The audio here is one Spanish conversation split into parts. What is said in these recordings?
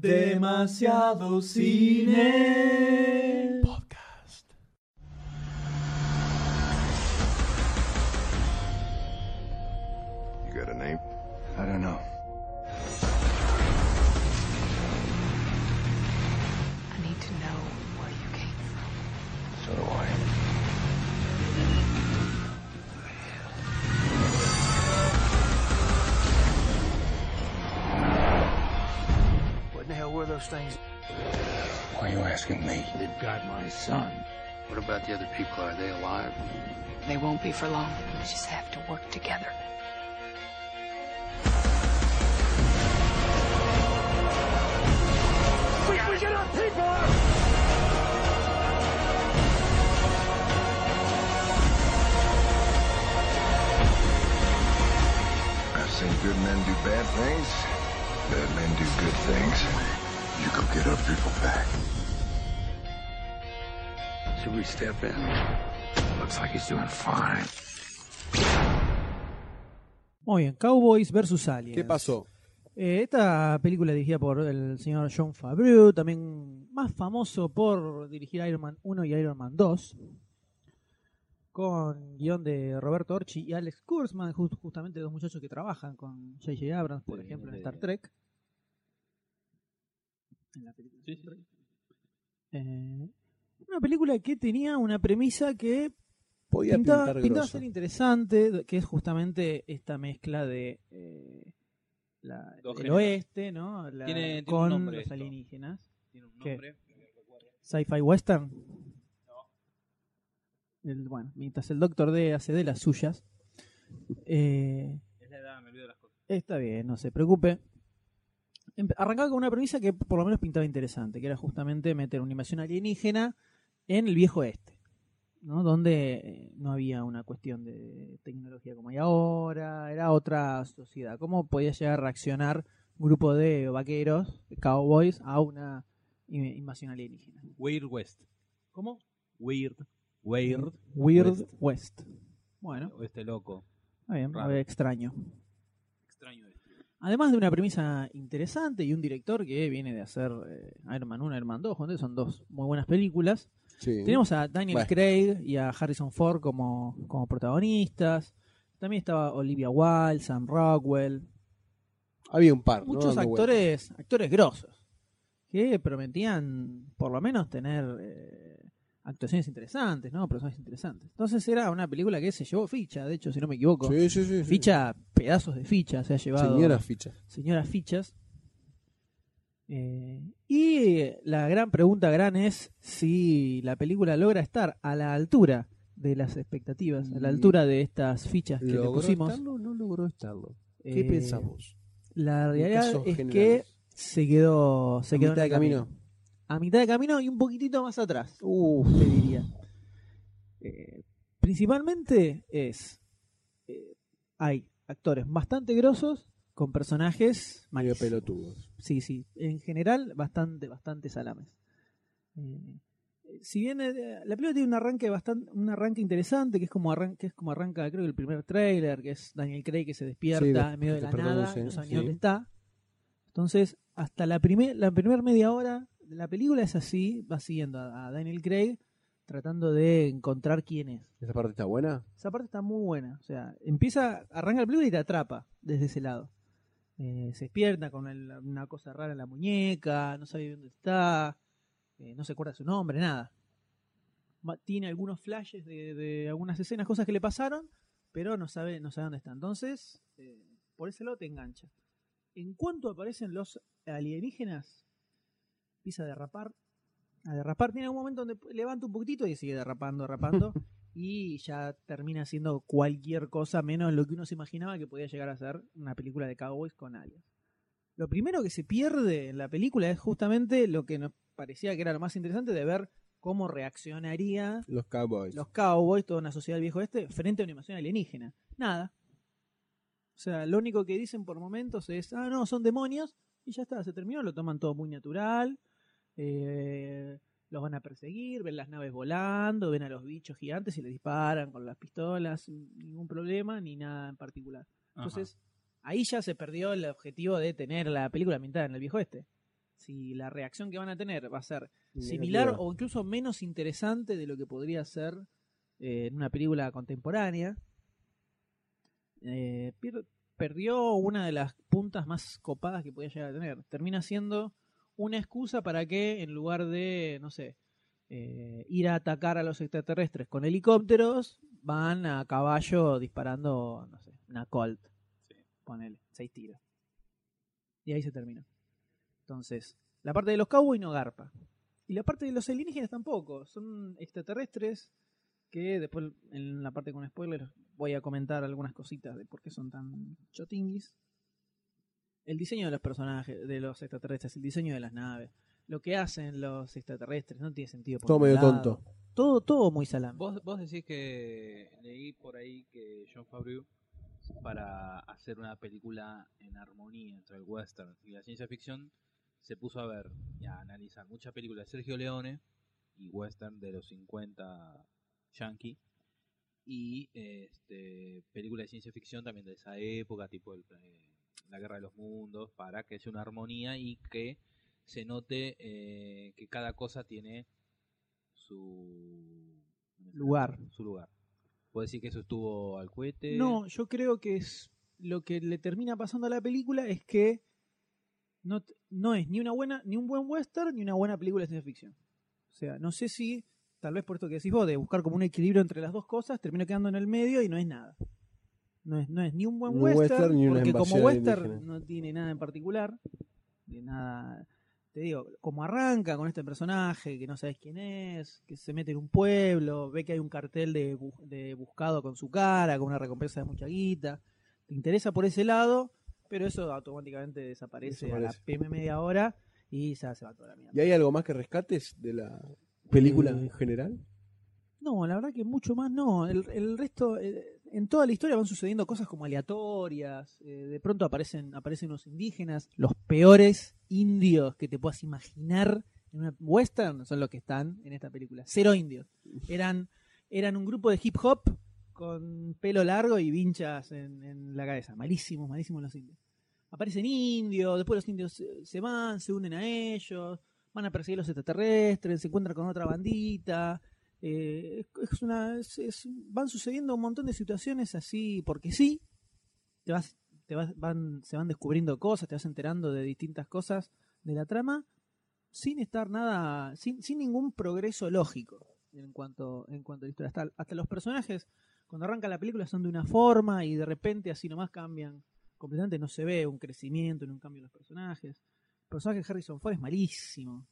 Demasiado cine. Those things? Why are you asking me? They've got my son. What about the other people? Are they alive? They won't be for long. We just have to work together. We, we get our people out! I've seen good men do bad things, bad men do good things. You go get our people back. Should we step in? Looks like he's doing fine. Muy bien, Cowboys vs Aliens. ¿Qué pasó? Eh, esta película dirigida por el señor John Favreau, también más famoso por dirigir Iron Man 1 y Iron Man 2, con guion de Roberto Orchi y Alex Kurzman, ju- justamente dos muchachos que trabajan con J.J. Abrams, por ejemplo, en Star Trek. En la película Star Trek. Eh, una película que tenía una premisa que Podía pintaba, pintar pintaba grosso. ser interesante, que es justamente esta mezcla de eh, la- el oeste, ¿no? La- Tiene- tiene un con nombre los esto. alienígenas. Tiene nombre. Sci-fi western. El- bueno, mientras el Doctor D hace de las suyas. eh, Es la edad, me olvido de las cosas. Está bien, no se preocupe. Arrancaba con una premisa que por lo menos pintaba interesante, que era justamente meter una invasión alienígena en el viejo este, ¿no? donde eh, no había una cuestión de tecnología como hay ahora, era otra sociedad. ¿Cómo podía llegar a reaccionar un grupo de vaqueros, de cowboys, a una invasión alienígena? Weird West. ¿Cómo? Weird. Weird. Weird West. West. Bueno, Este loco. está bien, Raro. a ver, extraño. Extraño. Además de una premisa interesante y un director que viene de hacer eh, Iron Man 1, Iron Man 2, donde son dos muy buenas películas. Sí. Tenemos a Daniel Bueno. Craig y a Harrison Ford como, como protagonistas. También estaba Olivia Wilde, Sam Rockwell. Había un par. Muchos actores, actores grosos que prometían por lo menos tener eh, actuaciones interesantes, ¿no? Personajes interesantes. Entonces era una película que se llevó ficha, de hecho, si no me equivoco. Sí, sí, sí, sí. Ficha, pedazos de ficha se ha llevado señoras fichas. Eh, y la gran pregunta gran es si la película logra estar a la altura de las expectativas, a la Mm. altura de estas fichas que le ¿Logró pusimos. estarlo o no logró estarlo? ¿Qué Eh, pensamos? La realidad es que se quedó, se ¿A quedó en el camino? A mitad de camino y un poquitito más atrás, Uf. te diría. Eh, principalmente es eh, hay actores bastante grosos con personajes Medio pelotudos. Sí, sí. En general, bastante, bastante salames. Eh, si bien la película tiene un arranque bastante, un arranque interesante, que es como que es como arranca, creo que el primer trailer, que es Daniel Craig que se despierta Sí, en medio de la nada, no sabe sí. dónde está. Entonces, hasta la primer, la primera media hora la película es así, va siguiendo a, a Daniel Craig tratando de encontrar quién es. ¿Esa parte está buena? Esa parte está muy buena. O sea, empieza, arranca el película y te atrapa desde ese lado. Eh, se despierta con el- una cosa rara en la muñeca, no sabe dónde está, eh, no se acuerda su nombre, nada. Tiene algunos flashes de, de algunas escenas, cosas que le pasaron, pero no sabe, no sabe dónde está. Entonces, eh, por ese lado te engancha. En cuanto aparecen los alienígenas, empieza a derrapar. A derrapar. Tiene un momento donde levanta un poquitito y sigue derrapando, derrapando. y ya termina siendo cualquier cosa menos lo que uno se imaginaba que podía llegar a ser una película de cowboys con aliens. Lo primero que se pierde en la película es justamente lo que nos parecía que era lo más interesante de ver cómo reaccionaría Los Cowboys. los cowboys, toda una sociedad del viejo este, frente a una invasión alienígena. Nada. O sea, lo único que dicen por momentos es, ah, no, son demonios, y ya está, se terminó, lo toman todo muy natural. Eh, los van a perseguir, ven las naves volando, ven a los bichos gigantes y les disparan con las pistolas, sin ningún problema, ni nada en particular. Entonces, ahí ya se perdió el objetivo de tener la película ambientada en el viejo este. si la reacción que van a tener va a ser similar Negativa. o incluso menos interesante de lo que podría ser eh, en una película contemporánea. Eh, perdió una de las puntas más copadas que podía llegar a tener. Termina siendo una excusa para que en lugar de, no sé, eh, ir a atacar a los extraterrestres con helicópteros, van a caballo disparando, no sé, una Colt. Ponele, seis tiros. Y ahí se terminó. Entonces, la parte de los cowboys no garpa. Y la parte de los alienígenas tampoco. Son extraterrestres que después en la parte con spoilers voy a comentar algunas cositas de por qué son tan chotinguis. El diseño de los personajes, de los extraterrestres, el diseño de las naves, lo que hacen los extraterrestres, no tiene sentido. por Todo medio lado. tonto. Todo, todo muy salame. Vos, vos decís que leí por ahí que John Favreau para hacer una película en armonía entre el western y la ciencia ficción se puso a ver y a analizar muchas películas de Sergio Leone y western de los 50 yankee y este, películas de ciencia ficción también de esa época tipo el, eh, la guerra de los mundos para que sea una armonía y que se note eh, que cada cosa tiene su Lugar. su lugar. ¿Puede decir que eso estuvo al cohete? No, yo creo que es lo que le termina pasando a la película es que no, no es ni una buena, ni un buen western, ni una buena película de ciencia ficción. O sea, no sé si, tal vez por esto que decís vos, de buscar como un equilibrio entre las dos cosas, termina quedando en el medio y no es nada. No es, no es ni un buen Un western, western ni una porque como western no tiene nada en particular, de nada. Te digo, como arranca con este personaje que no sabes quién es, que se mete en un pueblo, ve que hay un cartel de, de buscado con su cara, con una recompensa de mucha guita. Te interesa por ese lado, pero eso automáticamente desaparece, a la. PM media hora y ya se va toda la mierda. ¿Y hay algo más que rescates de la película Eh, en general? No, la verdad que mucho más no. El, el resto, eh, en toda la historia van sucediendo cosas como aleatorias. eh, de pronto aparecen, aparecen unos indígenas. Los peores indios que te puedas imaginar en una western son los que están en esta película. Cero indios. Eran, eran un grupo de hip hop con pelo largo y vinchas en, la cabeza. Malísimos, malísimos los indios. Aparecen indios, después los indios se, van, se unen a ellos, van a perseguir los extraterrestres, se encuentran con otra bandita. Eh, van sucediendo un montón de situaciones así porque sí. Te vas, te vas, van, se van descubriendo cosas, te vas enterando de distintas cosas de la trama sin estar nada, sin, sin ningún progreso lógico en cuanto, en cuanto a la historia. Hasta, hasta los personajes, cuando arranca la película, son de una forma y de repente así nomás cambian completamente. No se ve un crecimiento, ni un cambio en los personajes. El personaje de Harrison Ford es malísimo.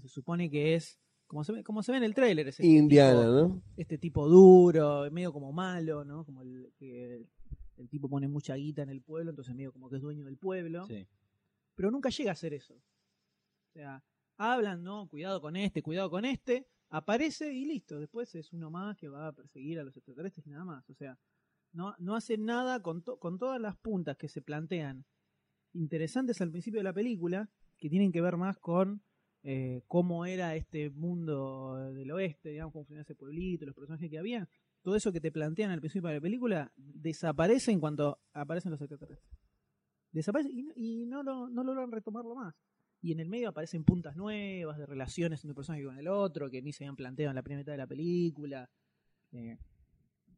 Se supone que es, como se ve, como se ve en el tráiler, es este Indiana, tipo- ¿no? este tipo duro, medio como malo, ¿no? Como el que el tipo pone mucha guita en el pueblo, entonces medio como que es dueño del pueblo. Sí. Pero nunca llega a ser eso. O sea, hablan, ¿no? Cuidado con este, cuidado con este, aparece y listo. Después es uno más que va a perseguir a los extraterrestres y nada más. O sea, no, no hace nada con, to- con todas las puntas que se plantean interesantes al principio de la película, que tienen que ver más con eh, cómo era este mundo del oeste, digamos, cómo funcionaba ese pueblito, los personajes que había. Todo eso que te plantean al principio de la película desaparece en cuanto aparecen los extraterrestres. Desaparece y, no- lo, no logran retomarlo más. Y en el medio aparecen puntas nuevas de relaciones entre un personaje con el otro, que ni se habían planteado en la primera mitad de la película. Eh,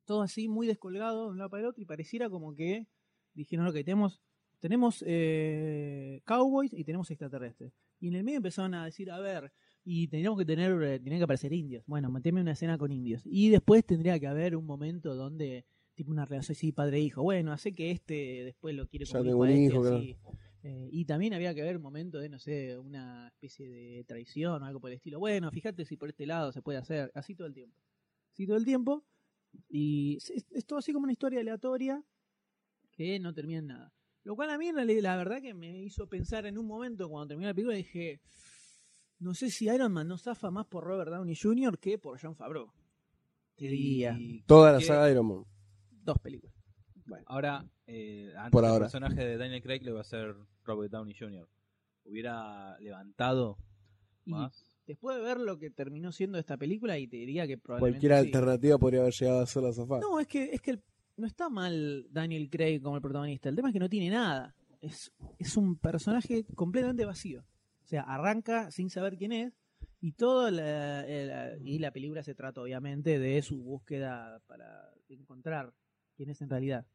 todo así muy descolgado de un lado para el otro y pareciera como que dijeron, ok, tenemos, tenemos eh, cowboys y tenemos extraterrestres. Y en el medio empezaron a decir, a ver, y teníamos que tener, eh, tenían que aparecer indios. Bueno, meteme una escena con indios. Y después tendría que haber un momento donde, tipo una relación así padre-hijo. Bueno, hace que este después lo quiere como un este, hijo, así. Eh, y también había que haber un momento de, no sé, una especie de traición o algo por el estilo. Bueno, fíjate si por este lado se puede hacer. Así todo el tiempo. Así todo el tiempo. Y es- es todo así como una historia aleatoria que no termina en nada. Lo cual a mí la, la verdad que me hizo pensar en un momento cuando terminé la película dije, no sé si Iron Man no zafa más por Robert Downey Jr. que por John Favreau. Te diría. Toda la saga de Iron Man. Dos películas. Ahora, eh, antes Por el ahora. personaje de Daniel Craig lo va a hacer Robert Downey Jr. Hubiera levantado Y más. después de ver lo que terminó siendo esta película, y te diría que probablemente. Cualquier sí. alternativa podría haber llegado a ser la zafada. No, es que, es que el- no está mal Daniel Craig como el protagonista. El tema es que no tiene nada. Es, es un personaje completamente vacío. O sea, arranca sin saber quién es y todo la, el- y la película se trata obviamente de su búsqueda para encontrar quién es en realidad.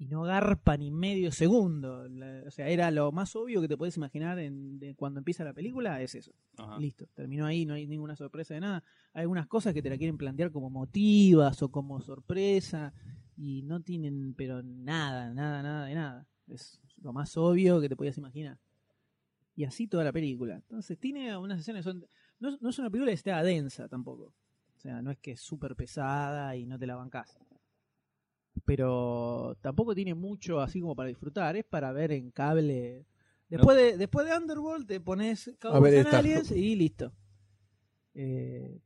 Y no garpa ni medio segundo. La- o sea, era lo más obvio que te puedes imaginar en, de cuando empieza la película, es eso. Ajá. Listo, terminó ahí, no hay ninguna sorpresa de nada. Hay algunas cosas que te la quieren plantear como motivas o como sorpresa y no tienen, pero nada, nada, nada de nada. Es lo más obvio que te podías imaginar. Y así toda la película. Entonces tiene unas escenas, son, no, no es una película que esté densa tampoco. O sea, no es que es súper pesada y no te la bancás. Pero tampoco tiene mucho así como para disfrutar. Es para ver en cable. Después, de, después de Underworld te pones Cowboys. Aliens y listo. Eh,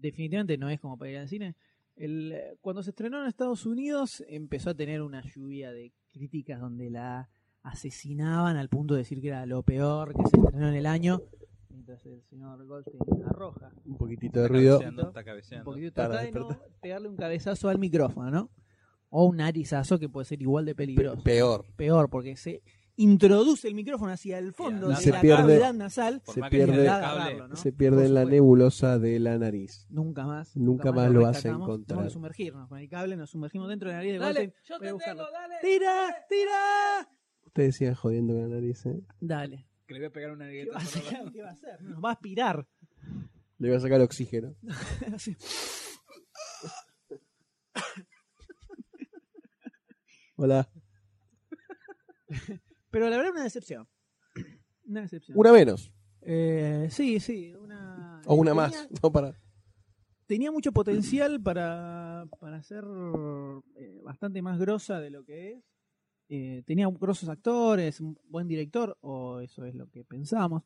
definitivamente no es como para ir al cine. El, eh, cuando se estrenó en Estados Unidos empezó a tener una lluvia de críticas donde la asesinaban al punto de decir que era lo peor que se estrenó en el año. Mientras el señor Goldstein arroja Un poquitito de Está ruido. cabeceando, está un cabeceando. poquito, Para trata de no despertar. pegarle un cabezazo al micrófono, ¿no? O un narizazo que puede ser igual de peligroso. Peor. Peor, porque se introduce el micrófono hacia el fondo Y de se la pierde- cavidad nasal. Se pierde- agarrarlo, ¿no? Se pierde en la nebulosa de la nariz. Nunca más. Nunca más lo vas a encontrar. Tenemos que sumergirnos con el cable, nos sumergimos dentro de la nariz de Dale, Goldstein. yo Voy a te buscarlo. tengo, dale. ¡Tira! ¡Tira! Ustedes sigan jodiendo con la nariz, ¿eh? Dale. Que le voy a pegar una ¿Qué va, a? ¿Qué va a hacer? Nos va a aspirar. Le voy a sacar oxígeno. Así. Hola. Pero la verdad, una decepción. Una decepción. Una menos. Eh, sí, sí. Una, O una tenía- más. No para. Tenía mucho potencial para, para ser eh, bastante más grosa de lo que es. Eh, tenía grosos actores, un buen director, o eso es lo que pensamos.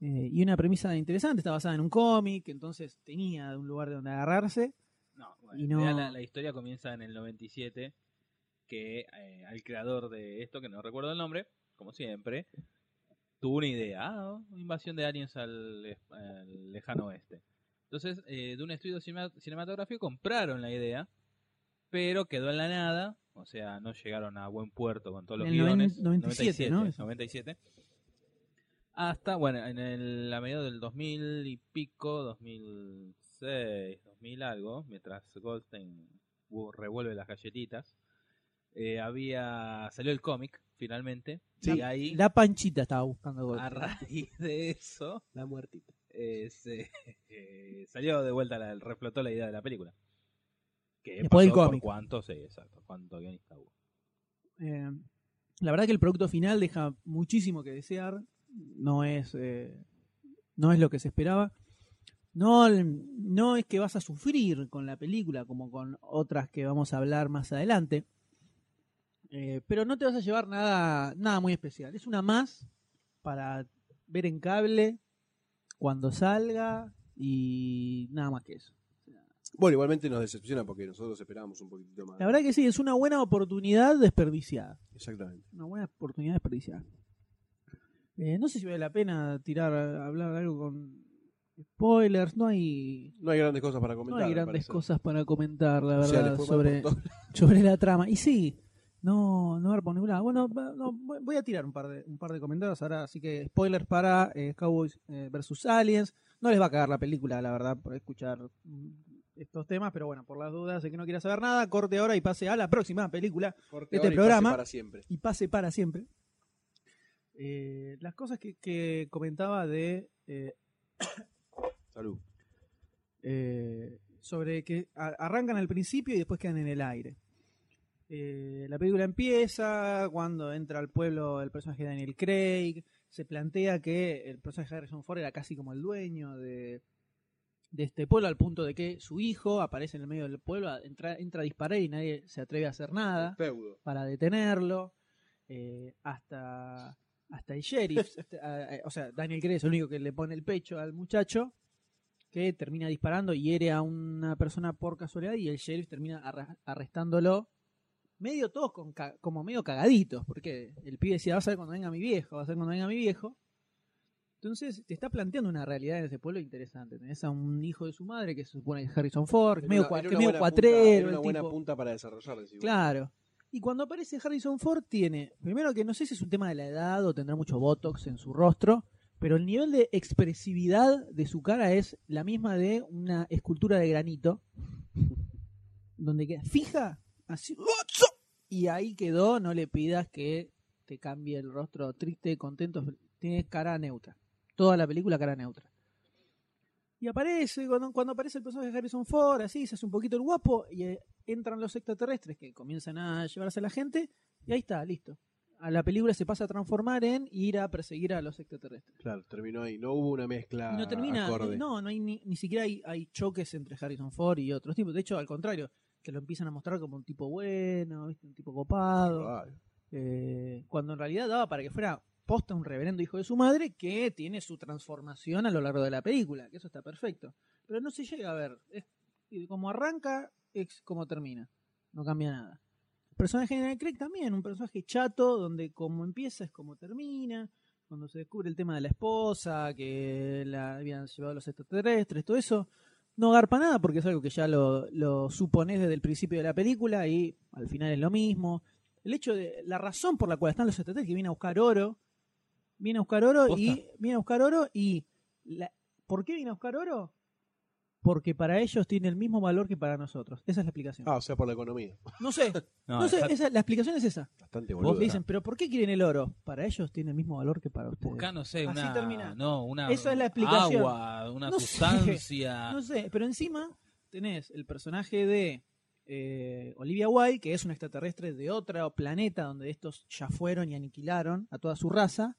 Eh, y una premisa interesante, está basada en un cómic, entonces tenía un lugar de donde agarrarse. No, bueno, Y en no- realidad la, la historia comienza en el 97, que eh, al creador de esto, que no recuerdo el nombre, como siempre, tuvo una idea, ah, invasión de aliens al, al lejano oeste. Entonces, eh, de un estudio cinema- cinematográfico compraron la idea, pero quedó en la nada, o sea, no llegaron a buen puerto con todos los En guiones. 97, ¿no? Eso. 97. Hasta, bueno, en el, a mediados del 2000 y pico, 2006, 2000 algo, mientras Goldstein revuelve las galletitas, eh, había salió el cómic finalmente y ahí La panchita estaba buscando a Goldstein. raíz de eso La muertita. eh, se- eh, salió de vuelta la, reflotó la idea de la película que Después del pasó por cómic. cuánto sí exacto cuánto guionista hubo Eh, la verdad que el producto final deja muchísimo que desear. No es, eh, no es lo que se esperaba. No, no es que vas a sufrir con la película como con otras que vamos a hablar más adelante. Eh, pero no te vas a llevar nada, nada muy especial. Es una más para ver en cable cuando salga y nada más que eso. Bueno, igualmente nos decepciona porque nosotros esperábamos un poquitito más. La verdad que sí, es una buena oportunidad desperdiciada. Exactamente. Una buena oportunidad desperdiciada. Eh, no sé si vale la pena tirar, hablar algo con spoilers. No hay, No hay grandes cosas para no comentar. hay me grandes cosas para comentar, la O sea, verdad, sobre, sobre la trama. Y sí, no, no ningún lado. Bueno, no, voy a tirar un par de, un par de comentarios ahora, así que spoilers para eh, Cowboys eh, versus Aliens. No les va a cagar la película, la verdad, por escuchar mm, estos temas, pero bueno, por las dudas de que no quiera saber nada, corte ahora y pase a la próxima película Corte Este ahora y programa- pase para siempre. y pase para siempre. Eh, las cosas que, que comentaba de Salud. eh, sobre que arrancan al principio y después quedan en el aire. Eh, la película empieza cuando entra al pueblo el personaje de Daniel Craig. Se plantea que el personaje de Harrison Ford era casi como el dueño de, de este pueblo, al punto de que su hijo aparece en el medio del pueblo, entra, entra a disparar y nadie se atreve a hacer nada para detenerlo. eh, hasta, hasta el sheriff, hasta- o sea, Daniel Craig es el único que le pone el pecho al muchacho, que termina disparando y hiere a una persona por casualidad y el sheriff termina arrestándolo. Medio todos con como medio cagaditos, porque el pibe decía, va a ser cuando venga mi viejo, va a ser cuando venga mi viejo. Entonces te está planteando una realidad en ese pueblo interesante. Tenés a un hijo de su madre que se supone que es Harrison Ford, que medio, cua- que medio cuatrero. punta- era el una buena tipo. punta para desarrollar. decimos. Claro. Y cuando aparece Harrison Ford tiene, primero que no sé si es un tema de la edad o tendrá mucho botox en su rostro, Pero el nivel de expresividad de su cara es la misma de una escultura de granito, donde queda fija, así, y ahí quedó, no le pidas que te cambie el rostro triste, contento, tiene cara neutra. Toda la película cara neutra. Y aparece, cuando, cuando aparece el personaje de Harrison Ford, así, se hace un poquito el guapo, y eh, entran los extraterrestres que comienzan a llevarse a la gente, y ahí está, listo. A la película se pasa a transformar en ir a perseguir a los extraterrestres. Claro, terminó ahí. No hubo una mezcla Y no termina, acorde. no, no hay ni, ni siquiera hay, hay choques entre Harrison Ford y otros tipos. De hecho, al contrario, que lo empiezan a mostrar como un tipo bueno, ¿viste? un tipo copado. Eh, cuando en realidad daba para que fuera posta un reverendo hijo de su madre que tiene su transformación a lo largo de la película, que eso está perfecto. Pero no se llega a ver. Es, y como arranca, es como termina. No cambia nada. El personaje de Craig también, un personaje chato, donde como empieza es como termina. Cuando se descubre el tema de la esposa, que la habían llevado los extraterrestres, todo eso, no garpa nada porque es algo que ya lo, lo suponés desde el principio de la película y al final es lo mismo. El hecho de la razón por la cual están los extraterrestres que viene a buscar oro, viene a buscar oro ¿Posta? y viene a buscar oro y la- ¿por qué viene a buscar oro? Porque para ellos tiene el mismo valor que para nosotros. Esa es la explicación. Ah, o sea, por la economía. No sé, No, no sé, esa- la explicación es esa. Bastante Vos boludo. Le dicen, pero ¿por qué quieren el oro? Para ellos tiene el mismo valor que para ustedes. Buscá, no sé, Así una, termina. no, una Esa es la explicación. agua, una No sé. sustancia. No sé, pero encima tenés el personaje de eh, Olivia Wilde, que es un extraterrestre de otro planeta donde estos ya fueron y aniquilaron a toda su raza.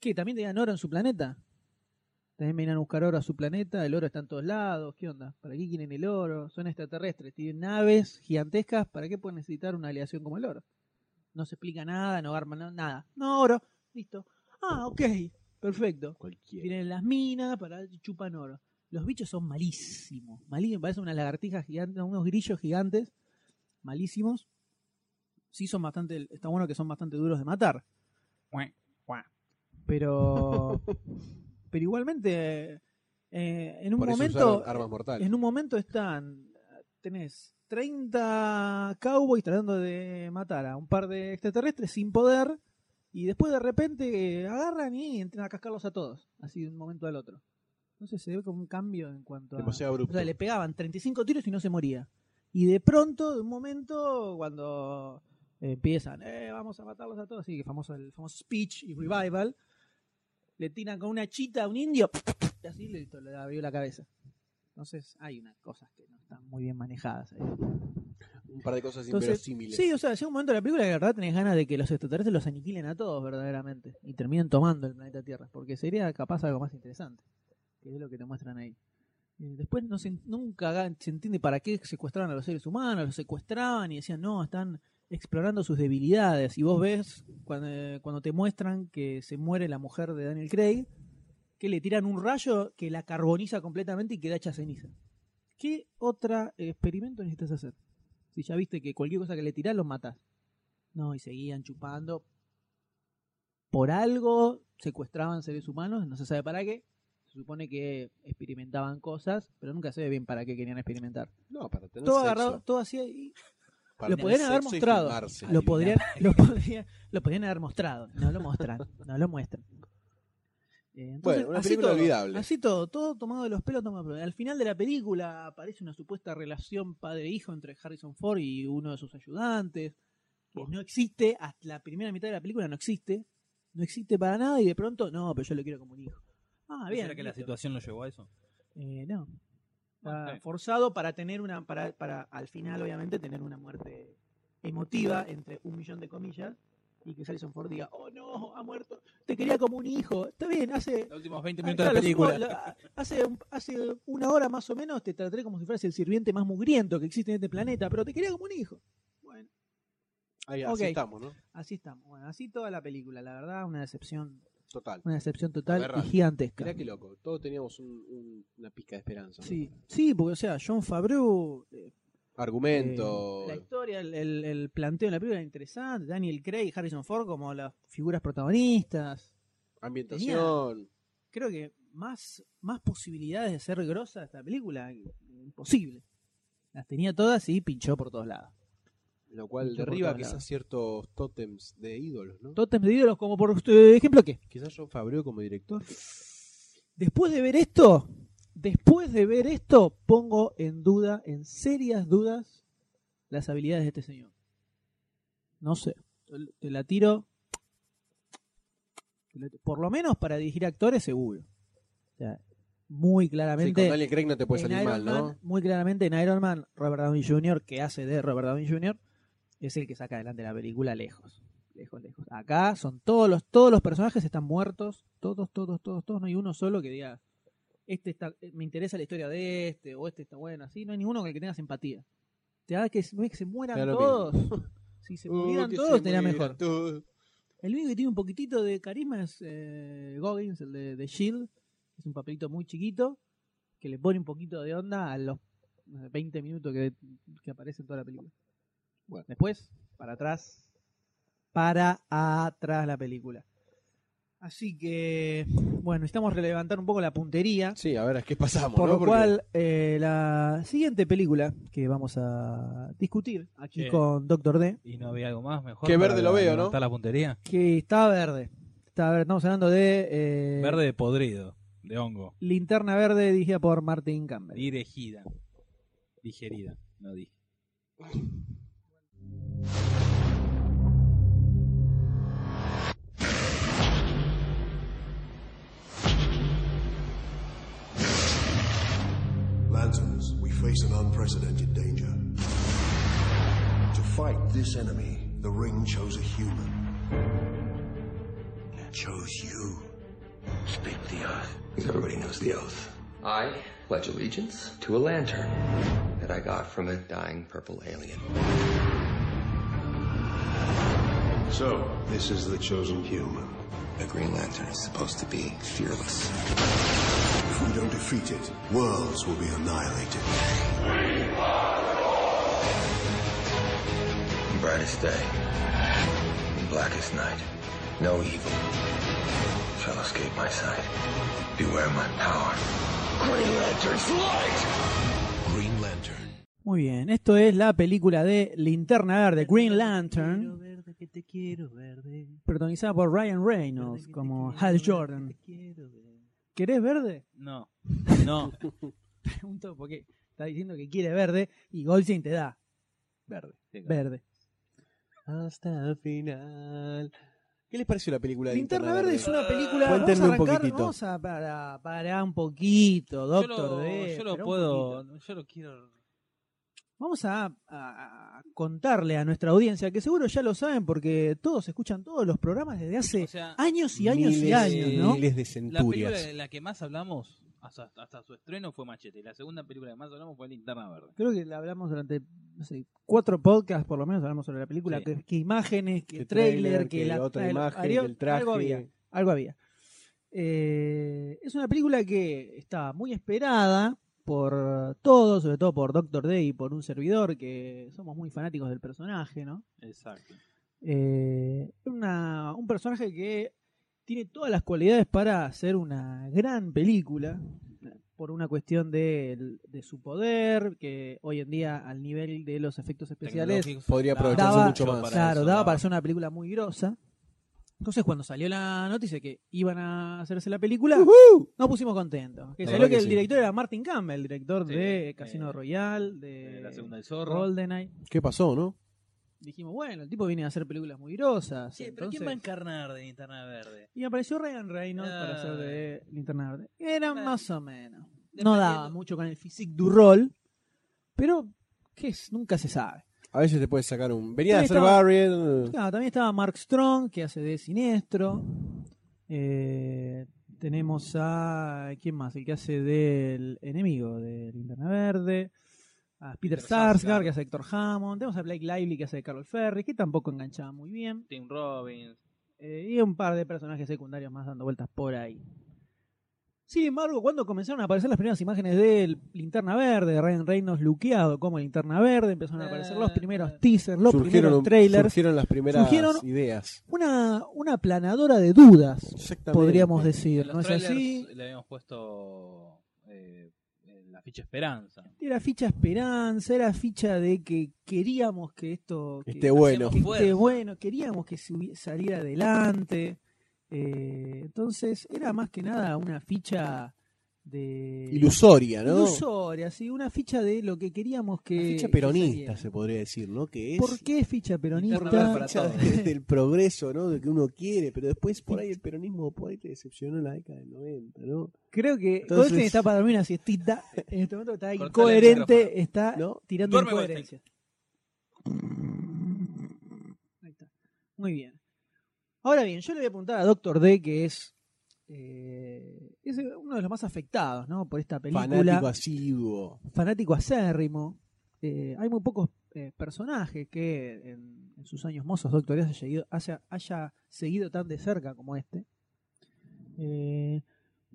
¿Qué? ¿También tenían oro en su planeta? También venían a buscar oro a su planeta, el oro está en todos lados, ¿qué onda? ¿Para qué quieren el oro? Son extraterrestres, tienen naves gigantescas, ¿para qué pueden necesitar una aleación como el oro? No se explica nada, no arman nada. No, oro, listo. Ah, ok, perfecto. Cualquiera. Tienen las minas para chupan oro. Los bichos son malísimos. Malísimos. Parecen unas lagartijas gigantes, unos grillos gigantes. Malísimos. Sí son bastante. Está bueno que son bastante duros de matar. Pero. pero igualmente. eh, en un Por momento. armas mortales. En un momento están. Tenés 30 cowboys tratando de matar a un par de extraterrestres sin poder. Y después de repente eh, agarran y entran a cascarlos a todos. Así de un momento al otro. Entonces se ve como un cambio en cuanto a. Demasiado O abrupto. sea, le pegaban 35 tiros y no se moría. Y de pronto, de un momento, cuando eh, empiezan, eh, vamos a matarlos a todos, así que famoso el famoso speech y revival, le tiran con una chita a un indio, y así listo, le abrió la cabeza. Entonces hay unas cosas que no están muy bien manejadas ahí. Un par de cosas Entonces, inverosímiles. sí, o sea, llega un momento de la película que la verdad tenés ganas de que los extraterrestres los aniquilen a todos verdaderamente y terminen tomando el planeta Tierra, porque sería capaz algo más interesante, que es lo que te muestran ahí. Después no se, nunca se entiende para qué secuestraban a los seres humanos, los secuestraban y decían, no, están explorando sus debilidades. Y vos ves cuando, eh, cuando te muestran que se muere la mujer de Daniel Craig, que le tiran un rayo que la carboniza completamente y queda hecha ceniza. ¿Qué otro experimento necesitas hacer? Si ya viste que cualquier cosa que le tirás los matas. No, y seguían chupando. Por algo secuestraban seres humanos, no se sabe para qué. Se supone que experimentaban cosas, pero nunca se ve bien para qué querían experimentar. No, para tener Todo sexo. agarrado, todo así. y lo podrían haber mostrado. filmarse. Lo podrían, lo, podrían, lo podrían haber mostrado. No lo muestran. No lo muestran. Eh, entonces, Bueno, una así película todo, olvidable. Así todo, todo tomado de los pelos. Tomado de los pelos. Al final de la película aparece una supuesta relación padre-hijo entre Harrison Ford y uno de sus ayudantes. Que no existe, hasta la primera mitad de la película no existe. No existe para nada y de pronto, no, pero yo lo quiero como un hijo. Ah, bien. ¿Será que la situación lo llevó a eso? Eh, no. Está Ok. forzado para tener una, para, para al final, obviamente, tener una muerte emotiva, entre un millón de comillas, y que Harrison Ford diga, oh no, ha muerto, te quería como un hijo. Está bien, hace. Los últimos 20 ah, minutos de la película. la- hace, hace una hora más o menos te trataré como si fueras el sirviente más mugriento que existe en este planeta, pero te quería como un hijo. Bueno, Ahí, así estamos, ¿no? así estamos. Bueno, así toda la película, la verdad, una decepción, Total. una decepción total y gigantesca. Mirá qué loco. Todos teníamos un- un- una pizca de esperanza. ¿no? Sí, sí, porque o sea, John Favreau eh, Argumento. Eh, la historia, el, el- el planteo de la película era interesante. Daniel Craig, Harrison Ford como las figuras protagonistas. ambientación. Creo que más, más posibilidades de ser grosa esta película, imposible. Las tenía todas y pinchó por todos lados. Lo cual derriba quizás ciertos tótems de ídolos, ¿no? Tótems de ídolos, como por ejemplo, ¿qué? Quizás John Favreau como director. Después de ver esto, después de ver esto, pongo en duda, en serias dudas, las habilidades de este señor. No sé, te la tiro. Por lo menos para dirigir actores, seguro. O sea, muy Sí, con claramente. Daniel Craig no te puede salir Iron mal, ¿no? Man, Muy claramente en Iron Man, Robert Downey Jr., que hace de Robert Downey Jr., es el que saca adelante la película lejos. Lejos, lejos. Acá son todos los, todos los personajes están muertos. Todos, todos, todos, todos. No hay uno solo que diga, este está, me interesa la historia de este, o este está bueno, así. No hay ninguno con el que tengas empatía. Te da que, no es que se mueran todos. Si se Uh, murieran todos, mueran mejor. todos. El único que tiene un poquitito de carisma es eh, Goggins, el de, de Shield. Es un papelito muy chiquito que le pone un poquito de onda a los no sé, 20 minutos que, que aparece en toda la película. Bueno. Después, para atrás, para atrás la película. Así que, bueno, necesitamos relevantar un poco la puntería. Sí, a ver, ¿a qué pasamos? Por no? lo Porque- cual, eh, la siguiente película que vamos a discutir aquí con Doctor D, ¿Y no había algo más mejor? Para verde lo veo, ¿no? levantar la puntería? que está verde. Está verde. Estamos hablando de eh, Verde de podrido, de hongo. Linterna Verde dirigida por Martin Campbell. Dirigida. Digerida, no dije. Lanterns, we face an unprecedented danger. To fight this enemy, the Ring chose a human. It chose you. Speak the oath. Because everybody knows the oath. I pledge allegiance to a lantern that I got from a dying purple alien. So, this is the chosen human. The Green Lantern is supposed to be fearless. If we don't defeat it, worlds will be annihilated. In brightest day, blackest night, no evil shall escape my sight. Beware my power. Green Lantern's light! Green Lantern. Muy bien, esto es la película de Linterna Verde, Green Lantern, verde, que te quiero verde. protagonizada por Ryan Reynolds como Hal Jordan. ¿Querés verde? No, no. Pregunto porque está diciendo que quiere verde y Goldstein te da verde. Verde. Hasta el final. ¿Qué les pareció la película de Linterna Verde es una película. Cuéntenme vamos a un poquitito. Vamos a para, parar un poquito, Yo Doctor lo, D. yo lo puedo, yo lo quiero. Vamos a, a- a contarle a nuestra audiencia, que seguro ya lo saben porque todos escuchan todos los programas desde hace O sea, años y años y años, ¿no? Miles de la película centurias. de la que más hablamos hasta, hasta su estreno fue Machete. Y la segunda película que más hablamos fue Linterna Verde. Creo que la hablamos durante no sé, cuatro podcasts, por lo menos hablamos sobre la película. Sí. Que, que imágenes, que Que trailer, tráiler, que, que la otra el- imagen, que el traje. Algo había. Algo había. Eh, es una película que está muy esperada por todos, sobre todo por Doctor Day y por un servidor que somos muy fanáticos del personaje, ¿no? Exacto. Eh, una- un personaje que tiene todas las cualidades para hacer una gran película por una cuestión de, de su poder, que hoy en día al nivel de los efectos especiales podría aprovecharse daba- mucho más. para Claro, eso, daba para hacer una película muy grosa. Entonces, cuando salió la noticia que iban a hacerse la película, nos pusimos contentos. Que salió que que el sí. director era Martin Campbell, el director Sí, de Casino eh, Royale, de eh, La segunda del zorro. GoldenEye. ¿Qué pasó, no? Dijimos, bueno, el tipo viene a hacer películas muy grosas. Sí, pero ¿quién va a encarnar de Linterna Verde? Y apareció Ryan Reynolds para hacer de Linterna Verde. Era Ah. más o menos. No daba mucho con el physique du rol, pero ¿qué es? Nunca se sabe. A veces te puedes sacar un. Venía a hacer Barry. Claro, también estaba Mark Strong, que hace de Sinestro. Eh, tenemos a. ¿Quién más? El que hace del enemigo de Linterna Verde. A Peter, Peter Sarsgaard, Sarsgaard. que hace Héctor Hammond. Tenemos a Blake Lively, que hace de Carol Ferry, que tampoco enganchaba muy bien. Tim Robbins. Eh, y un par de personajes secundarios más dando vueltas por ahí. Sin embargo, cuando comenzaron a aparecer las primeras imágenes de Linterna Verde, de Ryan Reynolds luqueado como Linterna Verde, empezaron a aparecer los primeros teasers, los primeros trailers. surgieron las primeras Surgieron- ideas. Una, una planadora de dudas, podríamos decir, los ¿no es trailers así? Le habíamos puesto eh, eh, la ficha esperanza. Era ficha esperanza, era ficha de que queríamos que esto que- Esté bueno. que esté bueno, queríamos que saliera adelante. Eh, entonces era más que nada una ficha de Ilusoria, ¿no? ilusoria, sí, una ficha de lo que queríamos que Una ficha peronista, se podría decir, ¿no? Que es ¿Por qué ficha peronista? Para ficha de- del progreso, ¿no? De que uno quiere, pero después por ahí el peronismo por ahí te decepcionó en la década del 90, ¿no? Creo que Entonces- Goldstein está para dormir una siestita. En este momento está incoherente, está ¿No? tirando Duerme, incoherencia. Ahí está. Muy bien. Ahora bien, yo le voy a apuntar a Doctor D, que es, eh, es uno de los más afectados ¿no? por esta película. Fanático asiduo. fanático acérrimo. Eh, hay muy pocos eh, personajes que en, en sus años mozos Doctor D haya, seguido- haya, haya seguido tan de cerca como este. Eh,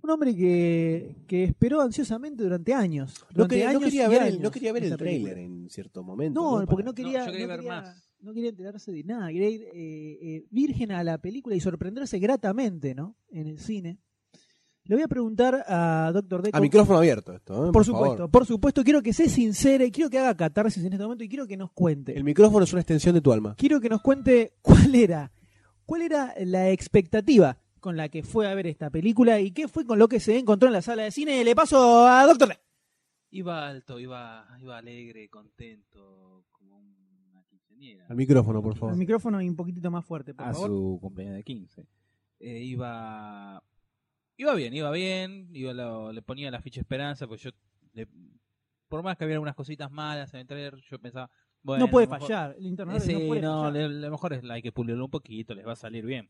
un hombre que, que esperó ansiosamente durante años. No quería, no ver, el, no quería ver el película. trailer en cierto momento. No, porque no quería, No, yo quería no ver quería- más. No quería enterarse de nada, quería ir eh, eh, virgen a la película y sorprenderse gratamente, ¿no? En el cine. Le voy a preguntar a Doctor D. A micrófono abierto esto, ¿eh? por supuesto, por supuesto, quiero que se sincere, quiero que haga catarsis en este momento y quiero que nos cuente. El micrófono es una extensión de tu alma. Quiero que nos cuente cuál era, cuál era la expectativa con la que fue a ver esta película y qué fue con lo que se encontró en la sala de cine. Le paso a Doctor D. Iba alto, iba, iba alegre, contento, como quinceañera. Al micrófono, por El favor. micrófono y un poquito más fuerte, por a favor. su cumpleaños de 15. Eh, iba iba bien, iba bien, iba lo- le ponía la ficha esperanza, pues yo le- por más que había algunas cositas malas en el trailer, yo pensaba, bueno, no puede mejor- fallar, el internet Sí, no puede no, fallar. le- lo mejor es hay que pulirlo un poquito, les va a salir bien.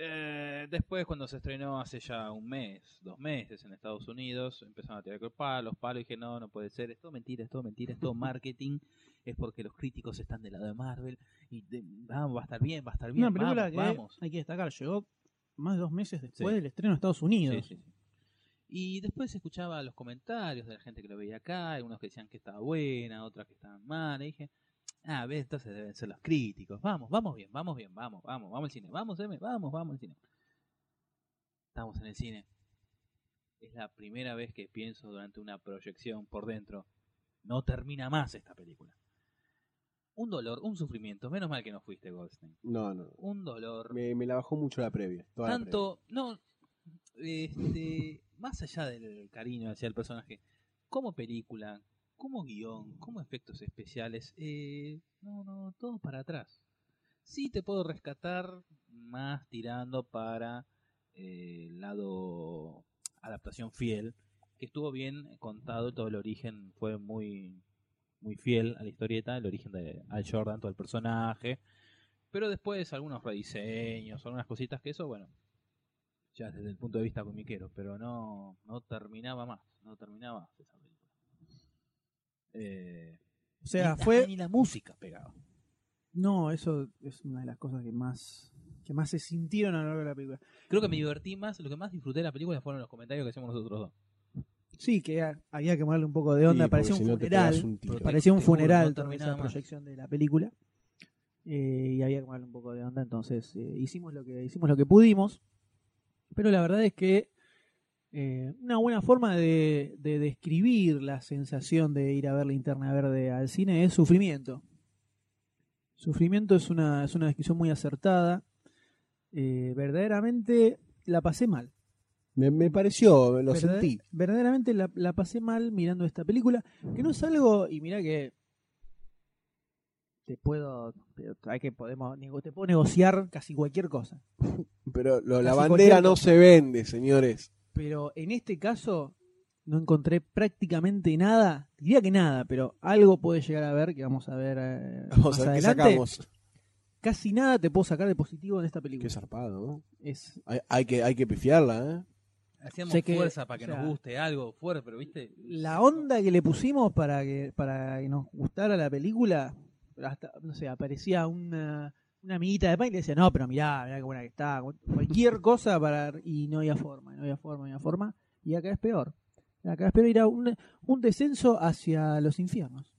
Eh, después, cuando se estrenó hace ya un mes, dos meses en Estados Unidos, empezaron a tirar con palos, palos, y dije, no, no puede ser, es todo mentira, es todo mentira, es todo marketing, es porque los críticos están del lado de Marvel, y de- vamos, va a estar bien, va a estar bien, Una película vamos, que vamos. hay que destacar, llegó más de dos meses después Sí. del estreno en Estados Unidos. Sí, sí, sí. Y después escuchaba los comentarios de la gente que lo veía acá, algunos que decían que estaba buena, otras que estaban mal, y dije, ah, ves, entonces deben ser los críticos, vamos, vamos bien, vamos bien, vamos, vamos, vamos al cine, vamos, M, vamos, vamos al cine. Estamos en el cine. Es la primera vez que pienso durante una proyección por dentro, no termina más esta película. Un dolor, un sufrimiento, menos mal que no fuiste Goldstein. No, no. Un dolor Me, me la bajó mucho la previa. toda la tanto no este más allá del cariño hacia el personaje como película como guion como efectos especiales eh, no no todo para atrás sí te puedo rescatar más tirando para eh, el lado adaptación fiel que estuvo bien contado todo el origen fue muy muy fiel a la historieta el origen de Al Jordan todo el personaje pero después algunos rediseños algunas cositas que eso bueno ya desde el punto de vista comiquero, pero no, no terminaba más, no terminaba esa. Eh, O sea, ni, fue ni la música pegaba. No, eso es una de las cosas que más que más se sintieron a lo largo de la película. Creo que me divertí más, lo que más disfruté de la película fueron los comentarios que hacemos nosotros dos. Sí, que ha- había que ponerle un poco de onda, Sí, parecía un si no funeral, un tiro. parecía un funeral no más. proyección de la película. Eh, y había que ponerle un poco de onda, entonces eh, hicimos lo que hicimos lo que pudimos. Pero la verdad es que eh, una buena forma de, de describir la sensación de ir a ver linterna verde al cine es sufrimiento. Sufrimiento es una, es una descripción muy acertada. Eh, verdaderamente la pasé mal. Me, me pareció, lo sentí. Verdaderamente la, la pasé mal mirando esta película, que no es algo, y mira que te puedo, te, hay que podemos, te puedo negociar casi cualquier cosa. Pero lo- la bandera no cosa. se vende, señores. Pero en este caso no encontré prácticamente nada, diría que nada, pero algo puede llegar a ver, que vamos a ver eh, Vamos más a ver qué adelante. sacamos. Casi nada te puedo sacar de positivo en esta Qué película. zarpado, ¿no? Es, Hay, hay que, hay que pifiarla, ¿eh? Hacíamos Sé que, fuerza para que o sea, nos guste algo fuerte, pero viste. la onda que le pusimos para que para que nos gustara la película hasta no sé aparecía una una amiguita de pan y le decía no pero mirá mirá qué buena que está cualquier cosa para y no había forma no había forma no había forma y acá es peor acá es peor ir a un, un descenso hacia los infiernos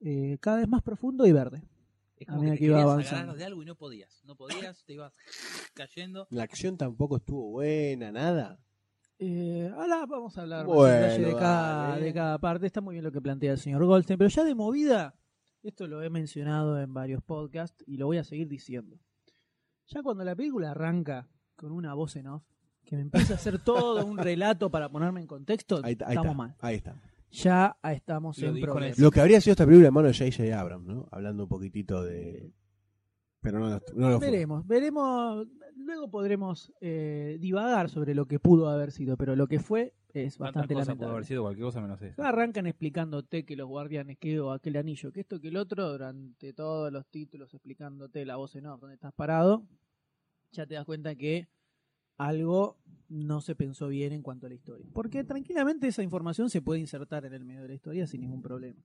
Eh, cada vez más profundo y verde Es como que, que te iba querías avanzando. de algo y no podías. No podías, te ibas cayendo. La acción tampoco estuvo buena, nada. Eh, ahora vamos a hablar Bueno, de cada, de cada parte. Está muy bien lo que plantea el señor Goldstein, pero ya de movida, esto lo he mencionado en varios podcasts y lo voy a seguir diciendo. Ya cuando la película arranca con una voz en off, que me empieza a hacer todo un relato para ponerme en contexto, Ahí, está, ahí estamos está, mal. ahí está. Ya estamos Lo en problemas. Lo que habría sido esta película en mano de J.J. Abrams, ¿no? Hablando un poquitito de... Pero no, no lo fue. Veremos, veremos. Luego podremos eh, divagar sobre lo que pudo haber sido, pero lo que fue es bastante pudo lamentable. haber sido cualquier cosa menos eso. Arrancan explicándote que los guardianes, que o aquel anillo, que esto, que el otro, durante todos los títulos explicándote la voz en off, donde estás parado, ya te das cuenta que algo no se pensó bien en cuanto a la historia. Porque tranquilamente esa información se puede insertar en el medio de la historia sin ningún problema.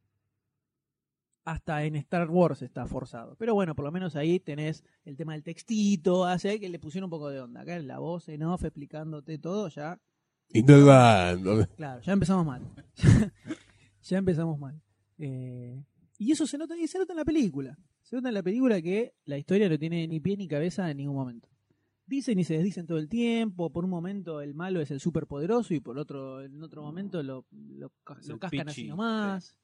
Hasta en Star Wars está forzado. Pero bueno, por lo menos ahí tenés el tema del textito, hace que le pusieron un poco de onda. Acá la voz en off explicándote todo, ya Indudando. Claro, ya empezamos mal. ya empezamos mal. Eh, y eso se nota, y se nota en la película. Se nota en la película que la historia no tiene ni pie ni cabeza en ningún momento. Dicen y se desdicen todo el tiempo. Por un momento el malo es el superpoderoso y por otro, en otro momento lo, lo, cascan así nomás.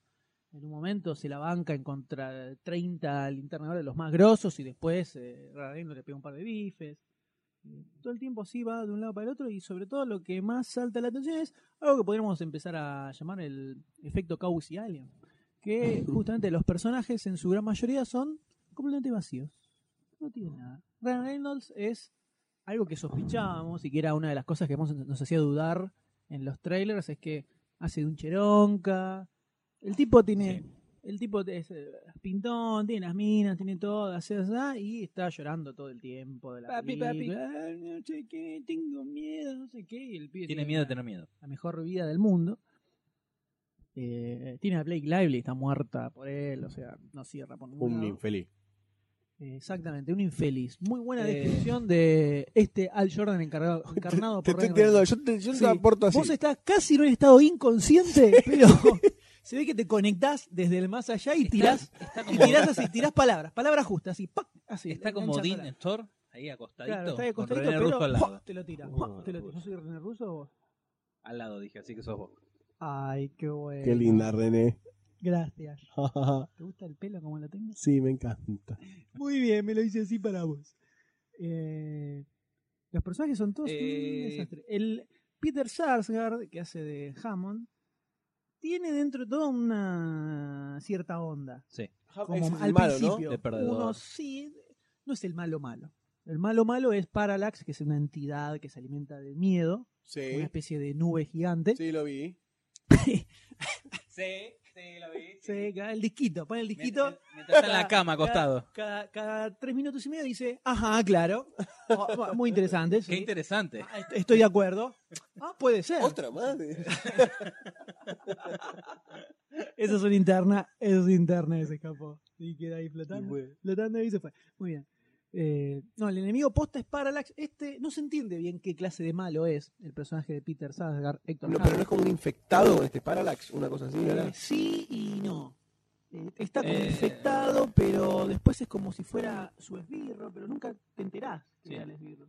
En un momento se la banca en contra 30 linterna de los más grosos y después eh, le pega un par de bifes. Todo el tiempo así va de un lado para el otro y sobre todo lo que más salta la atención es algo que podríamos empezar a llamar el efecto Cowboys y Alien. Que justamente los personajes en su gran mayoría son completamente vacíos. No tienen nada. Ryan Reynolds es algo que sospechábamos y que era una de las cosas que nos hacía dudar en los trailers, es que hace de un cheronca. El tipo tiene... El tipo es eh, pintón, tiene las minas, tiene todo, así, así, y está llorando todo el tiempo de la Papi, película. "Ah, no sé qué, tengo miedo, no sé qué. Y el pibe Tiene miedo de tener miedo. la mejor vida del mundo. Eh, tiene a Blake Lively, está muerta por él, o sea, no cierra por ningún Un lado. infeliz. Eh, Exactamente, un infeliz. Muy buena Eh. descripción de este Al Jordan encargado, encarnado Te por estoy Ryan tirando, Reynolds. yo te, yo te Sí, aporto así. Vos estás casi en un estado inconsciente, pero se ve que te conectás desde el más allá y tirás, Está y tirás así, tirás palabras, palabras justas, así, ¡pac! así. está como. Dean Thor, ahí acostadito, Claro, está ahí con acostadito, René pero Russo al lado. te lo tira. ¡pua! te lo tira. ¿Yo soy René Russo o vos? Al lado dije, así que sos vos. Ay, qué bueno. Qué linda, René. Gracias. ¿Te gusta el pelo como lo tengo? sí, me encanta. Muy bien, me lo hice así para vos. Eh, los personajes son todos Eh, un desastre. El Peter Sarsgaard, que hace de Hammond, tiene dentro de todo una cierta onda. Sí. Como es al el malo, ¿no? principio. Perdedor. Uno sí, no es el malo malo. El malo malo es Parallax, que es una entidad que se alimenta del miedo, Sí, una especie de nube gigante. sí, lo vi. Sí, sí, lo vi. Sí, cada- el disquito, pone el disquito. Mientras está en la cama acostado. Cada, cada tres minutos y medio dice, ajá, claro. Oh, muy interesante. sí. Qué interesante. Ah, est- Estoy de acuerdo. Ah, puede ser. Otra madre. Eso es una interna, eso es interna y se escapó. Y queda ahí flotando. Y. Flotando y se fue. Muy bien. Eh, no, el enemigo posta es Parallax. Este no se entiende bien qué clase de malo es el personaje de Peter Sarsgaard, Héctor No, pero no es como un infectado con este Parallax, una cosa así, Eh, ¿verdad? sí y no. Eh, está como Eh. infectado, pero después es como si fuera su esbirro, pero nunca te enterás que Sí. era el esbirro.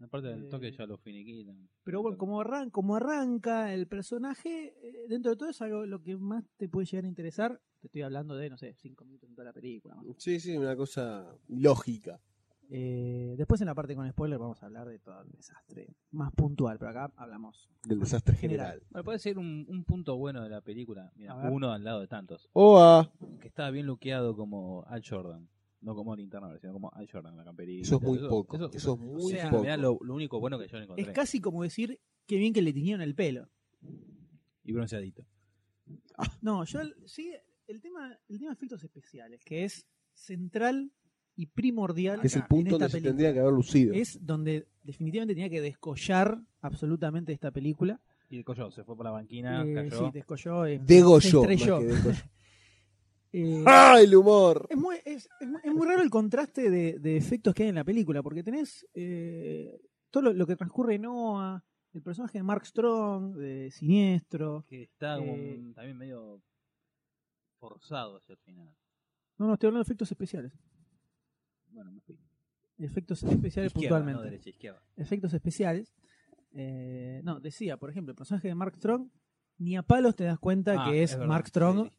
Aparte del Eh, toque ya lo finiquitan. Pero bueno, como, arran como arranca el personaje, eh, dentro de todo es algo lo que más te puede llegar a interesar. Te estoy hablando de, no sé, cinco minutos en toda la película. más o menos. Sí, sí, una cosa lógica. Eh, después en la parte con spoiler vamos a hablar de todo el desastre más puntual, pero acá hablamos. Del desastre General. general. Bueno, puede ser un, un punto bueno de la película. Mira, A ver. uno al lado de tantos. Oa, Que estaba bien luqueado como Al Jordan. No como Linterna Verde, sino como Al Jordan, la camperita. eso es muy Eso- poco. Eso, Eso es muy O sea, poco. mirá lo, lo único bueno que yo le encontré. Es casi como decir qué bien que le tiñeron el pelo. Y bronceadito. No, yo sí, el tema, el tema de efectos especiales, que es central y primordial Que es el en punto esta donde se película. tendría que haber lucido. Es donde definitivamente tenía que descollar absolutamente esta película. Y descolló, se fue por la banquina, Eh, cayó. sí, descolló. eh, Degolló. se estrelló. Eh, ¡Ah, el humor! es, muy, es, es muy- es muy raro el contraste de, de efectos que hay en la película, porque tenés eh, todo lo, lo que transcurre en Noah, el personaje de Mark Strong, de Siniestro. Que está como Eh, un- también medio forzado hacia el final. No, no, estoy hablando de efectos especiales. Bueno, me fui. Efectos especiales Izquierda, puntualmente. no derecha, izquierda. efectos especiales. eh, no, decía, por ejemplo, el personaje de Mark Strong, ni a palos te das cuenta Ah, que es, es verdad, Mark Strong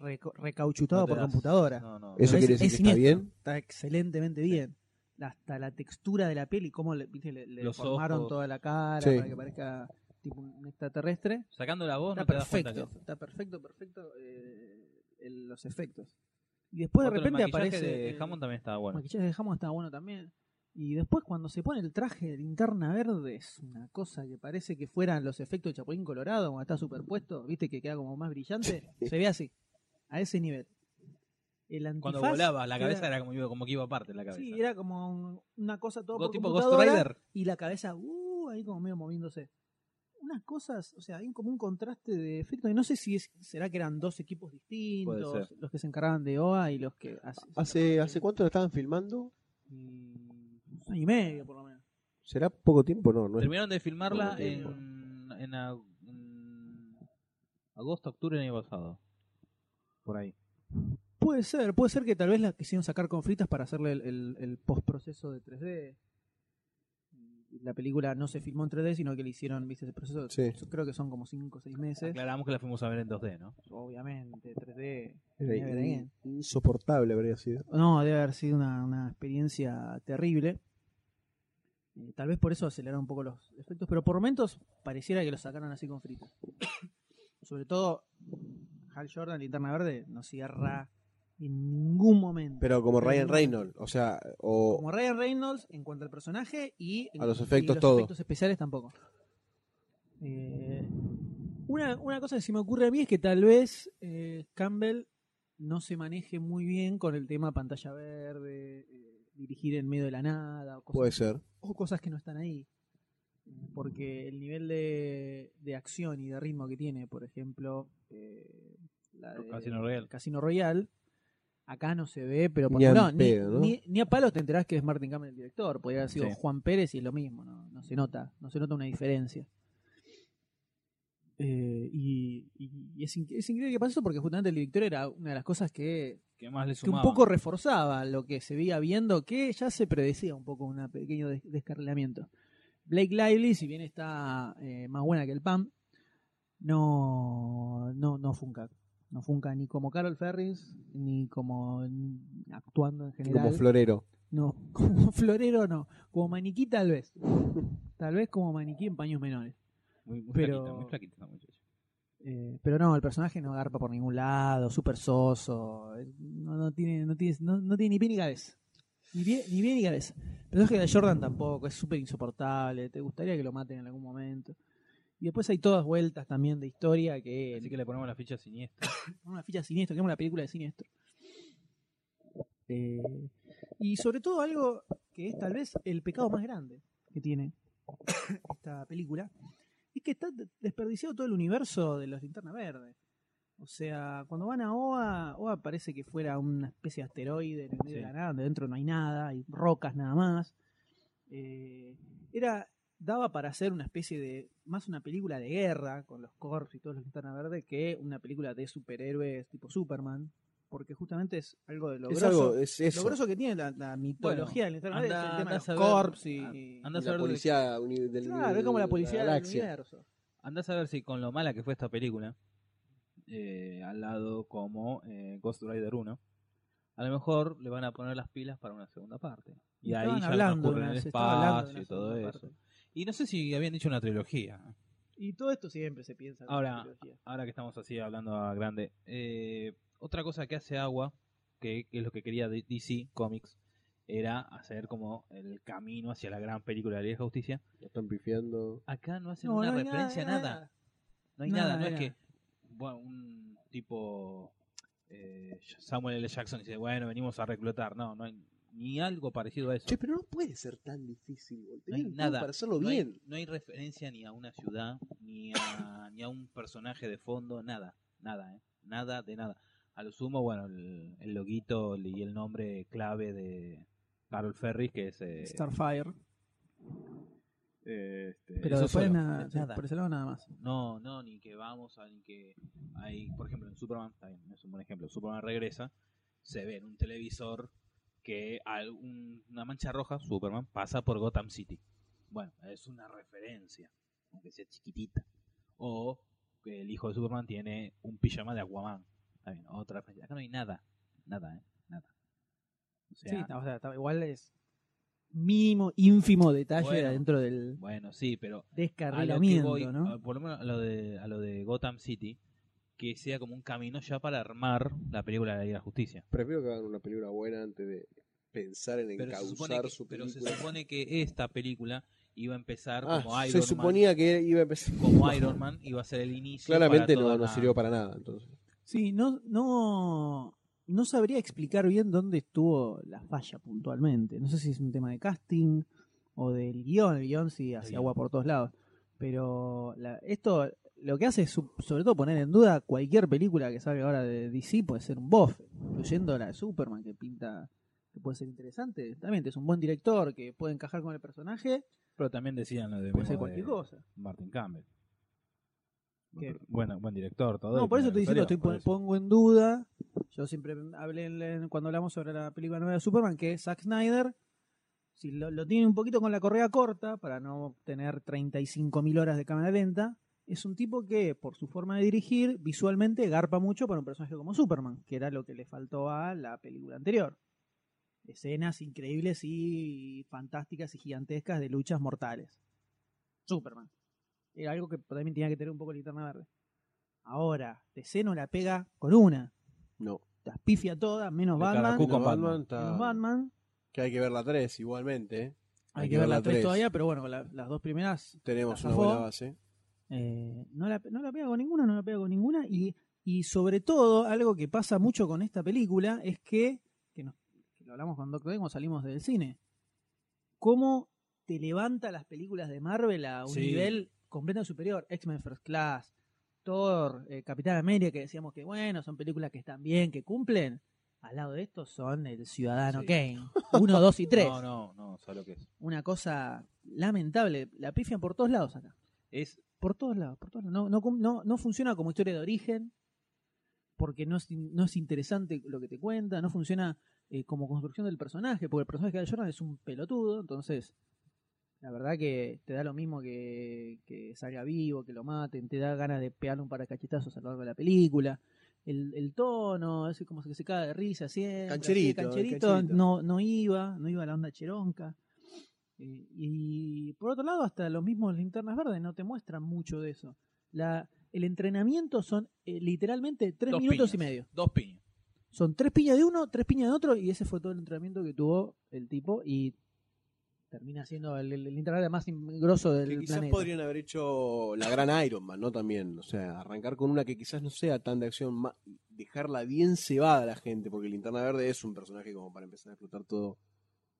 recauchutado No por das- computadora. No, no. Eso Es- quiere decir es que está bien. Está excelentemente bien. Hasta la textura de la peli, cómo le, viste, le, formaron ojos. toda la cara Sí. para que parezca tipo un extraterrestre. Sacando la voz, Está no te das cuenta perfecto, que- está perfecto, perfecto eh, el- los efectos. Y después de Otro, el repente maquillaje aparece. de eh, Hammond también estaba el bueno. maquillaje de Hammond estaba bueno también. Y después cuando se pone el traje de linterna verde es una cosa que parece que fueran los efectos de Chapulín Colorado cuando está superpuesto, viste que queda como más brillante. Se ve así, a ese nivel. El Cuando volaba, la cabeza queda- era como, como que iba aparte la cabeza. Sí, era como un- una cosa todo por tipo Ghost Rider. y la cabeza uh, ahí como medio moviéndose. Unas cosas, o sea, hay como un contraste de efectos. Y no sé si es, será que eran dos equipos distintos, los que se encargaban de OA y los que hace- ¿Hace, ¿Hace cuánto lo estaban filmando? un año y medio por lo menos. ¿Será poco tiempo? No, no es. Terminaron de filmarla en, en, en agosto, octubre del año pasado. Por ahí. Puede ser, puede ser que tal vez la quisieron sacar con fritas para hacerle el, el, el postproceso de 3D. La película no se filmó en 3D, sino que le hicieron, viste, ese proceso. Sí. Creo que son como 5 o 6 meses. Aclaramos que la fuimos a ver en 2D, ¿no? Obviamente, 3D. Era in- insoportable habría sido. No, debe haber sido una, una experiencia terrible. Eh, tal vez por eso aceleraron un poco los efectos, pero por momentos pareciera que lo sacaron así con fritas. Sobre todo, Hal Jordan, Linterna Verde, no cierra en ningún momento. Pero como Ryan Reynolds, o sea, o Como Ryan Reynolds en cuanto al personaje y en- A los y efectos los efectos especiales tampoco. Eh, una, una cosa que se me ocurre a mí es que tal vez eh, Campbell no se maneje muy bien con el tema pantalla verde, eh, dirigir en medio de la nada, o cosas, puede ser. o cosas que no están ahí. Porque el nivel de, de acción y de ritmo que tiene, por ejemplo, eh, la de Casino Royale. Casino Royale, acá no se ve, pero por Ni ejemplo, al ni, pedo, ¿no? ni- ni a palos te enterás que es Martin Campbell el director. Podría haber sido Sí. Juan Pérez y es lo mismo, no, no se nota, no se nota una diferencia. Eh, y y- y es, in- es increíble que pase eso porque justamente el director era una de las cosas que, ¿Qué más le que un poco reforzaba lo que se veía viendo, que ya se predecía un poco un pequeño des- descarrilamiento. Blake Lively, si bien está eh, más buena que el PAM, no, no, no funca. No funca ni como Carol Ferris, ni como actuando en general. Como florero. No, como florero no. Como maniquí tal vez. Tal vez como maniquí en paños menores. Muy, muy pero- flaquita, muy flaquita esta muchacha. Eh, pero no, el personaje no agarpa por ningún lado, súper soso. eh, No, no tiene, no, tiene, no, no tiene ni pie ni cabeza. Ni pie ni, pie ni cabeza. El personaje de Jordan tampoco, es súper insoportable. Te gustaría que lo maten en algún momento. Y después hay todas vueltas también de historia que. Así que le ponemos la ficha siniestra. una ficha siniestro, que es la película de siniestro. Eh, y sobre todo algo que es tal vez el pecado más grande que tiene esta película, es que está de- desperdiciado todo el universo de los linternas verdes. O sea, cuando van a OA, OA parece que fuera una especie de asteroide en el medio Sí. de la nada, donde dentro no hay nada, hay rocas nada más. Eh, era daba para hacer una especie de más una película de guerra con los corps y todos los linternas verdes que una película de superhéroes tipo Superman, porque justamente es algo de lo Es grosso, algo, es eso. lo grosso que tiene la, la mitología del verde, es anda- el tema de los a saber- corps y, a- y- anda a Y saber la policía del claro, es como la policía del universo. Andás a ver si con lo mala que fue esta película, eh, al lado como eh, Ghost Rider 1, a lo mejor le van a poner las pilas para una segunda parte. Y, ahí Estaban ya en una- el espacio y todo eso. parte. Y no sé si habían dicho una trilogía. Y todo esto siempre se piensa. en Ahora, trilogía. ahora que estamos así hablando a grande, eh, otra cosa que hace agua, que, que es lo que quería DC Comics, era hacer como el camino hacia la gran película de la Justicia. Lo están pifiando. Acá no hacen No, una no referencia a nada, nada. nada. No hay Nada, nada, no es que bueno, un tipo eh, Samuel L. Jackson dice, bueno, venimos a reclutar. No, no hay ni algo parecido a eso. Che, pero no puede ser tan difícil. boludo. no hay nada. para hacerlo no hay- bien. no hay referencia ni a una ciudad, ni a, ni a un personaje de fondo, nada, nada, ¿eh? nada de nada. A lo sumo, bueno, el, el loguito y el nombre clave de Carol Ferris, que es... eh, Starfire. eh, este, Pero después solo, nada, nada. por ese lado nada más. No, no, ni que vamos a, ni que hay, por ejemplo, en Superman, está bien, es un buen ejemplo, Superman regresa, se ve en un televisor que una mancha roja, Superman, pasa por Gotham City. Bueno, es una referencia, aunque sea chiquitita. O que el hijo de Superman tiene un pijama de Aquaman. Bien, otra referencia. Acá no hay nada. Nada, ¿eh? Nada. O Sí, o sea, igual es mínimo, ínfimo detalle Bueno. dentro del bueno, sí, pero descarrilamiento, voy, ¿no? por lo menos a lo, de, a lo de Gotham City, que sea como un camino ya para armar la película de la Liga de la Justicia. Prefiero que hagan una película buena antes de pensar en Pero se, encauzar que, su pero se película. supone que esta película iba a empezar Ah, como se Iron Man. suponía que iba a empezar. Como Iron Man iba a ser el inicio. Claramente para no, toda no sirvió para nada. Entonces. Sí, no, no, no sabría explicar bien dónde estuvo la falla puntualmente. No sé si es un tema de casting o del guion. El guion sí hace agua por todos lados. Pero la- esto lo que hace es sobre todo poner en duda cualquier película que salga ahora de DC puede ser un bofe, incluyendo la de Superman que pinta que puede ser interesante. También es un buen director que puede encajar con el personaje, Pero también decían lo de, puede ser cualquier de cosa. Martin Campbell. ¿Qué? Bueno, buen director, todo. No, por eso estoy diciendo, estoy pon- pongo en duda. Yo siempre hablé en- en- cuando hablamos sobre la película nueva de Superman que Zack Snyder, si lo, lo tiene un poquito con la correa corta para no tener 35.000 horas de cámara lenta, es un tipo que, por su forma de dirigir, visualmente garpa mucho para un personaje como Superman, que era lo que le faltó a la película anterior. Escenas increíbles y fantásticas y gigantescas de luchas mortales. Superman. Era algo que también tenía que tener un poco linterna verde. Ahora, DC no la pega con una. No. Las pifia todas, menos Le Batman. No, Batman. está- Menos Batman. Que hay que ver la 3 igualmente. ¿eh? Hay, que ver la 3 todavía, pero bueno, la- las dos primeras Tenemos una buena base. Eh, no, la, no la pega con ninguna, no la pega con ninguna. Y, y sobre todo, algo que pasa mucho con esta película es que, que, nos- que lo hablamos con Doctor D cuando salimos del cine, cómo te levanta las películas de Marvel a un Sí. nivel completamente superior. X-Men First Class, Thor, eh, Capitán América, que decíamos que bueno, son películas que están bien, que cumplen. Al lado de estos son el Ciudadano Sí. Kane. Uno, dos y tres. No, no, no, ¿sabes lo que es? Una cosa lamentable. La pifian por todos lados acá. Es Por todos lados, por todos lados. No, no, no, no funciona como historia de origen, porque no es, no es interesante lo que te cuenta, no funciona eh, como construcción del personaje, porque el personaje de Jordan es un pelotudo, entonces la verdad que te da lo mismo que, que salga vivo, que lo maten, te da ganas de pegarle un par de cachetazos a lo largo de la película. El, el tono, es como que se caga de risa siempre. así, Cancherito, cancherito, cancherito. No, no iba, no iba a la onda cheronca. Eh, y por otro lado, hasta los mismos linternas verdes no te muestran mucho de eso. La, el entrenamiento son eh, literalmente tres dos minutos piñas, y medio. Dos piñas. Son tres piñas de uno, tres piñas de otro, y ese fue todo el entrenamiento que tuvo el tipo. Y termina siendo el, el, el linterna verde más grosso del Que quizás planeta. podrían haber hecho la gran Iron Man, ¿no? También, o sea, arrancar con una que quizás no sea tan de acción, dejarla bien cebada a la gente, porque Linterna Verde es un personaje como para empezar a explotar todo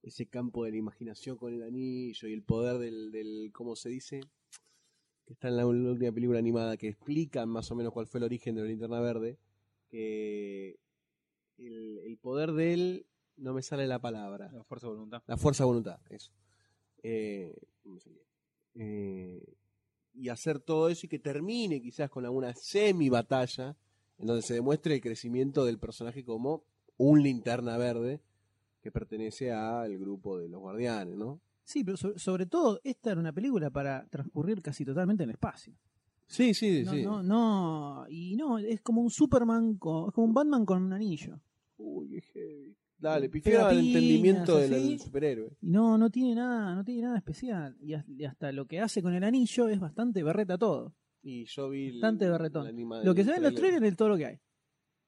ese campo de la imaginación con el anillo y el poder del, del ¿cómo se dice? Que está en la, última película animada, que explican más o menos cuál fue el origen de la Linterna Verde, que el, el poder de él, no me sale la palabra. La fuerza de voluntad. La fuerza de voluntad, eso. Eh. Eh, y hacer todo eso y que termine quizás con alguna semi batalla en donde se demuestre el crecimiento del personaje como un linterna verde que pertenece al grupo de los guardianes, ¿no? Sí, pero so- sobre todo, esta era una película para transcurrir casi totalmente en el espacio. Sí, sí, No, sí. no, no, y no, es como un Superman, con, es como un Batman con un anillo. Uy, qué heavy. Dale, pifiaba el entendimiento del, superhéroe. Y no, no tiene nada, no tiene nada especial. Y, has- y hasta lo que hace con el anillo es bastante berreta todo. Y yo vi el- Bastante berretón. el anima Lo que se ve en los trailers es todo lo que hay.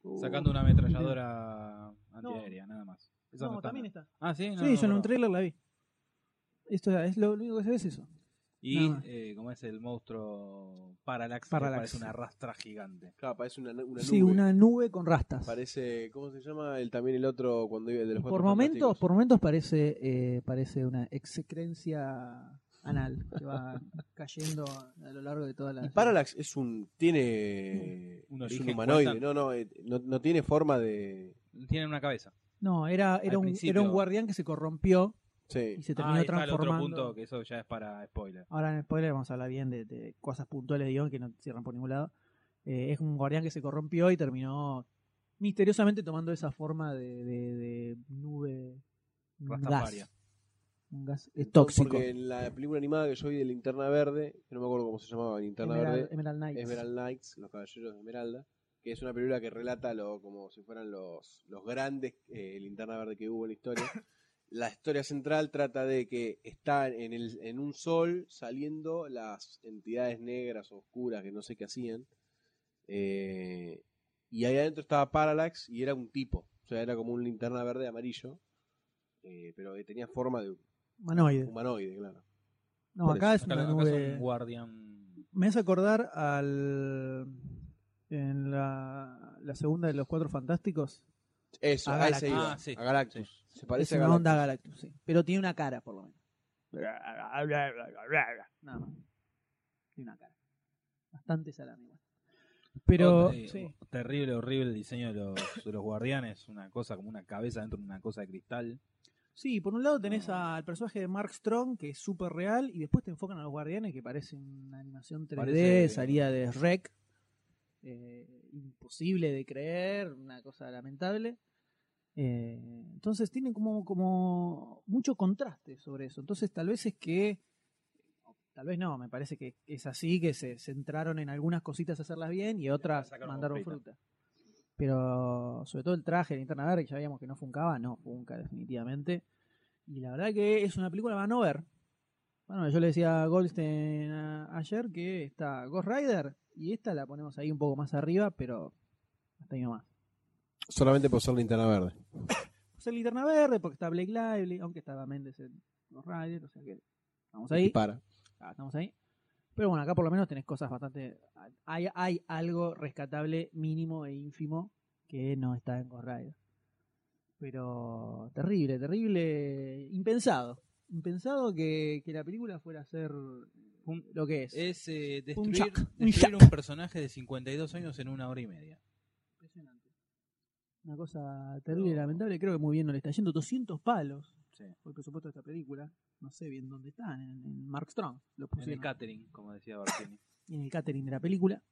Uh, Sacando una ametralladora antiaérea, nada más. Esa No, está, también está. Ah, sí, no, sí, no, yo en un trailer la vi. Esto es lo, único que se ve es eso. Y eh, como es el monstruo Parallax, Parallax. que parece una rastra gigante. Claro, parece una, una nube. Sí, una nube con rastas. Parece, ¿cómo se llama? El, también el otro cuando iba el de los por momentos, por momentos parece, eh, parece una excrencia anal que va cayendo a lo largo de toda la. Y Parallax es un tiene Un es un humanoide, no, no, eh, no, no tiene forma de Tiene una cabeza. No, era, era, un, principio- era un guardián que se corrompió sí. y se Ah, terminó está el otro transformando. punto, que eso ya es para spoiler. Ahora en spoiler vamos a hablar bien de, de cosas puntuales de guion que no cierran por ningún lado. Eh, es un guardián que se corrompió y terminó misteriosamente tomando esa forma de, de, de nube gas. Rastafaria. Un gas es tóxico. Porque en la película animada que yo vi de Linterna Verde, que no me acuerdo cómo se llamaba, Linterna Emerald, Verde, Emerald Knights. Emerald Knights, los caballeros de Esmeralda, que es una película que relata lo, como si fueran los, los grandes eh, Linterna Verde que hubo en la historia. La historia central trata de que están en, el, en un sol saliendo las entidades negras o oscuras que no sé qué hacían. eh, y ahí adentro estaba Parallax y era un tipo. O sea, era como un linterna verde amarillo. eh, pero que tenía forma de Humanoide. humanoide, claro. No, Por acá eso. es Acá, una acá es nube. un guardián. Me hace acordar al. En la, la segunda de los Cuatro Fantásticos. Eso, A a, Galactus. ese iba, Ah, sí. a Galactus. Se Es parece a una Galactus. onda Galactus, sí. Pero tiene una cara, por lo menos. Nada más. Tiene una cara. Bastante salame igual. Pero. Oh, sí. Terrible, horrible el diseño de los, de los guardianes. Una cosa como una cabeza dentro de una cosa de cristal. Sí, por un lado tenés al personaje de Mark Strong, que es súper real, y después te enfocan a los guardianes, que parece una animación 3D, Parece- salida de Rec. Eh, imposible de creer, una cosa lamentable. Eh, entonces tienen como, como mucho contraste sobre eso. Entonces tal vez es que, tal vez no, me parece que es así, que se centraron en algunas cositas a hacerlas bien y otras mandaron fruta. Pero sobre todo el traje de Linterna Verde, que ya veíamos que no funcaba, no funca definitivamente. Y la verdad que es una película van a ver. Bueno, yo le decía a Goldstein ayer que está Ghost Rider y esta la ponemos ahí un poco más arriba, pero hasta ahí nomás. Solamente por ser linterna verde. Por ser Linterna Verde, porque está Blake Lively, aunque estaba Méndez en Ghost Rider, o sea que estamos Y ahí. para. Ah, estamos ahí. Pero bueno, acá por lo menos tenés cosas bastante. Hay, hay algo rescatable, mínimo e ínfimo, que no está en Ghost Rider. Pero terrible, terrible. Impensado. Impensado que, que la película fuera a ser Un- lo que es. Es eh, Un destruir, shock, un destruir shock. un personaje de 52 años en una hora y media. Impresionante. Una cosa terrible y lamentable. Creo que muy bien no le está yendo. 200 palos Sí. el presupuesto de esta película. No sé bien dónde están. En, en Mark Strong. Lo En el catering, como decía Bartini. y en el catering de la película.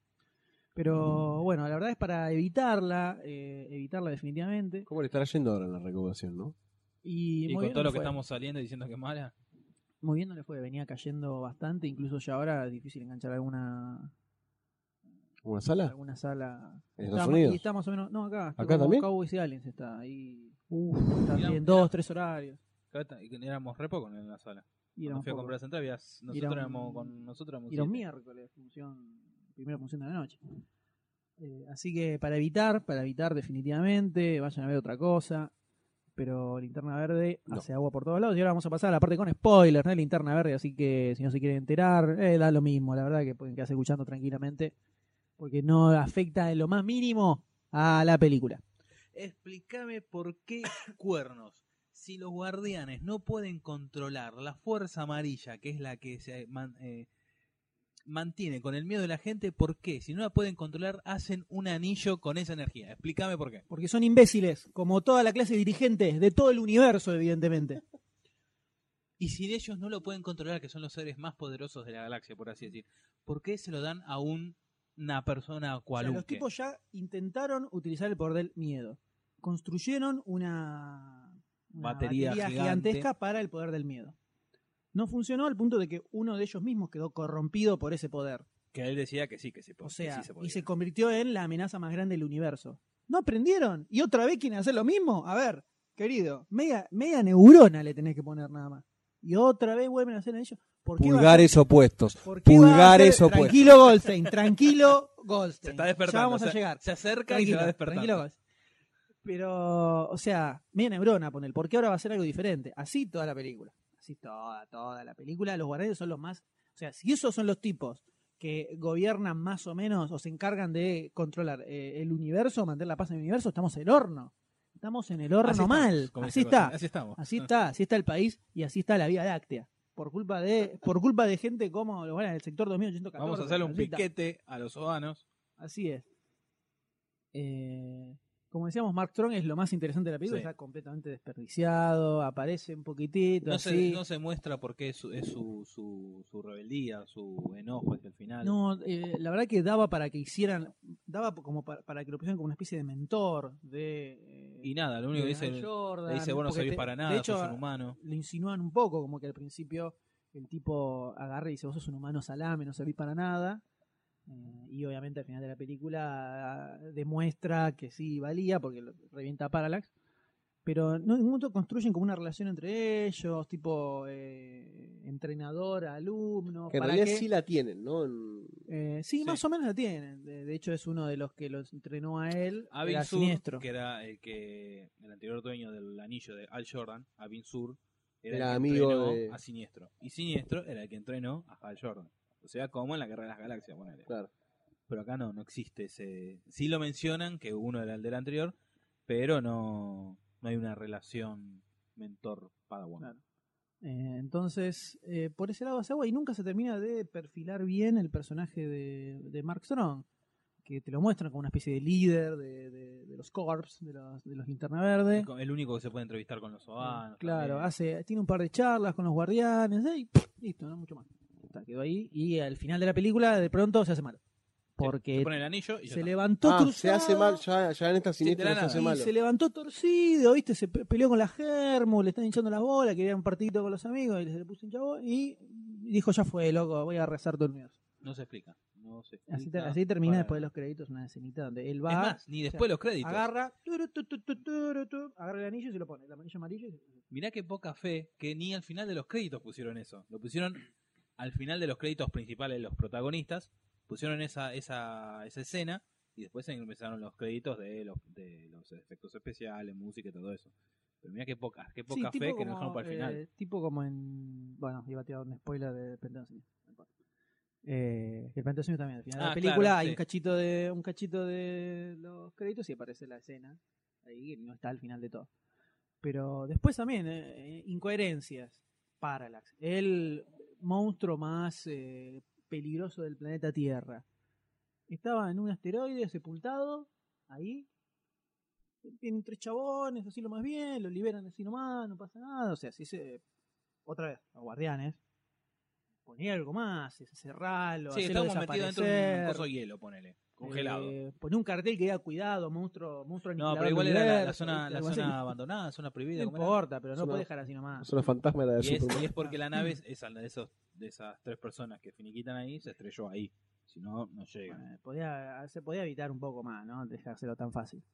Pero bueno, la verdad es para evitarla, eh, evitarla definitivamente. ¿Cómo le estará yendo ahora en la recaudación, no? Y, Y muy con bien todo no lo que fue. estamos saliendo y diciendo que es mala. Muy bien no le fue, venía cayendo bastante, incluso ya ahora es difícil enganchar alguna ¿Una sala? alguna sala. ¿En Estados Unidos? Y está más o menos, no, acá. está ¿Acá como también? Cowboys y Aliens está ahí. Mirá, también, dos, tres horarios. Acá está- y éramos re pocos en la sala. Y Cuando fui a comprar la central, había- nosotros un- éramos con nosotros éramos Y los miércoles, función, primera función de la noche. Eh, así que para evitar, para evitar definitivamente, vayan a ver otra cosa. Pero Linterna Verde No. hace agua por todos lados. Y ahora vamos a pasar a la parte con spoilers, ¿no? Linterna Verde, así que si no se quieren enterar, eh, da lo mismo. La verdad que pueden quedarse escuchando tranquilamente. Porque no afecta en lo más mínimo a la película. Explícame por qué cuernos. Si los guardianes no pueden controlar la fuerza amarilla, que es la que se man- eh, mantiene con el miedo de la gente, ¿por qué? Si no la pueden controlar, hacen un anillo con esa energía. Explícame por qué. Porque son imbéciles, como toda la clase de dirigentes de todo el universo, evidentemente. Y si ellos no lo pueden controlar, que son los seres más poderosos de la galaxia, por así decir, ¿por qué se lo dan a un- una persona O sea, cual los tipos ya intentaron utilizar el poder del miedo. Construyeron una, una Batería gigante. gigantesca para el poder del miedo. No funcionó al punto de que uno de ellos mismos quedó corrompido por ese poder. Que él decía que sí, que sí, O que sea, sí se podía. y se convirtió en la amenaza más grande del universo. ¿No aprendieron? ¿Y otra vez quieren hacer lo mismo? A ver, querido, media, media neurona le tenés que poner nada más. Y otra vez vuelven a hacer ellos. ¿Por qué va a Pulgares opuestos. Pulgares opuestos. Tranquilo, Goldstein, tranquilo, Goldstein. Se está despertando. Ya vamos a se- llegar. Se acerca y Tranquilo, se va despertando. tranquilo, Goldstein. Pero, o sea, media neurona poner. ¿Por qué ahora va a ser algo diferente? Así toda la película. Así toda, toda la película. Los guardianes son los más. O sea, si esos son los tipos que gobiernan más o menos o se encargan de controlar eh, el universo, mantener la paz en el universo, estamos en el horno. Estamos en el horno Así mal. estamos, Así está. Así estamos. Así está, así está el país y así está la Vía Láctea. Por culpa de, por culpa de gente como los bueno, el sector 2814. Vamos a hacerle un piquete a los ovanos. Así es. Eh, como decíamos, Mark Strong es lo más interesante de la película. Sí. Está completamente desperdiciado, aparece un poquitito No así. se, no se muestra por qué es, su, es su, su, su rebeldía, su enojo hacia el final. No, eh, la verdad que daba para que hicieran, daba como para, para que lo pusieran como una especie de mentor de Y nada, lo único que de dice, Jordan, le dice, vos no servís para de nada, hecho, sos un humano. Lo insinúan un poco, como que al principio el tipo agarra y dice, vos sos un humano salame, no servís para nada. Eh, y obviamente al final de la película demuestra que sí valía, porque lo- revienta a Parallax. Pero no, en un momento construyen como una relación entre ellos, tipo eh, entrenador, alumno. Que en para realidad sí la tienen, ¿no? En- eh, sí, Sí. más o menos la tienen. De, de hecho, es uno de los que los entrenó a él. Avin era Sur, siniestro. que era el que el anterior dueño del anillo de Al Jordan, Avin Sur, era, Era el que amigo entrenó de- a Siniestro. Y Siniestro era el que entrenó a Hal Jordan. O sea, como en la Guerra de las Galaxias, ponele. Claro. Pero acá no, no existe ese... Sí lo mencionan, que uno era el del anterior, pero no, no hay una relación mentor-padawan. Claro. Eh, entonces, eh, por ese lado hace agua y nunca se termina de perfilar bien el personaje de, de Mark Strong, que te lo muestran como una especie de líder de, de- de los Corps, de los, de los Linterna Verde. El, único que se puede entrevistar con los Ovanos. Claro, también. hace, tiene un par de charlas con los guardianes eh, y pff, listo, no mucho más. Está, quedó ahí y al final de la película de pronto se hace malo. Porque Se pone el anillo y ya se está. levantó Ah, se hace mal, ya, ya en esta siniestra la se hace nada. y malo. se levantó torcido, ¿viste? Se pe- peleó con la Germu, le están hinchando las bolas, quería un partidito con los amigos y se le puso hinchado y dijo, ya fue, loco, voy a rezar todo el universo. No se explica. No se Así, explica te- así termina para después de los créditos una escenita donde él va... Es más, ni después o sea, los créditos. Agarra, turu, tu, tu, tu, turu, tu, agarra el anillo y se lo pone, el anillo amarillo y se- Mirá qué poca fe que ni al final de los créditos pusieron eso. Lo pusieron al final de los créditos principales, los protagonistas, pusieron esa, esa, esa escena y después empezaron los créditos de los, de los efectos especiales, música y todo eso. Pero mira qué poca, qué poca Sí, fe que nos dejaron para el final. eh, tipo como en... Bueno, iba a tirar un spoiler de Pentagon Senior, no importa. Eh, el también, al final de Ah, la película claro, hay sí. un cachito de un cachito de los créditos y aparece la escena ahí no está al final de todo. Pero después también, eh, incoherencias. Parallax, el monstruo más eh, peligroso del planeta Tierra. Estaba en un asteroide sepultado, ahí. Tienen tres chabones, así lo más bien, lo liberan así nomás, no pasa nada. O sea, si se. Otra vez, los guardianes. Poné algo más, cerralo, Sí, estamos metidos dentro de un coso de hielo, ponele. Congelado. Eh, poné un cartel que diga cuidado, monstruo, monstruo no, pero igual era la, la zona, la zona abandonada, zona prohibida. No ¿cómo era? importa, pero no puede dejar así nomás. Es una fantasma Y es, y es porque la nave, esa, de, esos, de esas tres personas que finiquitan ahí, se estrelló ahí. Si no, no llega. Bueno, podía, se podía evitar un poco más, ¿no? Dejárselo tan fácil.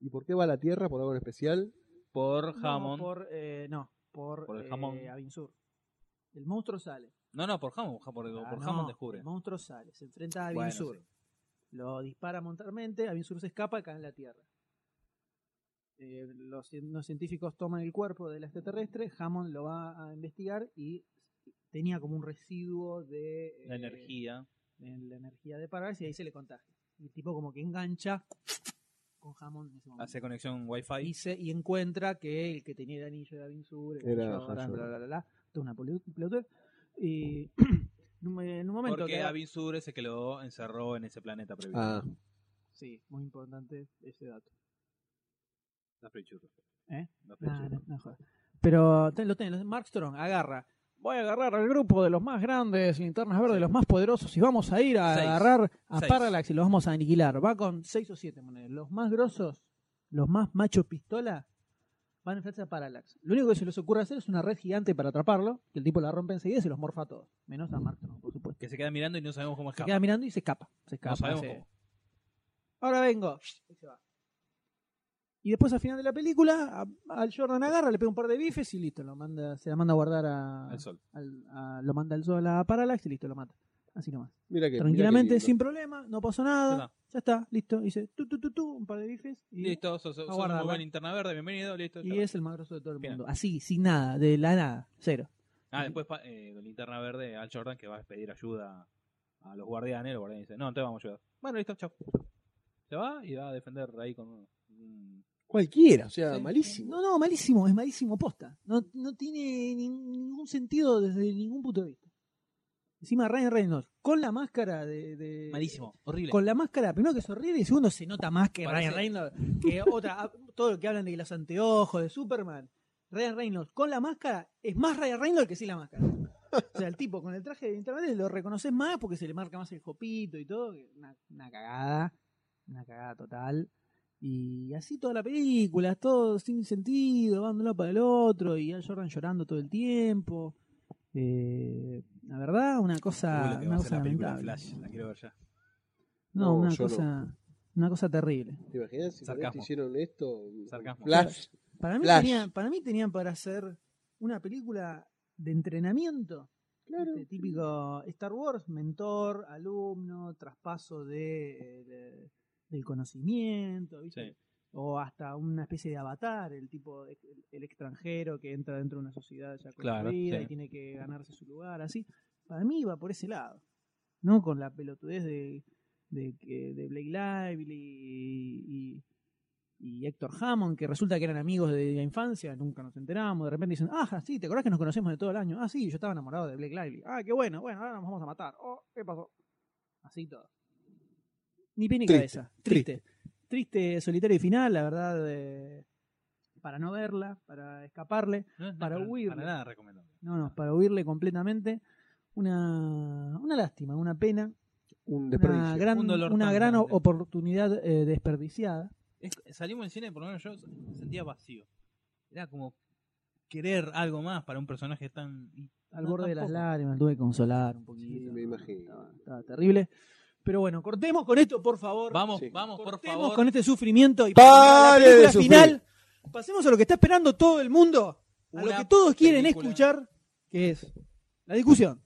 ¿Y por qué va a la Tierra? ¿Por algo en especial? Por No, Hammond. por, eh, no, por, Por el eh. Avinsur. El monstruo sale. No, no, por Hammond. Por, por Ah, no, Hammond descubre. El monstruo sale, se enfrenta a Bueno, Avinsur. sí. Lo dispara montarmente, Avinsur se escapa y cae en la Tierra. Eh, los, los científicos toman el cuerpo del extraterrestre, Hammond lo va a investigar y tenía como un residuo de La eh, energía. de la energía de Parallax y ahí se le contagia. Y el tipo como que engancha con Hammond en ese momento. Hace conexión Wi-Fi. Y, se- y encuentra que el que tenía el anillo de era, Jordan, Hal bla, bla, bla, bla. Toda una pelotudez. Y en un- en un momento Porque que... Avin Sur ese que lo encerró en ese planeta prohibido. Ah, Sí, muy importante ese dato. Las Free Churros. ¿Eh? No, no, no. Pero ten- lo tenés, Mark Strong agarra. Voy a agarrar al grupo de los más grandes linternas verdes, los más poderosos, y vamos a ir a Seis. agarrar a Seis. Parallax y los vamos a aniquilar. Va con seis o siete monedas. Los más grosos, los más machos pistola, van a enfrentarse a Parallax. Lo único que se les ocurre hacer es una red gigante para atraparlo, que el tipo la rompe enseguida y se los morfa a todos. Menos a Mark Strong, por supuesto. Que se queda mirando y no sabemos cómo Se escapa. queda mirando y se escapa. Se escapa. no sabemos hace- cómo. Ahora vengo. Y se va. Y después al final de la película, al Jordan agarra, le pega un par de bifes y listo, lo manda, se la manda a guardar a, Al sol. al- a- lo manda al sol a Parallax y listo, lo mata. Así nomás. mira que. Tranquilamente, mira que sin problema, no pasó nada. Ya está. Ya está, listo. Dice tu, tu, tu, tu, un par de bifes y, Listo, sos, sos, buen linterna verde, bienvenido, listo. y es el más grosso de todo el mundo. Así, sin nada, de la nada, cero. Ah, después eh, linterna verde al Jordan que va a pedir ayuda a los guardianes. Los guardianes dicen, no, te vamos a ayudar. Bueno, listo, chao. Se va y va a defender ahí con un- un Cualquiera, o sea, Sí. malísimo. No, no, malísimo, es malísimo posta. No, no tiene ni- ningún sentido desde ningún punto de vista. Encima Ryan Reynolds, con la máscara de... de- malísimo, horrible. Con la máscara, primero que es horrible y segundo se nota más que Parece- Ryan Reynolds. Que otra, todo lo que hablan de los anteojos, de Superman. Ryan Reynolds con la máscara es más Ryan Reynolds que sin la máscara. O sea, el tipo con el traje de internet lo reconoces más porque se le marca más el jopito y todo. Una, una cagada. Una cagada total. Y así toda la película, todo sin sentido, va de un lado para el otro, y Al Jordan llorando todo el tiempo. Eh, la verdad, una Uy, cosa, que una cosa lamentable. Flash, la quiero ver ya. No, No, una no. cosa, una cosa terrible. ¿Te imaginas si Sarcasmo. hicieron esto? Sarcasmo. Flash. Para mí, Flash. tenían, para mí tenían para hacer una película de entrenamiento. ¿viste? Típico Star Wars, mentor, alumno, traspaso de, eh, de- del conocimiento, ¿viste? Sí. O hasta una especie de avatar, el tipo, el, el extranjero que entra dentro de una sociedad ya Claro, construida sí. y tiene que ganarse su lugar, así. Para mí iba por ese lado, ¿no? Con la pelotudez de, de, de Blake Lively y, y Héctor Hammond, que resulta que eran amigos de la infancia, nunca nos enteramos, de repente dicen, ah, sí, ¿te acordás que nos conocemos de todo el año? Ah, sí, yo estaba enamorado de Blake Lively. Ah, qué bueno, bueno, ahora nos vamos a matar. Oh, ¿qué pasó? Así todo. Ni pie ni Triste, cabeza. Triste. Triste, solitario y final, la verdad, eh, para no verla, para escaparle, No es Para para, huirle. para nada recomendable. no, no, para huirle completamente. Una, una lástima, una pena, Un una desperdicio. gran, Un dolor una gran oportunidad eh, desperdiciada. Es- salimos del cine, por lo menos yo me sentía vacío. Era como querer algo más para un personaje tan... Al no, borde de las lágrimas, tuve que consolar un poquito. Sí, me imagino. Estaba, estaba terrible. Pero bueno, cortemos con esto, por favor. Vamos, Sí. vamos, por Cortemos favor. con este sufrimiento y ¡Pare pasemos a la de película final. Pasemos a lo que está esperando todo el mundo, a lo Una que todos quieren película. escuchar, que es la discusión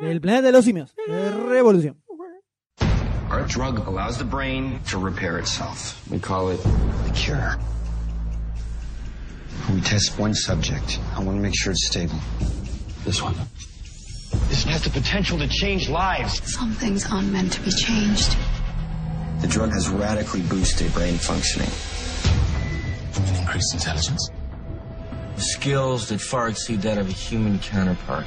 del planeta de los simios, de Revolución. Our drug allows the brain to repair itself. We call it the cure. We test one subject. I want to make sure it's stable. This one. This has the potential to change lives. Some things aren't meant to be changed. The drug has radically boosted brain functioning. You mean increased intelligence? Skills that far exceed that of a human counterpart.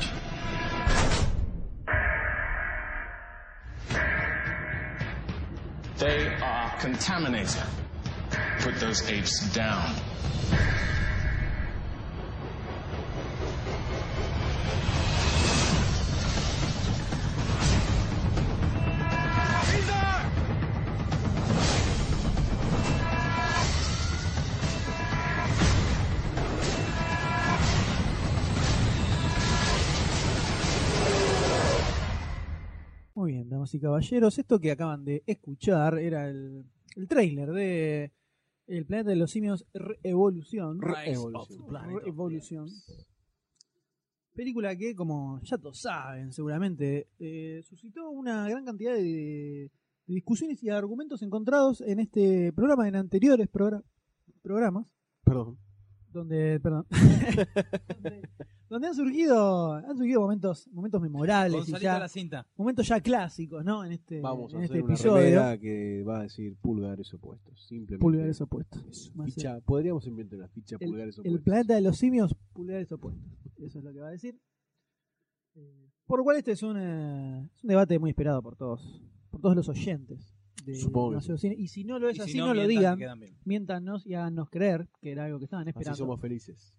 They are contaminated. Put those apes down. Damas y caballeros, esto que acaban de escuchar era el, el trailer de El planeta de los simios Revolución. Of Revolución. Película que, como ya todos saben, seguramente, eh, suscitó una gran cantidad de, de discusiones y argumentos encontrados en este programa, en anteriores progra- programas, Perdón. Donde, perdón, donde, donde han surgido, han surgido momentos, momentos memorables y ya, a la cinta. momentos ya clásicos, ¿no? En este, Vamos a en hacer este una episodio. que va a decir pulgares opuestos. Simplemente. Pulgares opuestos. Ficha- podríamos inventar una ficha el, pulgares el opuestos. planeta de los simios, pulgares opuestos. Eso es lo que va a decir. Eh, Por lo cual este es un, eh, es un debate muy esperado por todos, por todos los oyentes de Supongo que Demasiado Cine. Y si no lo es Y así, si no, no, lo mientan digan. quedan bien. Miéntanos y háganos creer que era algo que estaban Así esperando. somos felices.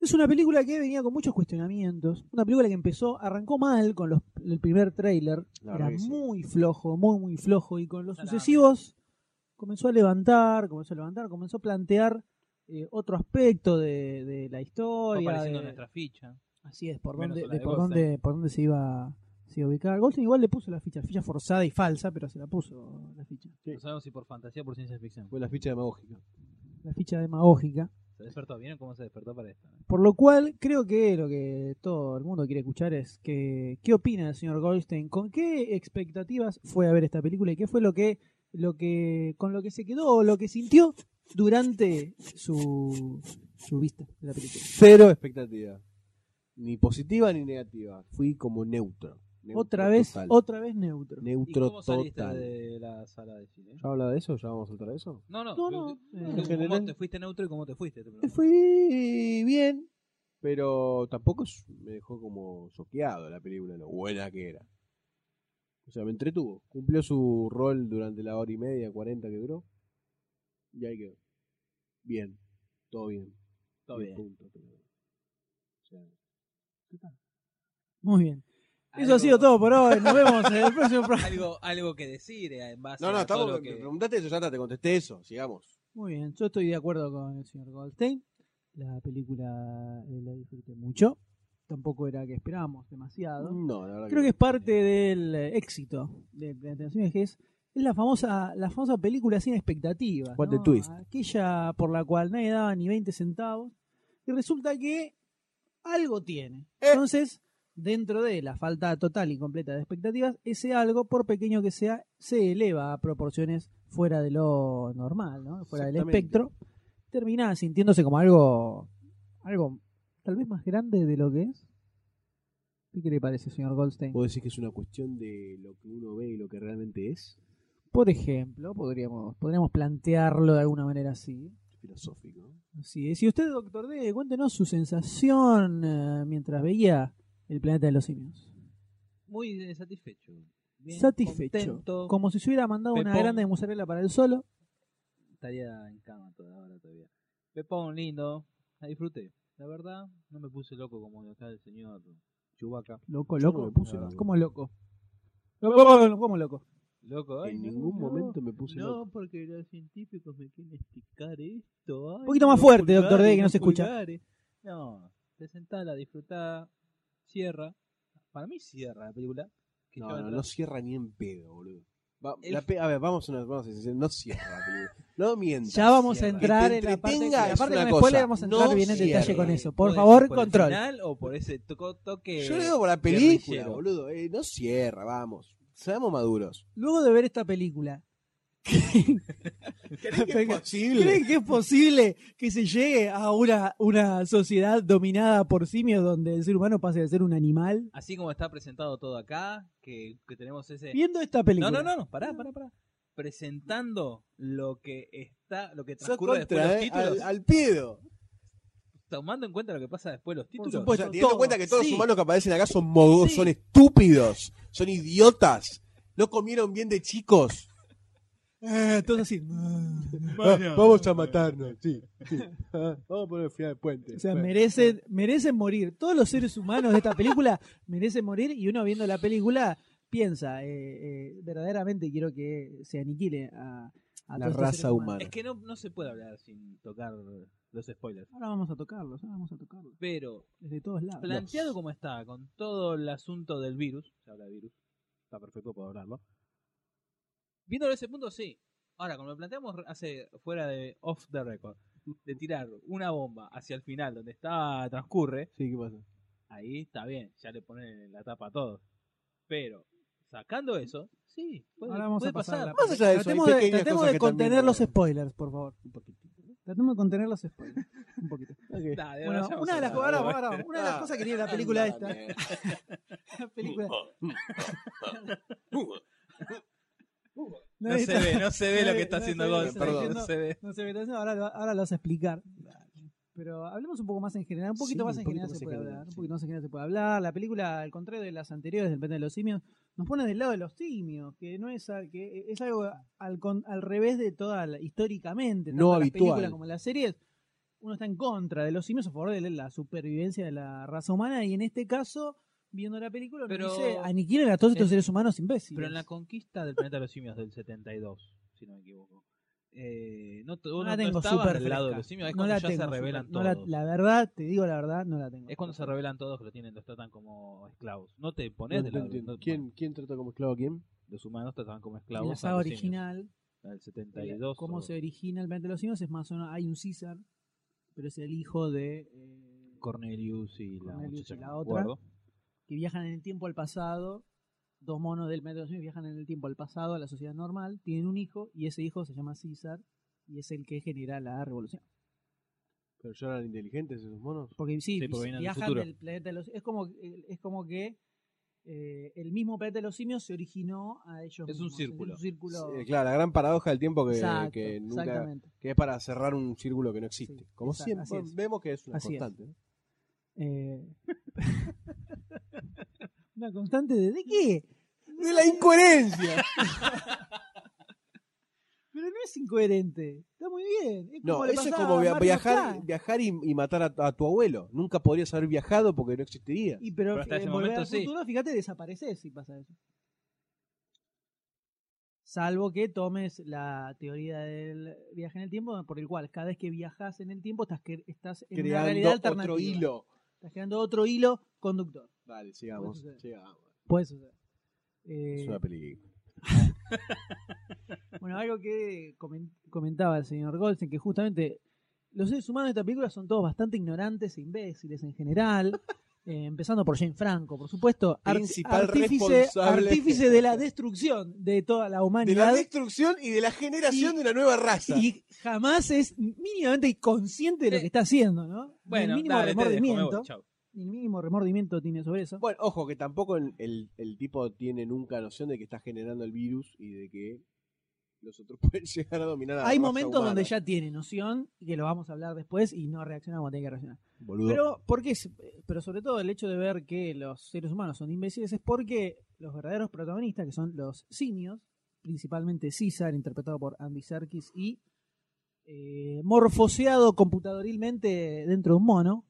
Es una película que venía con muchos cuestionamientos. Una película que empezó, arrancó mal con los, el primer tráiler. La Era verdad que sí. muy flojo, muy, muy flojo. Y con los sucesivos comenzó a levantar, comenzó a levantar, comenzó a plantear eh, otro aspecto de, de la Fue historia. apareciendo de- nuestra ficha. Así es, por Menos dónde, la de de por, Goldstein. dónde, por dónde se iba, se iba a ubicar. Goldstein igual le puso la ficha, ficha forzada y falsa, pero se la puso la ficha. No sabemos si por fantasía o por ciencia ficción. Fue la ficha demagógica. La ficha demagógica. Se despertó. ¿Vieron cómo se despertó para esto? Por lo cual, creo que lo que todo el mundo quiere escuchar es que, qué opina el señor Goldstein, con qué expectativas fue a ver esta película y qué fue lo que, lo que, con lo que se quedó o lo que sintió durante su, su vista de la película. Cero expectativa. Ni positiva ni negativa. Fui como neutro. Neutro Otra vez, total. otra vez neutro. ¿Y Neutro cómo saliste total. de la sala de cine? ¿Ya habla de eso? ¿Ya vamos a saltar a eso? No, no. No, no, ¿cómo- eh, ¿Cómo general- te fuiste neutro y cómo te fuiste? Te fui bien, pero tampoco me dejó como choqueado la película, lo buena que era. O sea, me entretuvo. Cumplió su rol durante la hora y media, 40 que duró. Y ahí quedó. Bien. Todo bien. Todo bien. puntos, pero- o sea, Muy bien. Eso ha sido todo por hoy. Nos vemos en el próximo programa. algo, algo que decir eh, en base No, no, a todo estamos, lo que... me preguntaste eso, ya está, te contesté eso, sigamos. Muy bien, yo estoy de acuerdo con el señor Goldstein. La película eh, la disfruté mucho. Tampoco era que esperábamos demasiado. No, la verdad Creo que es parte del eh, éxito de Simios, que es, es la famosa la famosa película sin expectativas. What the ¿no? twist. Aquella por la cual nadie daba ni 20 centavos. Y resulta que algo tiene. Eh. Entonces, dentro de la falta total y completa de expectativas, ese algo, por pequeño que sea, se eleva a proporciones fuera de lo normal, ¿no? fuera del espectro. Termina sintiéndose como algo, algo tal vez más grande de lo que es. ¿Qué le parece, señor Goldstein? ¿Puedo decir que es una cuestión de lo que uno ve y lo que realmente es? Por ejemplo, podríamos, podríamos plantearlo de alguna manera así. Filosófico. Así es. Y usted, doctor D, cuéntenos su sensación eh, mientras veía el planeta de los simios. Muy eh, satisfecho. Bien Satisfecho. contento. Como si se hubiera mandado una Pepón. grande de mozzarella para el solo. Estaría en cama toda ahora todavía. Pepón lindo, la disfruté. La verdad, no me puse loco como acá el señor Chubaca. Loco, loco. no me puse loco. ¿Cómo loco? ¿Cómo, cómo loco? Loco, ay, En no, ningún no, momento me puse No, loco. porque los científicos me quieren explicar esto. ay, Un poquito más fuerte, doctor D, que no se escucha. No, te sentás, la disfrutá, cierra. Para mí cierra la película. que No, no, no cierra ni en pedo, boludo. Va- El- la pe- a ver, vamos a, una- vamos a decir, no cierra la película. No mientas. Ya vamos a cierra. entrar Que en la parte, entretenga la parte cosa, spoiler vamos a entrar no bien en detalle con eso. Por ¿Puede favor, por el control. final o por ese toco- toque Yo le digo por la película, boludo. Eh, no cierra, vamos. Seamos maduros. Luego de ver esta película, ¿Creen que es posible? ¿creen que es posible que se llegue a una, una sociedad dominada por simios donde el ser humano pase a ser un animal? Así como está presentado todo acá, que, que tenemos ese... Viendo esta película. no, no, no, pará, pará, pará. Presentando lo que está, lo que transcurre después de contra, los eh, títulos, al, al pedo. tomando en cuenta lo que pasa después de los títulos. supuesto. Teniendo en cuenta que todos Sí. los humanos que aparecen acá son mogos, Sí. son estúpidos, son idiotas, no comieron bien de chicos. Eh, todo así. Ah, vamos a matarnos, sí. sí. Ah, vamos a poner el final del puente. O sea, Bueno. merecen, merecen morir. Todos los seres humanos de esta película merecen morir y uno viendo la película piensa, eh, eh, verdaderamente quiero que se aniquile a, a La todos estos raza seres humanos. humana. Es que no, no se puede hablar sin tocar los spoilers. Ahora vamos a tocarlos, ahora vamos a tocarlos. Pero Desde todos lados. planteado como está, con todo el asunto del virus, se habla de virus, está perfecto para hablarlo. Viéndolo desde ese punto, sí. Ahora, como lo planteamos hace fuera de off the record, de tirar una bomba hacia el final donde está transcurre, Sí, ¿qué pasa? ahí está bien, ya le ponen la tapa a todos. Pero sacando eso, sí, puede, Ahora vamos puede a pasar. a pasar. la Más allá de eso, tratemos hay de, pequeñas tratemos cosas de que contener también- los spoilers, por favor. Un poquito. Tratemos de contener los spoilers. Un poquito. Ok. Bueno, una de a las, la- ahora, ahora, una de las Ah. cosas que tiene la película esta. La película. No se ve, no se ve lo que está haciendo se ve, Gonzalo, perdón. no se ve. No sé, entonces ahora, ahora lo vas a explicar. Pero hablemos un poco más en general, un poquito Sí, más en poquito general más se puede general, hablar. Un poquito más en general se puede hablar. La película, al contrario de las anteriores del Planeta de los Simios, nos pone del lado de los simios, que no es a- que es algo al, al revés de toda la, históricamente, tanto No las habitual. películas como las series. Uno está en contra de los simios a favor de la supervivencia de la raza humana y en este caso, viendo la película, Pero- dice aniquilen a todos estos es- seres humanos imbéciles. Pero en la conquista del planeta de los simios del 72, si no me equivoco. Eh, no, no no, la no tengo estabas súper del lado de fresca. los simios, es No cuando la ya tengo se súper- revelan no la, todos. la verdad, te digo la verdad, no la tengo. Es cuando se revelan todos que lo tienen, los tratan como esclavos. No te pones No del lado entiendo. ¿Quién, ¿Quién trata como esclavo a quién? Los humanos trataban como En esclavos. la a saga los simios. original, del 72. cómo o- se origina el planeta de los simios es más o menos, hay un César, pero es el hijo de... eh, Cornelius y la Cornelius y la otra. Que viajan en el tiempo al pasado, dos monos del planeta de los simios viajan en el tiempo al pasado, a la sociedad normal, tienen un hijo y ese hijo se llama César y es el que genera la revolución. ¿Pero ya eran inteligentes esos monos? Porque sí, Sí, porque vienen del viajan del planeta de los es como es como que eh, el mismo planeta de los simios se originó a ellos Es un mismos. círculo. un círculo. Sí, claro, la gran paradoja del tiempo que, Exacto, que nunca exactamente. que es para cerrar un círculo que no existe. Sí, Como exacto, siempre es. vemos que es una Así es. constante. Eh, una constante de, ¿de qué? De la incoherencia. Pero no es incoherente. Está muy bien. Es No, eso es como via- viajar, viajar y, y matar a, a tu abuelo. Nunca podrías haber viajado porque no existiría. Y pero, Pero hasta ese Volver momento al sí. futuro, fíjate, desapareces si pasa eso. Salvo que tomes la teoría del viaje en el tiempo, por el cual cada vez que viajas en el tiempo estás, que, estás en una realidad Creando alternativa. otro hilo. Estás creando otro hilo conductor. Dale, sigamos. Puede suceder. sigamos. Puede suceder. Eh, Es una película. Bueno, algo que comen- comentaba el señor Goldstein, que justamente los seres humanos de esta película son todos bastante ignorantes e imbéciles en general. eh, empezando por Jane Franco, por supuesto. Principal artífice, responsable. artífice de la destrucción de toda la De humanidad. la destrucción y de la generación Y- de una nueva raza. y jamás es mínimamente consciente de lo Eh, que está haciendo, ¿no? Bueno, el mínimo dale, te dejo, voy, chau. Ni el mínimo remordimiento tiene sobre eso. Bueno, ojo, que tampoco el, el- el tipo tiene nunca noción de que está generando el virus y de que los otros pueden llegar a dominar a la Hay raza momentos humana. donde ya tiene noción, y que lo vamos a hablar después, y no reacciona como tiene que reaccionar. Boludo. Pero, ¿por qué? es- pero sobre todo el hecho de ver que los seres humanos son imbéciles es porque los verdaderos protagonistas, que son los simios, principalmente César, interpretado por Andy Serkis, y eh, morfoseado computadorilmente dentro de un mono,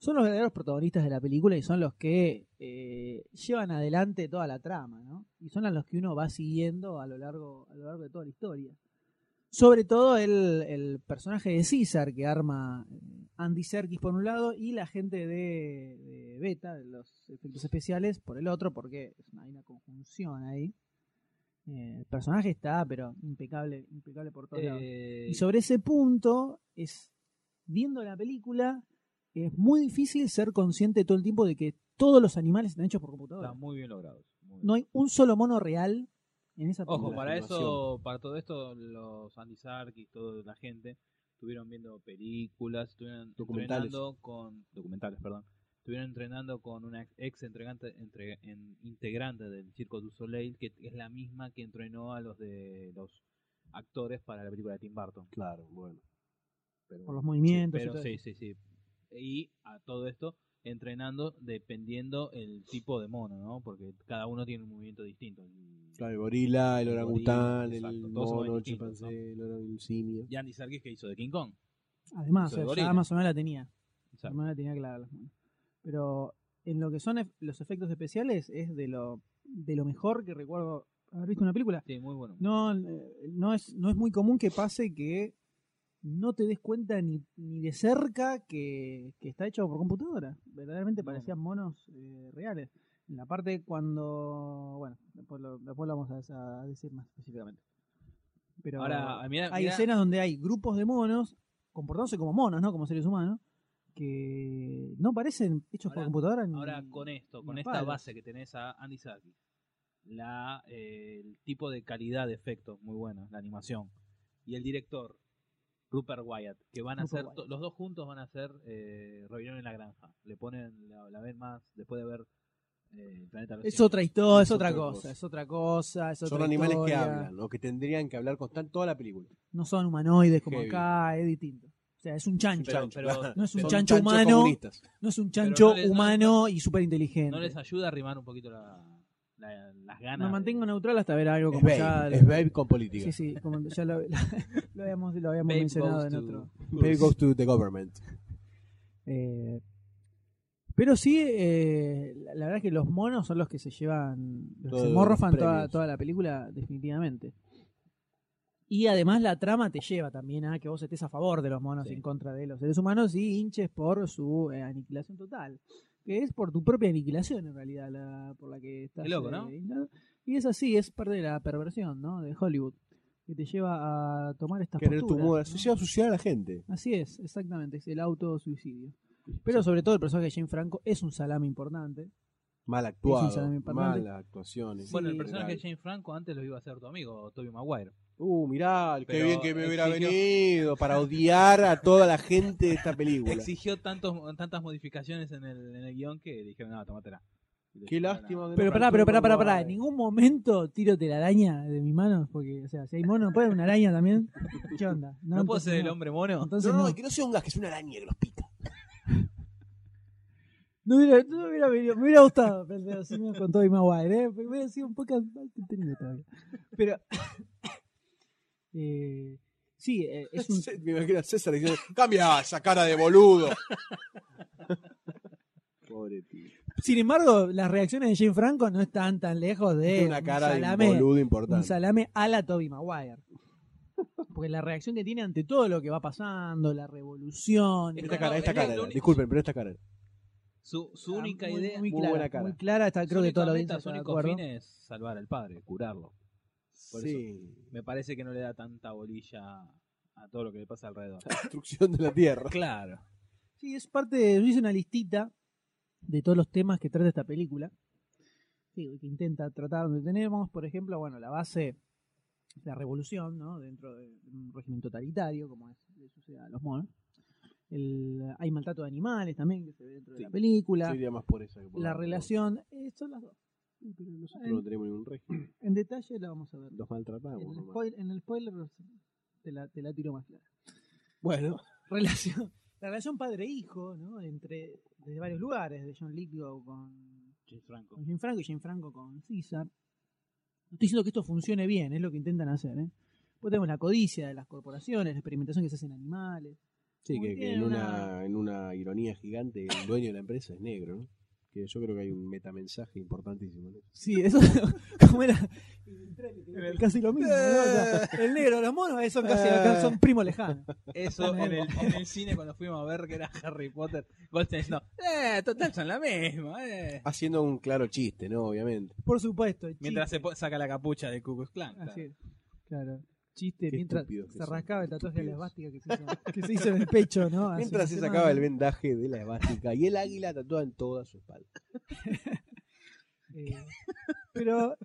son los verdaderos protagonistas de la película y son los que eh, llevan adelante toda la trama, ¿no? Y son a los que uno va siguiendo a lo largo, a lo largo de toda la historia. Sobre todo el, el personaje de César que arma eh, Andy Serkis por un lado y la gente de, de Beta, de los efectos especiales, por el otro, porque es una, hay una conjunción ahí. Eh, el personaje está, pero impecable, impecable por todos lados. Eh, Y sobre ese punto, es viendo la película, es muy difícil ser consciente todo el tiempo de que todos los animales están hechos por computadora. Están muy bien logrados. muy bien. No hay un solo mono real en esa Ojo, película. para eso, para todo esto, los Andy Serkis, toda la gente, estuvieron viendo películas, estuvieron Documentales. entrenando con documentales, perdón, estuvieron entrenando con una ex entregante, entre, en- integrante del Circo du Soleil, que es la misma que entrenó a los de los actores para la película de Tim Burton. Claro, bueno. Pero, Por los movimientos y pero todo sí, sí, sí. Y a todo esto entrenando dependiendo el tipo de mono, ¿no? Porque cada uno tiene un movimiento distinto. El- Claro, el gorila, el El orangután, el son mono, el chimpancé, el el simio. Y Andy Serkis que hizo de King Kong. Además, o sea, ya más o menos la tenía. Exacto. Más o menos la tenía clara las manos. Pero en lo que son ef- los efectos especiales es de lo, de lo mejor que recuerdo haber visto una película. Sí, muy bueno. No, eh, no, es, no es muy común que pase que no te des cuenta ni, ni de cerca que, que está hecho por computadora. Verdaderamente parecían monos eh, reales. En la parte cuando. Bueno, después lo, después lo vamos a, a decir más específicamente. Pero Ahora, hay escenas donde hay grupos de monos comportándose como monos, ¿no? Como seres humanos, que no parecen hechos por computadora. ni- Ahora con esto, con esta base que tenés a Andy Serkis, la, eh, el tipo de calidad de efectos muy bueno, la animación, y el director, Rupert Wyatt, que van a Rupert hacer, Wyatt. los dos juntos van a hacer eh, Rebelión en la Granja. Le ponen, la, la ven más después de ver eh, Planeta de los Es otra historia, es Es otra cosa, cosa. es otra cosa, es Son otra animales que historia. hablan, o que tendrían que hablar con toda la película. No son humanoides como Heavy. acá, es distinto. O sea, es un chancho. Pero- pero- no es un Son chancho chanchos humano, no es un chancho no les- no- humano y súper inteligente. ¿No les ayuda a arrimar un poquito la, la- las ganas? Me mantengo neutral hasta ver algo Es como Babe, ya. es Babe con política. Sí, sí, como ya lo, lo habíamos, lo habíamos Babe mencionado en to- otro. Babe goes to the government. Eh, pero sí, eh, la, la verdad es que los monos son los que se llevan, los que Todos se los morfan toda, toda la película, definitivamente. Y además la trama te lleva también a que vos estés a favor de los monos Sí. en contra de los seres humanos y hinches por su eh, aniquilación total. Que es por tu propia aniquilación en realidad, la, por la que estás. Qué loco, ¿no? eh, indignado. y es así, es parte de la perversión ¿no? de Hollywood, que te lleva a tomar estas Querer tu posturas. moda. ¿no? Se lleva a suicidar a la gente. Así es, exactamente, es el autosuicidio. Pero sobre todo el personaje de Jane Franco es un salame importante. Mal Es un actuado. salame importante. Malas actuaciones. Bueno, el personaje de. Jane Franco antes lo iba a hacer tu amigo, Toby Maguire. Uh, mirá, qué Pero bien que me hubiera exigió- venido para odiar a toda la gente de esta película. Exigió tantos, tantas modificaciones en el, en el guion que dijeron, no, tomátela. Qué lástima. Que Pero no pará, pero pará, pará, pará. En ningún momento tiro araña de mis manos, porque, o sea, si hay mono, ¿puede una araña también? ¿Qué onda? ¿No, puedo ser el hombre mono? Entonces No, no. no, que no sea un gas, que sea una araña que los pica. No hubiera, no hubiera venido- me hubiera gustado Peleo Simios con Tobey Maguire, ¿eh? Porque hubiera sido un poco más todavía. Pero, Eh, sí, eh, es un, Me imagino a César diciendo, cambia esa cara de boludo. Pobre tío. Sin embargo, las reacciones de Jane Franco no están tan lejos de Tiene una cara un de salame, boludo un importante. salame a la Toby Maguire. Porque la reacción que tiene ante todo lo que va pasando, la revolución, Esta cara, esta cara, era. disculpen, pero esta cara. era. Su, su Ah, única muy- idea, muy, muy clara, buena cara. muy clara, está, su creo que única toda la audiencia su está de único fin es salvar al padre, curarlo. Por eso Sí. me parece que no le da tanta bolilla a todo lo que le pasa alrededor. La destrucción de la tierra. claro. Sí, es parte de. Yo hice una listita de todos los temas que trata esta película. Sí, que intenta tratar donde tenemos, por ejemplo, bueno, la base, la revolución, ¿no? Dentro de un régimen totalitario, como es, le sucede a los monos. El, hay maltrato de animales también que se ve dentro de la película. Yo iría más por esa que por la relación, eh, son las dos. Pero nosotros no tenemos ningún régimen. En detalle la vamos a ver. Los maltratamos. En el, spoil- en el spoiler te la, te la tiro más clara. Bueno, Relación, la relación padre-hijo, ¿no? Entre, desde varios lugares, de John Lithgow con, James Franco. con Jim Franco y Jim Franco con César. No estoy diciendo que esto funcione bien, es lo que intentan hacer, ¿eh? Después tenemos la codicia de las corporaciones, la experimentación que se hace en animales. sí, que, en, una- una, en una ironía gigante, el dueño de la empresa es negro, ¿no? Que yo creo que hay un metamensaje importantísimo. ¿no? Sí, eso, como era casi lo mismo, ¿no? O sea, el negro, los monos eh, son casi acá, son primos lejanos. Eso en el, en el cine cuando fuimos a ver que era Harry Potter, Goldstein diciendo, eh, total son la misma, eh. Haciendo un claro chiste, ¿no? Obviamente. Por supuesto. Mientras chiste. se saca la capucha de Ku Klux Klan. claro. Así es, claro. Chiste, Qué mientras se rascaba el tatuaje de la esvástica que se hizo, que se hizo en el pecho, ¿no? Hace Mientras se semana. sacaba el vendaje de la esvástica y el águila tatuada en toda su espalda. Eh, pero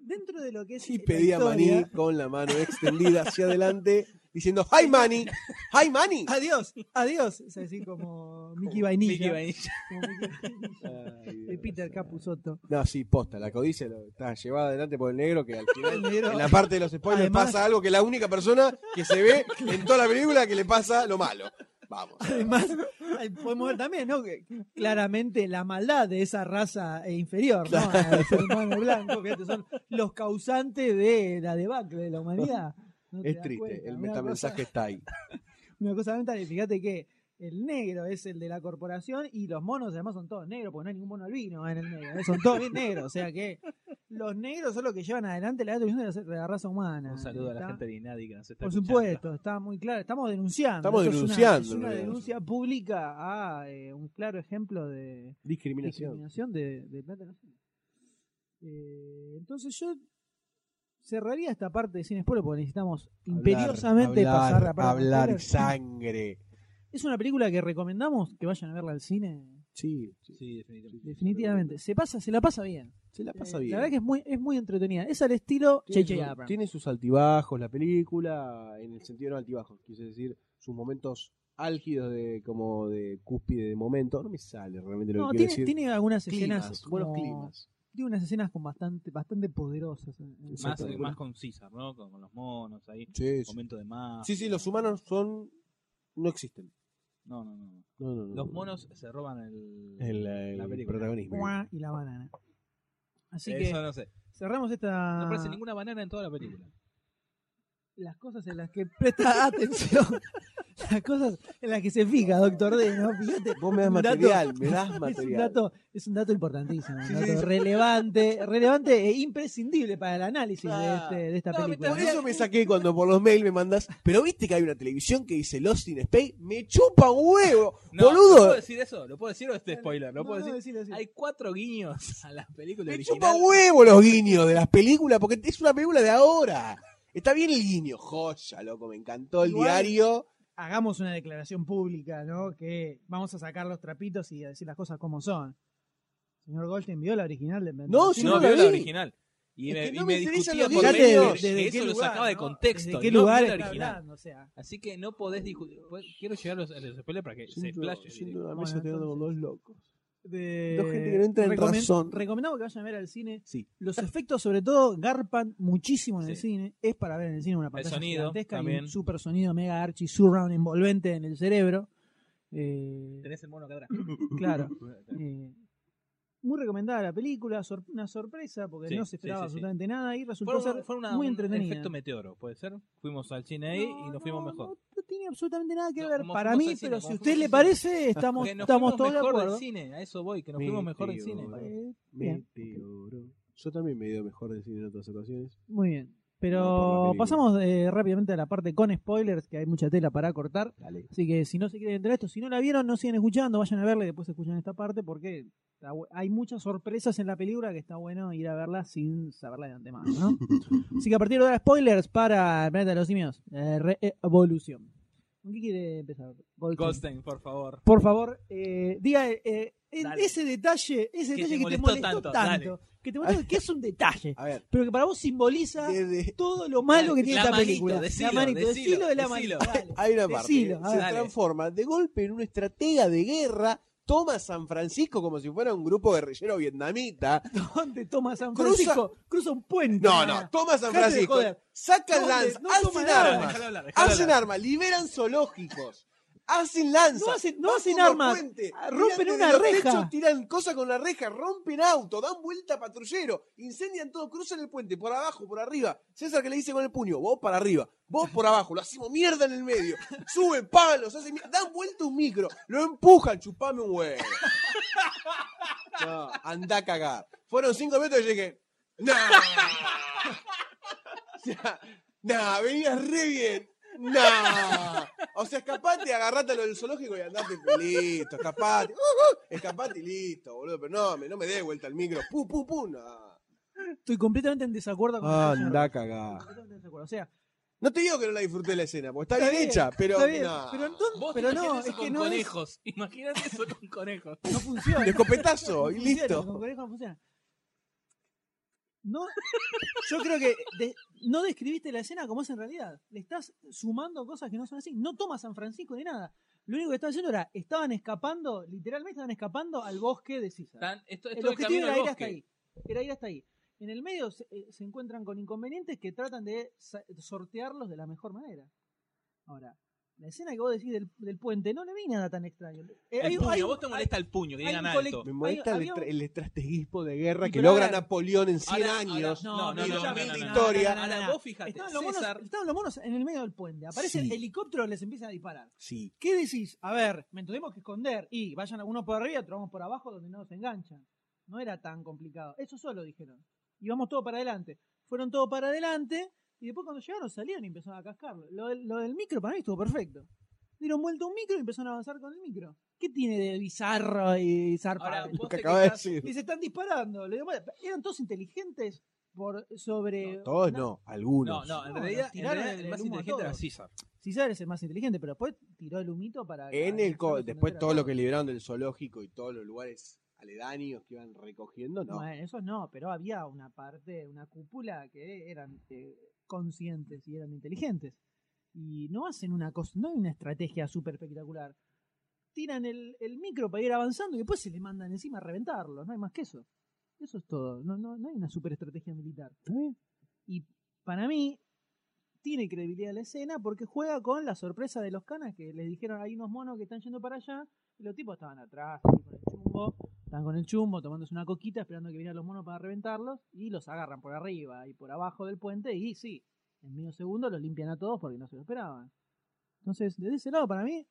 dentro de lo que es Y pedía historia- maní con la mano extendida hacia adelante, diciendo ¡Hi, Manny! ¡Hi, Manny! Adiós, adiós. Es decir, como Mickey Vainilla. Mickey Vainilla. Ay, de Dios. Peter Capusotto. No, sí, posta, la codicia lo- está llevada adelante por el negro que al final, negro- en la parte de los spoilers, Además- pasa algo que es la única persona que se ve en toda la película que le pasa lo malo. Vamos. Además, podemos ver también, ¿no? Que claramente la maldad de esa raza eh, inferior, ¿no? Al ser humano blanco, fíjate, son los causantes de la debacle de la humanidad. ¿No te Es triste, cuenta? el metamensaje cosa- está ahí. Una cosa mental, y fíjate que el negro es el de la corporación y los monos además son todos negros, porque no hay ningún mono albino en el negro, ¿eh? son todos bien negros, o sea que los negros son los que llevan adelante la destrucción de la, de raza humana. Un saludo a la gente de Inadi que nos está Por escuchando. supuesto, está muy claro, estamos denunciando. Estamos Esto es una- denunciando, Es una, denuncia pública a eh, un claro ejemplo de Discriminación. discriminación de, de plata nacional. Eh, entonces yo cerraría esta parte de Cine Spoiler porque necesitamos imperiosamente hablar, pasar la parte de hablar spoiler. sangre. Es una película que recomendamos que vayan a verla al cine. Sí, sí. Sí, definitivamente. Definitivamente. Se pasa, se la pasa bien. Se la pasa Eh, bien. La verdad que es muy, es muy entretenida. Es al estilo tiene, J.J. Abrams. tiene sus altibajos la película, en el sentido de no altibajos, quise decir, sus momentos álgidos de como de cúspide de momento. No me sale realmente lo No, que quiero tiene, decir. tiene algunas Climas, escenas. buenos climas. Tiene unas escenas con bastante, bastante poderosas. en- Más, más con César, ¿no? Con, con los monos ahí. Sí, sí. Momento de más. Sí, sí, los humanos son no existen. No, no, no. No, no, no, Los no. monos se roban el, el, el la película. protagonismo. Mua, y la banana. Así Eso que no sé. cerramos esta. No aparece ninguna banana en toda la película. Las cosas en las que presta atención. Las cosas en las que se fija, doctor D, ¿no? Fíjate. Vos me das un dato- material, me das Es un material. dato, es un dato importantísimo, un dato sí, sí. relevante, relevante e imprescindible para el análisis de, este- de esta No, película. Por eso me saqué cuando por los mails me mandas, pero viste que hay una televisión que dice Lost in Space, me chupa un huevo, No, ¿Lo boludo. puedo decir eso? ¿Lo puedo decir o este spoiler? ¿Lo No, puedo no, decir? decilo, decilo. Hay cuatro guiños a las películas Me chupa huevo los guiños de las películas, porque es una película de ahora. Está bien el guiño, joya, loco, me encantó el Igual- diario. Hagamos una declaración pública, ¿no? Que vamos a sacar los trapitos y a decir las cosas como son. Señor Goldstein vio la original de No, sí, No, no la vio la vi. original. Y Es me, que y no me discutía por de desde que qué eso lo lugar, sacaba de ¿no? contexto. ¿Desde y qué no lugar la original. hablando? O sea, Así que no podés discutir. Quiero llegar a los, a los para que se Siento, explaye. siento una Bueno, mesa teniendo con dos locos. De- Dos gente que no entra en recomen- razón. Recomendamos que vayan a ver al cine. Sí. Los efectos, sobre todo, garpan muchísimo en el cine. Es para ver en el cine una pantalla sonido gigantesca y también. un super sonido mega archi surround envolvente en el cerebro. Eh, Tenés el mono acá atrás. claro. Eh, Muy recomendada la película, sor- una sorpresa porque Sí, no se esperaba sí, sí. absolutamente nada y resultó Fue, ser fue una- muy un entretenida. efecto meteoro, ¿puede ser? Fuimos al cine ahí y nos fuimos mejor. No, no tiene absolutamente nada que No, ver para mí, cine, pero si a usted le parece, estamos, Que nos estamos fuimos todos de mejor acuerdo. del cine, a eso voy, que nos fuimos mejor del cine. Meteoro. Eh, bien. Meteoro. Yo también me he ido mejor del cine en otras ocasiones. Muy bien. Pero pasamos eh, rápidamente a la parte con spoilers, que hay mucha tela para cortar. Dale. Así que si no se quieren enterar de esto, si no la vieron, no sigan escuchando, vayan a verla y después escuchan esta parte porque hay muchas sorpresas en la película que está bueno ir a verla sin saberla de antemano, ¿no? Así que a partir de ahora, spoilers para el planeta de los simios. Eh, Revolución. ¿Con qué quiere empezar? Goldstein? Goldstein, por favor. Por favor, eh, diga eh, Dale. ese detalle, ese Que detalle te que te molestó tanto, que te molestó, que es un detalle, pero que para vos simboliza todo lo malo que tiene La esta película. decilo, la manito, decilo, decilo de la manito. dale. hay una parte Decilo, que a se. Dale. transforma de golpe en un estratega de guerra, toma San Francisco como si fuera un grupo guerrillero vietnamita. ¿Dónde toma San Francisco? Cruza un puente. No, no, toma San Francisco, sacan lanzas, No hacen armas, hablar, hacen armas, liberan zoológicos. Hacen lanzas, No hacen- no hacen armas, puentes, ah, rompen una reja. techos, tiran cosas con la reja, rompen auto, dan vuelta a patrullero, incendian todo, cruzan el puente, por abajo, por arriba. César que le dice con el puño, vos para arriba, vos por abajo, lo hacemos mierda en el medio. Suben palos, hacen mierda, dan vuelta un micro, lo empujan, chupame un huevo. No, anda a cagar. Fueron cinco metros y llegué. ¡No! Sea, nah, venías re bien. ¡No! O sea, escapate, agarrate lo del zoológico y andate listo, escapate. Uh, uh, escapate y listo, boludo. Pero no, me, no me dé vuelta el micro. ¡Pum, pum, pum! No. Estoy completamente en desacuerdo con la Anda a cagar. Completamente en desacuerdo. O sea, No te digo que no la disfruté la escena, porque está, Está bien, bien, hecha, pero. está bien, no. pero entonces- Vos pero te no, es que con no es- conejos. Imagínate eso con conejos. no funciona. De escopetazo, No y listo. con conejo no funciona. No, yo creo que de- no describiste la escena como es en realidad. Le estás sumando cosas que no son así. No toma San Francisco ni nada. Lo único que estaban haciendo era, estaban escapando, literalmente estaban escapando al bosque de César. Esto, El esto del objetivo era ir hasta ahí. Era ir hasta ahí. En el medio se, eh, se encuentran con inconvenientes que tratan de sortearlos de la mejor manera. Ahora, la escena que vos decís del, del puente, no le vi nada tan extraño. Eh, El hay- puño, hay vos te molesta el puño, que hay digan alto. Me molesta el, estra- el estrategismo de guerra que logra Napoleón en 100 Ahora- años. ahora- no, no, y no, no, historia. Ahora vos fíjate, Estaban los, monos, estaban los monos en el medio del puente. Aparecen Sí. helicópteros, les empiezan a disparar. Sí. ¿Qué decís? A ver, me tenemos que esconder. Y vayan algunos por arriba, otros vamos por abajo donde no se enganchan. No era tan complicado. Eso solo dijeron. Y vamos todo para adelante. Fueron todo para adelante. Y después cuando llegaron salieron y empezaron a cascarlo. Lo del, lo del micro para mí estuvo perfecto. Dieron vuelta un micro y empezaron a avanzar con el micro. ¿Qué tiene de bizarro y zarpado? Que acaba de quejás- decir. Y se están disparando. Le digo, bueno, Eran todos inteligentes por sobre. Todos una- no, algunos. No, no, en No, realidad, en realidad el- más inteligente era. César. César es el más inteligente, pero después tiró el humito para. En el después todo lo que liberaron del zoológico y todos los lugares aledaños que iban recogiendo, no. Bueno, eso no, pero había una parte, una cúpula que eran eh, conscientes y eran inteligentes. Y no hacen una cosa, no hay una estrategia súper espectacular. Tiran el, el micro para ir avanzando y después se le mandan encima a reventarlo, no hay más que eso. Eso es todo, no, no, no hay una super estrategia militar. Y para mí, tiene credibilidad la escena porque juega con la sorpresa de los canas que les dijeron hay unos monos que están yendo para allá y los tipos estaban atrás así, con el chumbo, estaban con el chumbo tomándose una coquita esperando que vinieran los monos para reventarlos y los agarran por arriba y por abajo del puente y sí, en medio segundo los limpian a todos porque no se lo esperaban. Entonces, desde ese lado para mí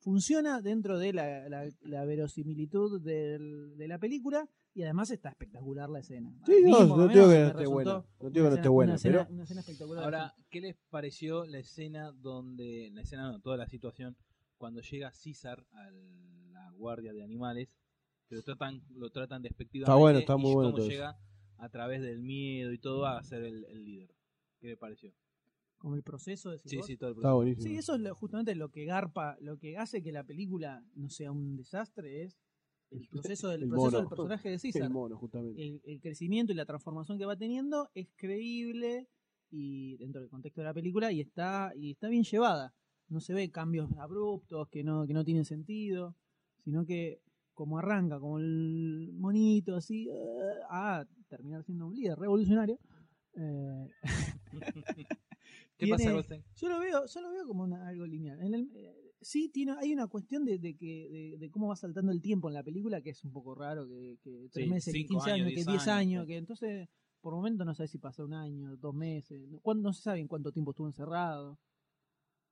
funciona dentro de la, la- la verosimilitud del- de la película y además está espectacular la escena. Sí, no, no digo que me no esté buena. No digo una que no escena- esté buena, una escena- pero- una escena espectacular. Ahora, ¿qué les pareció la escena donde, la escena no, toda la situación, cuando llega César a la guardia de animales, que lo tratan, lo tratan despectivamente, Está bueno, está muy y bueno cómo llega a través del miedo y todo a ser el, el líder. ¿Qué le pareció? como el proceso de Sí, sí, todo el Está proceso. buenísimo. Sí, eso es lo- justamente lo que garpa, lo que hace que la película no sea un desastre es el proceso del, El proceso mono. del personaje de César. El mono, justamente. El, el crecimiento y la transformación que va teniendo es creíble y dentro del contexto de la película y está y está bien llevada. No se ve cambios abruptos que no que no tienen sentido, sino que como arranca como el monito así eh, a terminar siendo un líder revolucionario. eh, ¿Qué pasa, Goldstein? yo lo veo, yo lo veo como una- algo lineal. En el- eh, sí, tiene, hay una cuestión de, de que, de, de cómo va saltando el tiempo en la película que es un poco raro, que, que tres Sí, meses, que cinco 15 años, años, que 10 10 años, años, que entonces por momento no sabes si pasó un año, dos meses, no, cuándo- no se sabe en cuánto tiempo estuvo encerrado.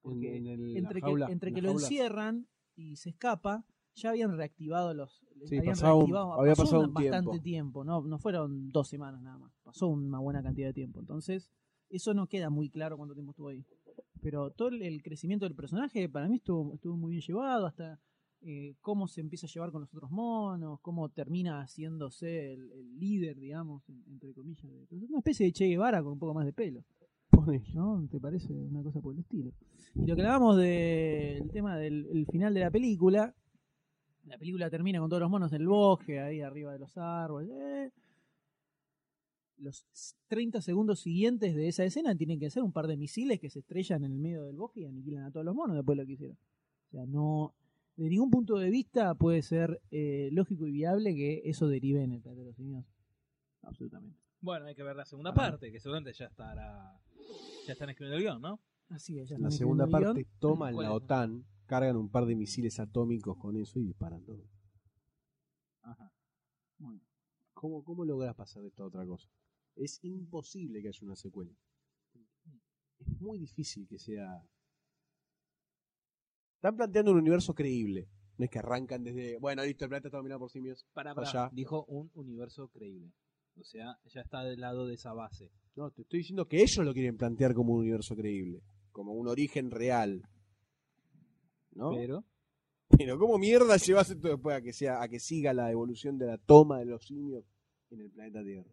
Porque En- en el- entre que, entre lo encierran y se escapa, ya habían reactivado los... Sí, habían pasaba un- reactivado- había pasó pasado un bastante tiempo. tiempo, no, no fueron dos semanas nada más, pasó una buena cantidad de tiempo. Entonces, eso no queda muy claro cuánto tiempo estuvo ahí. Pero todo el, el crecimiento del personaje para mí estuvo, estuvo muy bien llevado, hasta eh, cómo se empieza a llevar con los otros monos, cómo termina haciéndose el, el líder, digamos, en- entre comillas. de- una especie de Che Guevara con un poco más de pelo. ¿No? ¿Te parece una cosa por el estilo? Y lo que hablábamos del tema del el final de la película, la película termina con todos los monos en el bosque, ahí arriba de los árboles. eh. Los 30 segundos siguientes de esa escena tienen que ser un par de misiles que se estrellan en el medio del bosque y aniquilan a todos los monos después de lo que hicieron. O sea, no, de ningún punto de vista puede ser eh, lógico y viable que eso derive en el planeta de los simios. Absolutamente. Bueno, hay que ver la segunda parte, que seguramente ya estará. Ya están escribiendo el guion, ¿no? Así es, ya la segunda parte guion. ¿Cuál la es? OTAN, cargan un par de misiles atómicos con eso y disparan todo. Ajá. ¿Cómo, ¿Cómo logras pasar de esto a otra cosa? Es imposible que haya una secuela. Es muy difícil que sea. Están planteando un universo creíble. No es que arrancan desde. Bueno, listo, el planeta está dominado por simios. Para, para para, allá. dijo un universo creíble. O sea, ya está del lado de esa base. No, te estoy diciendo que ellos lo quieren plantear como un universo creíble. Como un origen real. ¿No? Pero, Pero ¿cómo mierda llevas esto después a que sea, a que siga la evolución de la toma de los simios en el planeta Tierra?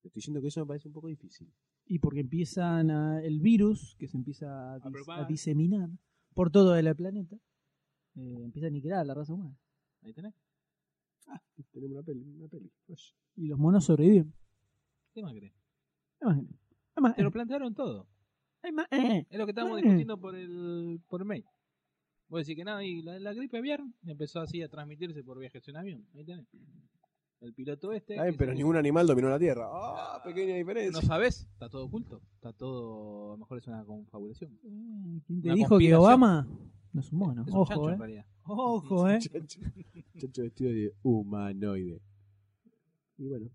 Te estoy diciendo que eso me parece un poco difícil. Y porque empiezan a- el virus que se empieza a, dis- a propagar. diseminar por todo el planeta, eh, empieza a aniquilar a la raza humana. ahí tenés. Tenemos una peli. Una peli. Oye. Y los monos sobreviven. ¿Qué más crees? Además, además, Te lo plantearon todo. Eh, Es lo que estábamos Eh. discutiendo por el, por el mail. Vos decís que nada, y la, la gripe aviar empezó así a transmitirse por viajes en avión. Ahí tenés. El piloto este. Ay, pero ningún animal dominó la Tierra. Ah, pequeña diferencia. No sabes, está todo oculto. Está todo. A lo mejor es una confabulación. eh, ¿Quién te Una dijo que. Obama no es un mono? Es un chancho, Ojo, en eh. realidad. Ojo, eh. Chacho, chacho vestido de humanoide. Y bueno.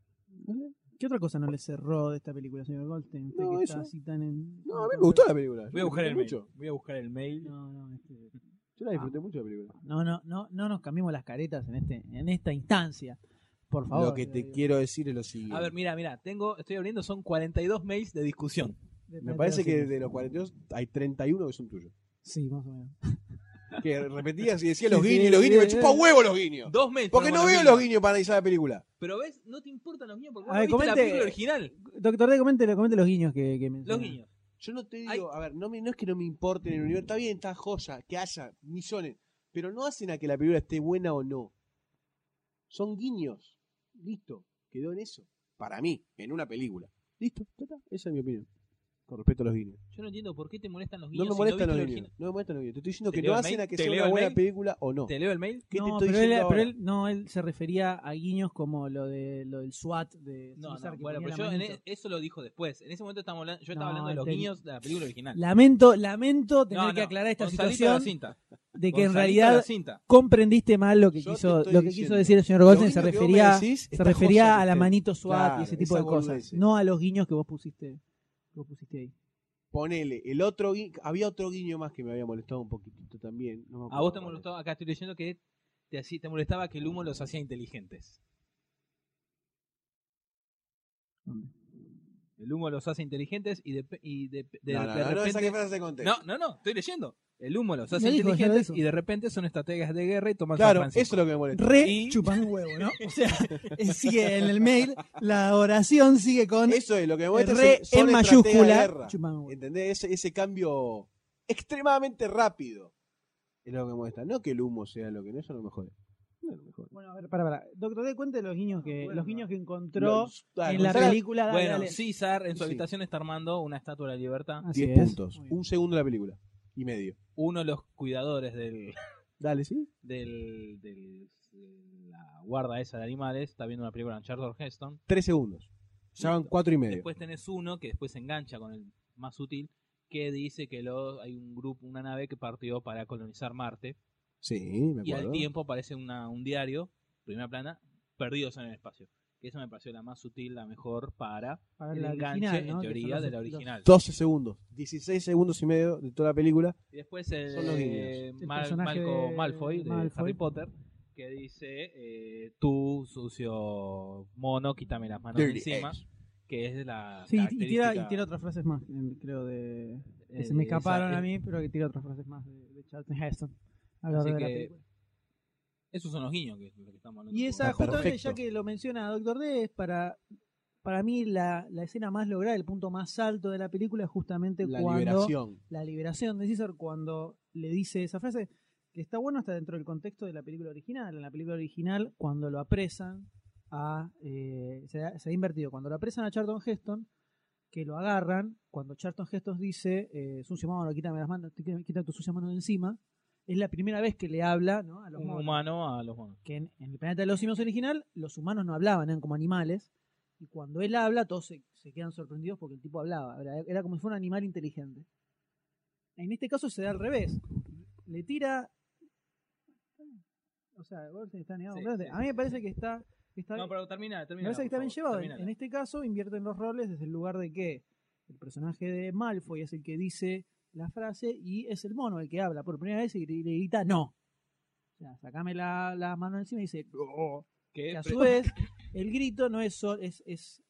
¿Qué otra cosa no le cerró de esta película, señor Goldstein? Usted No, que eso. está así tan en... No, a mí me gustó la película. Voy a buscar el mail. Voy a buscar el mail. No, no, este- Yo la disfruté mucho la película. no, no, no, no nos cambiemos las caretas en este, en esta instancia. Por favor. Lo que te eh, quiero decir es lo siguiente. A ver, mira, mira, tengo, estoy abriendo, son 42 mails de discusión. de- Me parece de- que de los 42 hay 31 que son tuyos. Sí, más o menos. Que repetías y decías los guiños y los guiños. Me chupa huevo los guiños. Dos mails. Porque no veo los guiños para analizar la película. Pero ves, no te importan los guiños porque vos A no viste la comente- película original. Doctor D, comente, comente los guiños que, que Los guiños. Yo no te Hay- digo, a ver, no, me- no es que no me importen el universo. Está bien, está joya, que haya millones. Pero no hacen a que la película esté buena o no. Son guiños. Listo. Quedó en eso. Para mí, en una película. Listo, ya está. Esa es mi opinión. Con respecto a los guiños. Yo no entiendo por qué te molestan los No guiños. me si molestan los guiños. No me molestan los guiños. Te estoy diciendo ¿Te que no hacen a que ¿Te sea una buena mail? película o no. ¿Te leo el mail? ¿Qué te No, estoy pero él, diciendo pero él- no, él se refería a guiños como lo de lo del SWAT de No, César no, que bueno, pero yo en e- eso lo dijo después. En ese momento estamos hablando, yo estaba No, hablando de los te- guiños de la película original. Lamento, lamento tener No, que no, aclarar esta Gonzalito situación de la cinta. de que en Gonzalito realidad cinta. comprendiste mal lo que Yo te quiso lo que quiso decir el señor Goldstein se me refería decís, se refería a la manito SWAT Claro, y ese tipo de cosas, no a los guiños que vos pusiste que vos pusiste ahí. Ponele, el otro gui- había otro guiño más que me había molestado un poquitito también. no me A acuerdo vos te cuál molestó, acá estoy leyendo que te, hacía- te molestaba que el humo los hacía inteligentes. El humo los hace inteligentes y de, y de, de- No, no, de no, no repente... frases de contexto. no, no, no, estoy leyendo. El humo los hace dijo, inteligentes y de repente son estrategas de guerra y toman Claro, eso es lo que me molesta. Re Y- chupan un huevo, ¿no? O sea, eh, sigue en el mail, la oración sigue con Eso es lo que me molesta. re son- son en mayúscula. ¿Entendés? Ese, ese cambio extremadamente rápido es lo que me molesta. No que el humo sea lo que no, eso no me jode. Bueno, a ver, para, para. Doctor D, cuente los guiños que, bueno, los guiños que encontró Los- dale, en la Gonzalo, película. Dale, Bueno, dale. César en su Sí. habitación está armando una estatua de la libertad. Así 10 es. puntos. Un segundo de la película. Y medio. Uno de los cuidadores del, Dale, ¿sí? del, del- de la guarda esa de animales está viendo una película con Charlton Heston. Tres segundos. Ya van cuatro y medio. Después tenés uno que después se engancha con el más útil, que dice que lo, hay un grupo, una nave que partió para colonizar Marte Sí, me y al acuerdo. tiempo aparece una, un diario, primera plana, perdidos en el espacio. Que esa me pareció la más sutil, la mejor para, Para el la enganche, original, ¿no? en teoría, de la original. 12 segundos, 16 segundos y medio de toda la película. Y después el, Son los eh, El Mal- Malco de Malfoy de Malfoy. Harry Potter que dice eh, tú sucio mono quítame las manos de Dirty encima eggs. que es la Sí, y tira, y tira otras frases más, eh, creo, de. que eh, se me esa- escaparon a eh, mí, pero que tira otras frases más de, de Charlton Heston. a lo Así de que película. Esos son los guiños que, que estamos hablando Y esa, justamente, perfecto. ya que lo menciona Doctor D, es para, para mí la, la escena más lograda, el punto más alto de la película es justamente La cuando liberación. la liberación de César cuando le dice esa frase, que está bueno hasta dentro del contexto de la película original. En la película original, cuando lo apresan a... eh, se, ha, se ha invertido. Cuando lo apresan a Charlton Heston, que lo agarran, cuando Charlton Heston dice, eh, sucio mano, quítame las manos, quítame quita tu sucia mano de encima, es la primera vez que le habla ¿no? a los un monos humano a los monos que en, en el planeta de los simios original los humanos no hablaban, eran como animales. Y cuando él habla, todos se, se quedan sorprendidos porque el tipo hablaba. Era, era como si fuera un animal inteligente. En este caso se da al revés. Le tira. O sea, está negado Sí, completamente. sí, A mí me parece que está. que está no pero termina me termina parece que está bien llevado. terminala. en este caso invierten los roles desde el lugar de que el personaje de Malfoy es el que dice la frase y es el mono el que habla por primera vez y le grita no. O sea, sacame la, la mano encima y dice "No". Que Que a su vez, el grito no es, sol- es, es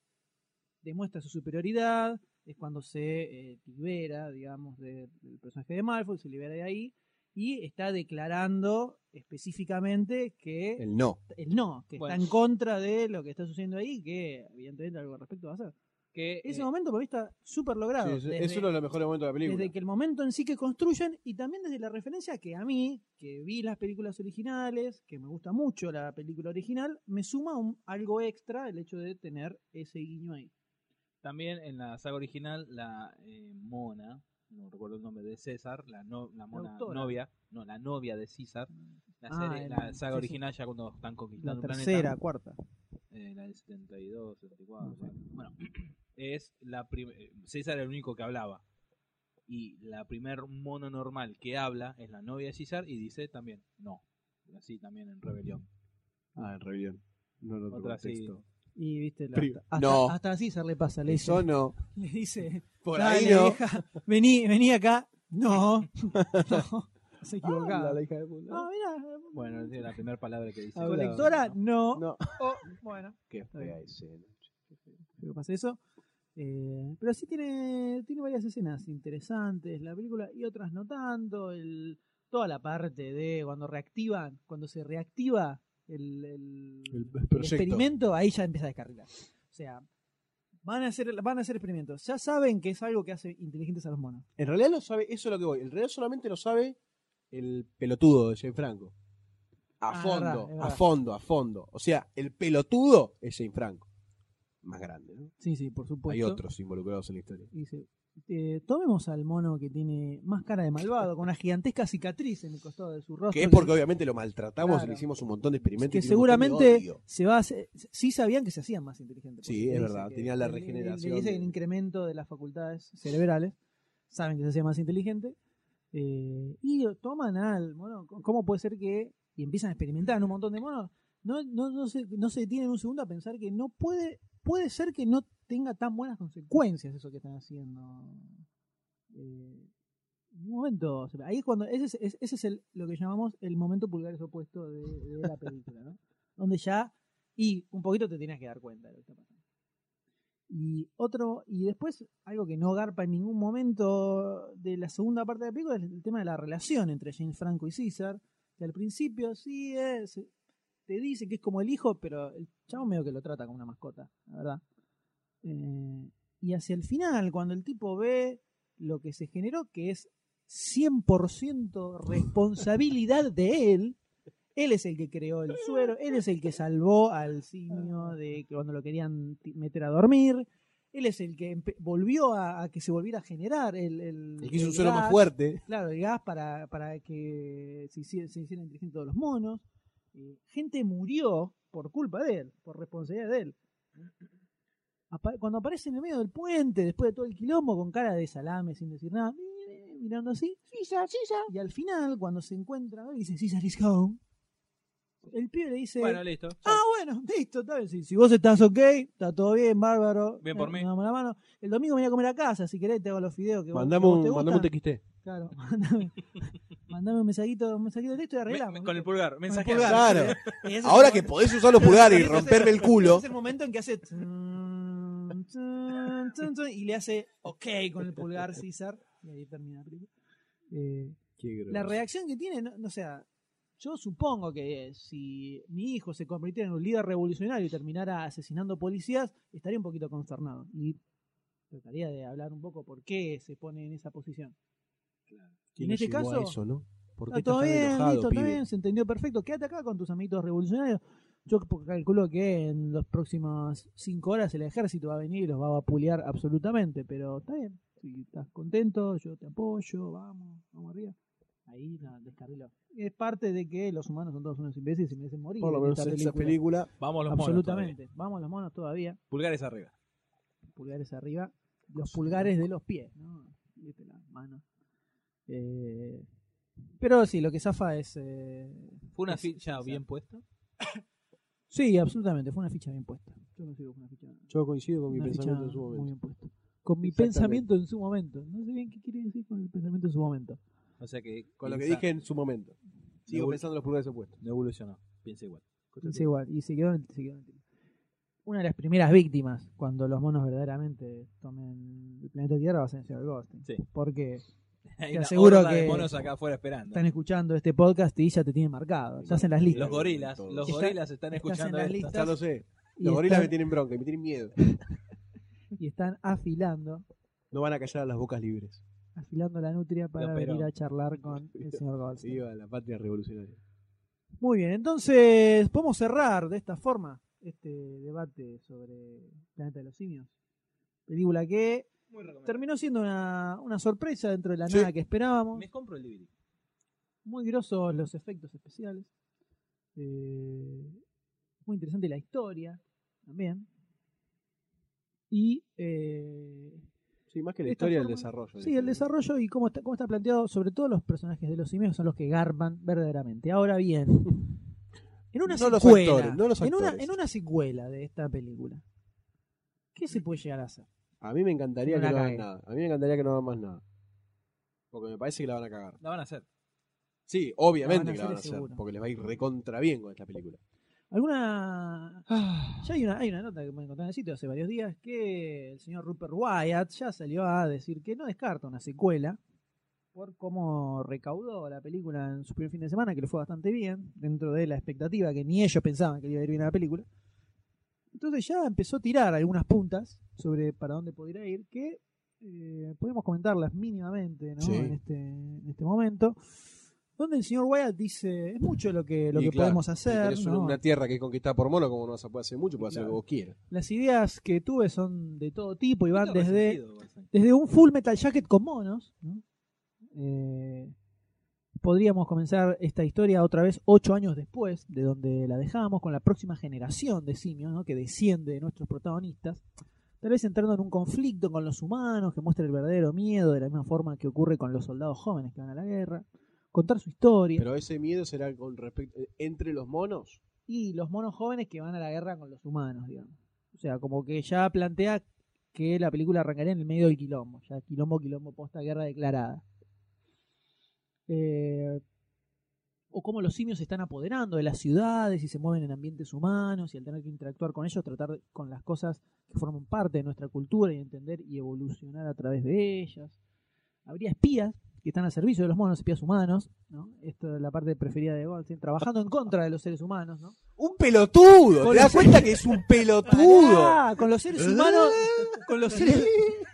demuestra su superioridad, es cuando se eh, libera, digamos, de- del personaje de Malfoy, se libera de ahí y está declarando específicamente que El no. el no, que Bueno. está en contra de lo que está sucediendo ahí, que evidentemente algo al respecto va a hacer. Que Ese eh, momento para mí está súper logrado. Sí, es, desde- es uno de los mejores momentos de la película. desde que el momento en sí que construyen y también desde la referencia que a mí, que vi las películas originales, que me gusta mucho la película original, me suma un, algo extra el hecho de tener ese guiño ahí. también en la saga original la eh, mona no recuerdo el nombre de César la no, la mona novia no la novia de César la, Ah, serie- la saga sí, sí. original ya cuando están La conquistando un tercera, planeta cuarta. eh, la del 72, 74. No sé. Bueno, es la eh, César era el único que hablaba. Y la primer mono normal que habla es la novia de César y dice también no. Así también en rebelión. Ah, en rebelión. No en otro Otra. Y viste, la- hasta, no. hasta a César le pasa, le dice, Eso no. le dice Por "Dale, ahí no. vieja, vení, vení acá. No, no, se equivocaba. Habla, la hija de puta. Ah, mirá, Bueno, es la primera palabra que dice. Colectora, no. No. Oh, bueno, Qué fea escena. que pasa eso. Eh, pero sí tiene, tiene varias escenas interesantes la película y otras no tanto. El, toda la parte de cuando reactivan, cuando se reactiva el, el- El, el el proyecto. experimento, ahí ya empieza a descarrilar. O sea, van a hacer, van a hacer experimentos. Ya saben que es algo que hace inteligentes a los monos. En realidad lo sabe, eso es lo que voy. En realidad solamente lo sabe el pelotudo de Jane Franco. A Ah, fondo, verdad, a fondo, a fondo. O sea, el pelotudo es Jane Franco. Más grande, ¿no? Sí, sí, por supuesto. Hay otros involucrados en la historia. Dice, eh, tomemos al mono que tiene más cara de malvado, con una gigantesca cicatriz en el costado de su rostro. Que es porque obviamente lo maltratamos y le hicimos un montón de experimentos. que y seguramente se va a hacer- sí sabían que se hacían más inteligentes. Sí, es verdad, tenían la regeneración Le dice el incremento de las facultades cerebrales, saben que se hacía más inteligente, eh, y toman al mono. ¿Cómo puede ser que, y empiezan a experimentar en un montón de monos, no, no, no, se, no se detienen un segundo a pensar que no puede, puede ser que no tenga tan buenas consecuencias eso que están haciendo. Eh, un momento, ahí es cuando, ese es, es- ese es el, lo que llamamos el momento pulgares opuesto de, de la película, ¿no? Donde ya, y un poquito te tienes que dar cuenta de lo que está pasando. Y otro, y después, algo que no garpa en ningún momento de la segunda parte de la película es el tema de la relación entre James Franco y César, que al principio sí es, te dice que es como el hijo, pero el chavo medio que lo trata como una mascota, la verdad. Eh, y hacia el final, cuando el tipo ve lo que se generó, que es 100% responsabilidad de él, él es el que creó el suero, él es el que salvó al simio de que cuando lo querían meter a dormir, él es el que volvió a, a que se volviera a generar el, el, El que hizo un el suelo más fuerte. Claro, el gas para, para que se hiciera, se hicieran inteligentes todos los monos. Eh, gente murió por culpa de él, por responsabilidad de él. cuando aparece en el medio del puente, después de todo el quilombo, con cara de salame, sin decir nada, mirando así, César, César. Y al final, cuando se encuentra, dice, César is home. El pibe le dice, Bueno, listo. ah, bueno, listo, está bien. Si, si vos estás ok, está todo bien, bárbaro. Bien por eh, mí. nos damos la mano. El domingo me voy a comer a casa, si querés te hago los fideos que vos- que vos un, te mandame un. TXT. Claro, mandame, mandame un mensajito, un mensajito de texto y arreglamos. me- con el pulgar, Con el mensaje. pulgar. Claro. Y ese es Ahora el que momento- podés usar los pulgares y Ese es romperme el culo. Es el momento en que hace. tun, tun, tun, tun, y le hace ok con el pulgar César. Y ahí termina la película. Eh, la reacción que tiene, no, no, o sea, yo supongo que si mi hijo se convirtiera en un líder revolucionario y terminara asesinando policías, estaría un poquito consternado. Y trataría de hablar un poco por qué se pone en esa posición. ¿Quién en este caso, eso, ¿no? ¿Por Está qué todo bien, enojado, listo, está pibe? bien, se entendió perfecto. Quédate acá con tus amiguitos revolucionarios. Yo calculo que en las próximas cinco horas el ejército va a venir y los va a vapulear absolutamente, pero está bien. Si estás contento, yo te apoyo, vamos, vamos arriba. Ahí no, descarriló. Es parte de que los humanos son todos unos imbéciles y merecen morir. Por lo en menos en esa película. Vamos los monos. Absolutamente. Vamos los monos todavía. todavía. Pulgares arriba. Pulgares arriba. Los pulgares de los pies, ¿no? Viste las manos. Eh, pero sí, lo que zafa es. eh, ¿Fue una es- ficha es- bien puesta? Sí, absolutamente. Fue una ficha bien puesta. Yo una ficha, Yo coincido con mi una pensamiento en su muy momento. bien puesta. Con mi Exactamente. pensamiento en su momento. No sé bien qué quiere decir con el pensamiento en su momento. O sea que. Con lo que piensa- dije en su momento. Sigo Nebul- pensando en los pulgares opuestos. No evolucionó. Piensa igual. Piensa igual. Y se quedó, en- se quedó en el tiro. Una de las primeras víctimas cuando los monos verdaderamente tomen el planeta Tierra va a ser el señor Ghosting. Sí. Porque Hay te una aseguro que monos acá afuera esperando. están escuchando este podcast y ya te tienen marcado. Estás en las listas. Los gorilas. Todos. Los gorilas están escuchando las esto. listas. Ya lo sé. Los gorilas están- me tienen bronca y me tienen miedo. y están afilando No van a callar a las bocas libres. afilando la nutria para pero- venir a charlar con el señor Goldstein. Viva la patria revolucionaria. Muy bien, entonces podemos cerrar de esta forma este debate sobre Planeta de los Simios. Película que terminó siendo una, una sorpresa dentro de la Sí. nada que esperábamos. Me compro el DVD. Muy grosos los efectos especiales. Eh, muy interesante la historia también. Y eh, Sí, más que la esta historia, el forma- desarrollo. Sí, el desarrollo y cómo está, cómo está planteado, sobre todo los personajes de los simios son los que garban verdaderamente. Ahora bien, en una No los secuela, actores, no los en, una, actores. en una secuela de esta película, ¿qué se puede llegar a hacer? A mí me encantaría No que no hagan nada. A mí me encantaría que no hagan más nada. Porque me parece que la van a cagar. La van a hacer. Sí, La obviamente van a que la van a hacer, hacer. seguro. Porque les va a ir recontra bien con esta película. ¿Alguna.? Ya hay una, hay una nota que me encontré en el sitio hace varios días que el señor Rupert Wyatt ya salió a decir que no descarta una secuela por cómo recaudó la película en su primer fin de semana, que le fue bastante bien, dentro de la expectativa que ni ellos pensaban que le iba a ir bien a la película. Entonces ya empezó a tirar algunas puntas sobre para dónde podría ir, que eh, podemos comentarlas mínimamente ¿no? Sí. en, este, en este momento. Donde el señor Wyatt dice, es mucho lo que, lo Y que claro, podemos hacer. tenés una, ¿no? una tierra que es conquistada por mono, como no a poder hacer mucho, puedes hacer lo que Claro. vos quieras. Las ideas que tuve son de todo tipo y van desde, desde un full metal jacket con monos. ¿no? Eh, podríamos comenzar esta historia otra vez ocho años después de donde la dejamos, con la próxima generación de simios ¿no? que desciende de nuestros protagonistas. Tal vez entrando en un conflicto con los humanos que muestra el verdadero miedo, de la misma forma que ocurre con los soldados jóvenes que van a la guerra. Contar su historia. Pero ese miedo será con respecto eh, entre los monos. y los monos jóvenes que van a la guerra con los humanos, digamos. O sea, como que ya plantea que la película arrancaría en el medio del quilombo, ya quilombo, quilombo, posta guerra declarada. Eh, o cómo los simios se están apoderando de las ciudades y se mueven en ambientes humanos y al tener que interactuar con ellos, tratar con las cosas que forman parte de nuestra cultura y entender y evolucionar a través de ellas. Habría espías que están al servicio de los monos, espías humanos, ¿no? Esto es la parte preferida de Goldstein, trabajando en contra de los seres humanos, ¿no? ¡Un pelotudo! Con ¿Te das cuenta que es un pelotudo? Pará, con los seres humanos, con los seres,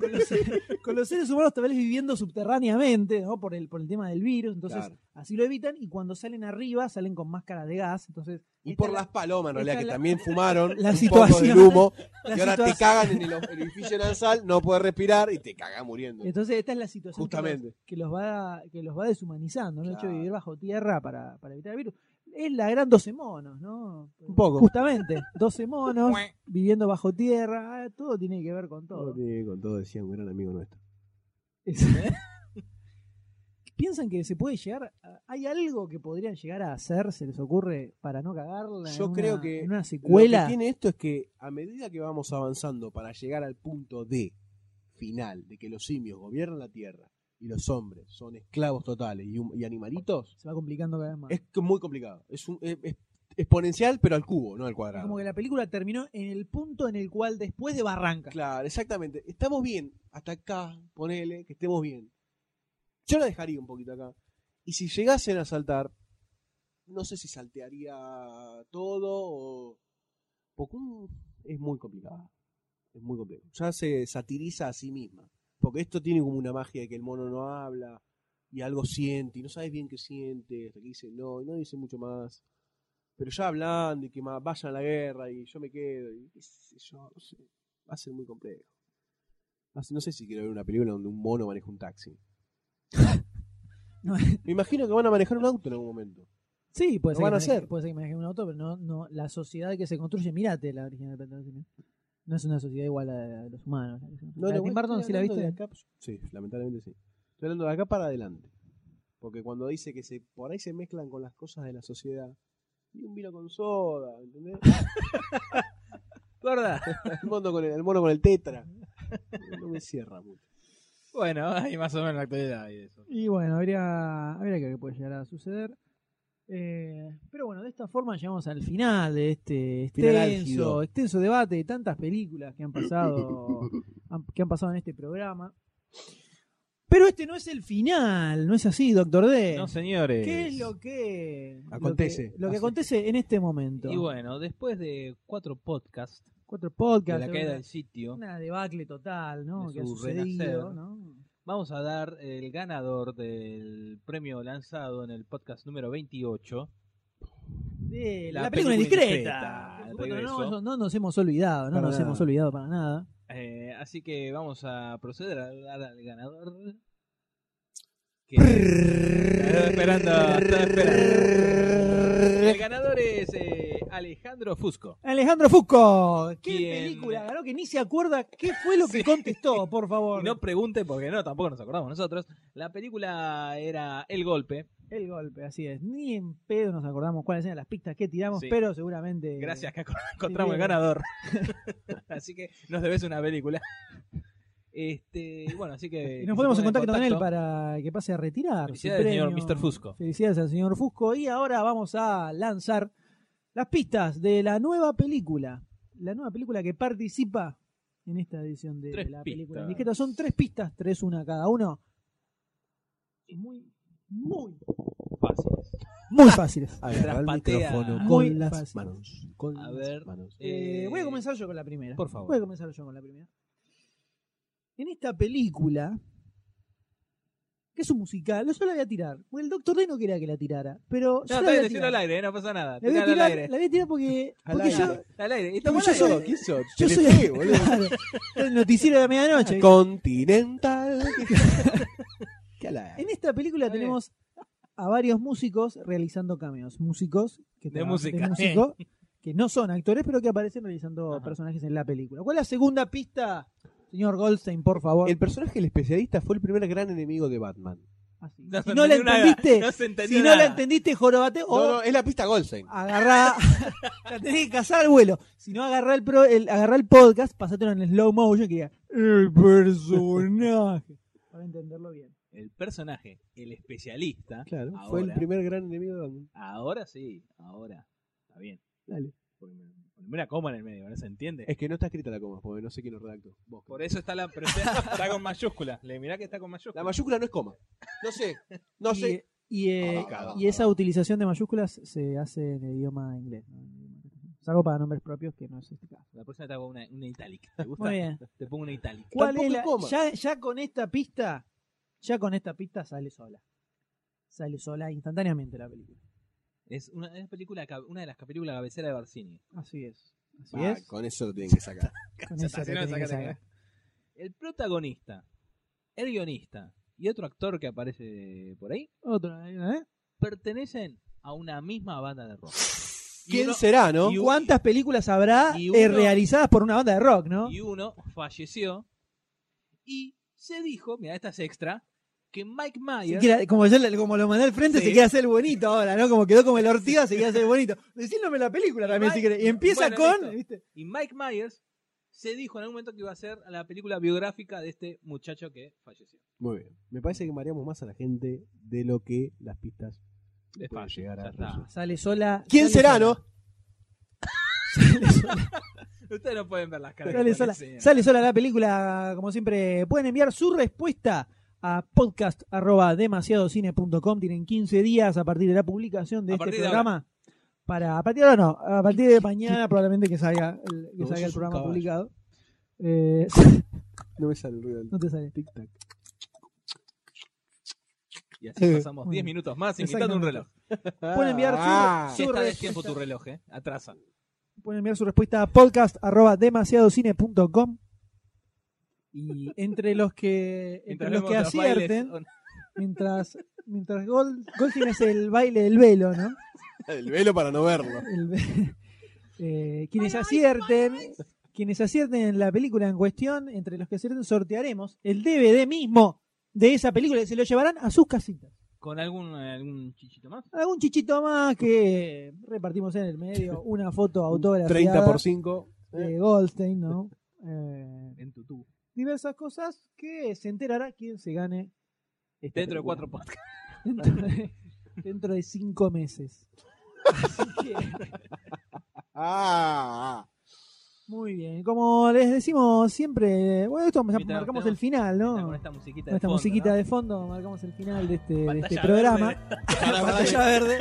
con los, seres- con los seres humanos tal vez viviendo subterráneamente, ¿no? Por el, por el tema del virus, entonces Claro. así lo evitan y cuando salen arriba salen con máscara de gas, entonces Y por la- las palomas, en realidad, que la- también fumaron la un situación- poco del humo. la y ahora te cagan en el, el orificio nasal, no puedes respirar y te cagas muriendo. Entonces esta es la situación que los- Justamente. Que, los, va que los va deshumanizando, ¿no? El hecho de Claro. vivir bajo tierra para, para evitar el virus. Es la gran 12 monos, ¿no? Un poco. Justamente, 12 monos viviendo bajo tierra, ah, todo tiene que ver con todo. Todo tiene que ver con todo, decía un gran amigo nuestro. Es- ¿Piensan que se puede llegar? a- ¿Hay algo que podrían llegar a hacer, se les ocurre, para no cagarla? en Yo una- creo que en una Lo secuela. que tiene esto es que a medida que vamos avanzando para llegar al punto de final, de que los simios gobiernan la Tierra y los hombres son esclavos totales y, animalitos, Se va complicando cada vez más. es que muy complicado. Es, un, es- es exponencial, pero al cubo, no al Es cuadrado. como que la película terminó en el punto en el cual después de Barranca. Claro, exactamente. Estamos bien. Hasta acá, ponele, que estemos bien. Yo la dejaría un poquito acá. Y si llegasen a saltar, no sé si saltearía todo o... Porque un- es muy complicado. Es muy complejo. Ya se satiriza a sí misma. Porque esto tiene como una magia de que el mono no habla y algo siente y no sabes bien qué siente. Hasta que dice no y no dice mucho más. Pero ya hablando y que vayan a la guerra y yo me quedo y qué sé yo, no sé. Va a ser muy complejo. No sé si quiero ver una película donde un mono maneja un taxi. No, Me imagino que van a manejar un auto en algún momento. Sí, puede ser, van que a maneje- hacer. puede ser que maneje un auto, pero no, no la sociedad que se construye. Mirate la original de. No es una sociedad igual a la de los humanos. No, la de Tim Burton, ¿sí la viste? de acá, pues, sí, lamentablemente sí. Estoy hablando de acá para adelante. Porque cuando dice que se por ahí se mezclan con las cosas de la sociedad. Y un vino con soda, ¿entendés? ¿Verdad? el, mono con el, el mono con el tetra. No me cierra mucho. Bueno, hay más o menos la actualidad y eso. Y bueno, habría, habría que ver qué puede llegar a suceder. Eh, pero bueno, de esta forma llegamos al final de este extenso, extenso debate de tantas películas que han pasado, que han pasado en este programa. Pero este no es el final, no es así, Doctor D. No, señores. ¿Qué es lo que Acontece. Lo que, lo que Así. acontece en este momento. Y bueno, después de cuatro podcasts, Cuatro de podcasts, la caída una, del sitio, una debacle total, ¿no? de Que ha su sucedido, renacer. ¿no? Vamos a dar el ganador del premio lanzado en el podcast número 28. De La la, película indiscreta. regreso. no, no nos hemos olvidado, no Para nos nada. hemos olvidado para nada. Eh, así que vamos a proceder a dar al ganador. Que... Esperando, esperando. El ganador es eh, Alejandro Fusco. Alejandro Fusco, ¿qué película ganó que ni se acuerda qué fue lo que contestó, por favor? Y no pregunte porque no, tampoco nos acordamos nosotros. La película era El Golpe. El golpe, así es. Ni en pedo nos acordamos cuáles eran las pistas que tiramos, Sí. pero seguramente. Gracias que encontramos el bien. ganador. así que nos debes una película. Este, bueno, así que. Y nos ponemos en contacto con él para que pase a retirar. su Felicidades, señor premio. Mr. Fusco. Felicidades al señor Fusco. Y ahora vamos a lanzar las pistas de la nueva película. La nueva película que participa en esta edición de Tres la película pistas. indiscreta. Son tres pistas, tres una cada uno. Y Muy, muy, Fáciles. muy fáciles. Agarra el micrófono Muy con las fácil. manos. Con A las ver, manos. Eh, Eh, voy a comenzar yo con la primera. por favor. Voy a comenzar yo con la primera. En esta película, que es un musical, yo la voy a tirar. Porque el Doctor D no quería que la tirara. Pero No, yo la voy bien, a decirlo tirar. al aire, eh, no pasa nada. La voy, a al tirar, aire. la voy a tirar porque, Al porque yo, aire. Al aire. porque Estamos yo al aire. soy, yo soy boludo. el noticiero de medianoche. Continental. En esta película tenemos a varios músicos realizando cameos. Músicos que De música, músico, que no son actores, pero que aparecen realizando Ajá. personajes en la película. ¿Cuál es la segunda pista? Señor Goldstein, por favor. El personaje del especialista fue el primer gran enemigo de Batman. Así. No si se no la nada. entendiste, No si no la entendiste, jorobate o No, no, es la pista Goldstein. agarrá, la tenés que cazar al vuelo. Si no, agarrá el, pro- el, agarrá el podcast, pasátelo en slow motion que diga el personaje. Para entenderlo bien. El personaje, el especialista. Claro, ahora, fue el primer gran enemigo de Batman. Ahora sí, ahora. Está bien. Dale. Una coma en el medio, ¿no se entiende? Es que no está escrita la coma, porque no sé quién lo redactó. Vos. Por eso está la pero está, está con mayúscula. Le mirá que está con mayúscula. La mayúscula no es coma. No sé. No y, sé. Y, eh, Ah. y esa utilización de mayúsculas se hace en el idioma inglés. ¿no? Salvo para nombres propios, que no es este caso. La próxima te hago una, una italic. ¿Te gusta? Muy bien. Te pongo una italic. ¿Cuál Tampoco es la- es coma. ya, ya con esta pista, ya con esta pista sale sola. Sale sola instantáneamente la película. Es una, es película, una de las películas cabecera de Barcini. Así es. Así Ah, es. Con eso lo tienen que sacar. Con eso que. El protagonista, el guionista y otro actor que aparece por ahí Otro, ¿eh? pertenecen a una misma banda de rock. ¿Quién uno- será, no? y ¿Cuántas películas habrá eh, uno- realizadas por una banda de rock, no? Y uno falleció y se dijo, mira, esta es extra, que Mike Myers... como, yo, como lo mandé al frente, Sí. se quiere hacer el bonito ahora, ¿no? Como quedó como el Ortiga, se quiere hacer el bonito. Decíndome la película también, si querés. Y empieza Bueno, con. Y Mike Myers se dijo en algún momento que iba a ser la película biográfica de este muchacho que falleció. Muy bien. Me parece que mareamos más a la gente de lo que las pistas Es pueden llegar a está. Sale sola. ¿Quién sale será, sola. no? Ustedes no pueden ver las caras. Sola, sale sola la película, como siempre. Pueden enviar su respuesta a podcast.demasiadocine.com. Tienen 15 días a partir de la publicación de A este de programa. Para, a partir de ahora no, a partir de mañana probablemente que salga el, que salga el programa publicado. Eh, No me sale el ruido no te sale. tic-tac. Y así pasamos Muy 10 bien. minutos más imitando un reloj. Pueden enviar su- Ah. su, vez respuesta- tiempo tu reloj, ¿eh? Atrasa. pueden enviar su respuesta a podcast.demasiadocine.com y entre los que entre los que bailes, acierten on- mientras mientras Gold, Goldstein es el baile del velo no El velo para no verlo. El eh, quienes acierten quienes acierten en la película en cuestión entre los que acierten sortearemos el DVD mismo de esa película y se lo llevarán a sus casitas ¿Con algún, algún chichito más? algún chichito más que repartimos en el medio una foto autografiada 30 por 5. de Goldstein no Eh, En tutú. Diversas cosas que se enterará quien se gane esta Dentro de cuatro podcasts. dentro de, dentro de cinco meses Así que, Ah, muy bien como les decimos siempre bueno esto Mientras marcamos tenemos- el final Con no esta musiquita con de esta fondo, musiquita ¿no? de fondo marcamos el final de este, de este programa verde. pantalla verde.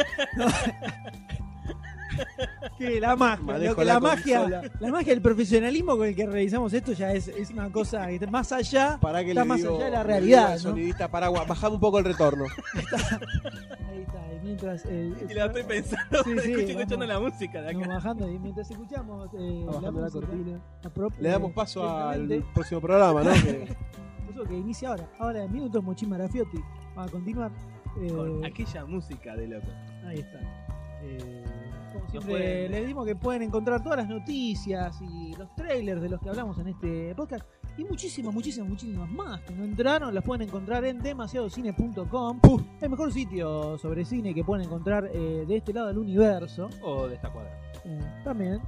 Que la magia Manejo lo que la la magia la magia del profesionalismo con el que realizamos esto ya es, es una cosa que está más allá para que está le más digo, allá de la realidad ¿no? sonidista paraguas, bajame un poco el retorno. Ahí está, y mientras. eh, Y la estoy pensando, Sí, sí, estoy vamos. escuchando la música de no, acá. bajando, y mientras escuchamos eh, la cortina. prop- Le damos eh, paso al próximo programa, ¿no? Que- Eso que inicia ahora. Ahora en minutos Mochín Marafiotti. Va a continuar. eh, Con aquella música de loco. ahí está. Eh, como siempre, pueden- les dimos que pueden encontrar todas las noticias y los trailers de los que hablamos en este podcast. Y muchísimas, muchísimas, muchísimas más que no entraron, las pueden encontrar en demasiadocine.com. El mejor sitio sobre cine que pueden encontrar eh, de este lado del universo. O de esta cuadra. Eh, también,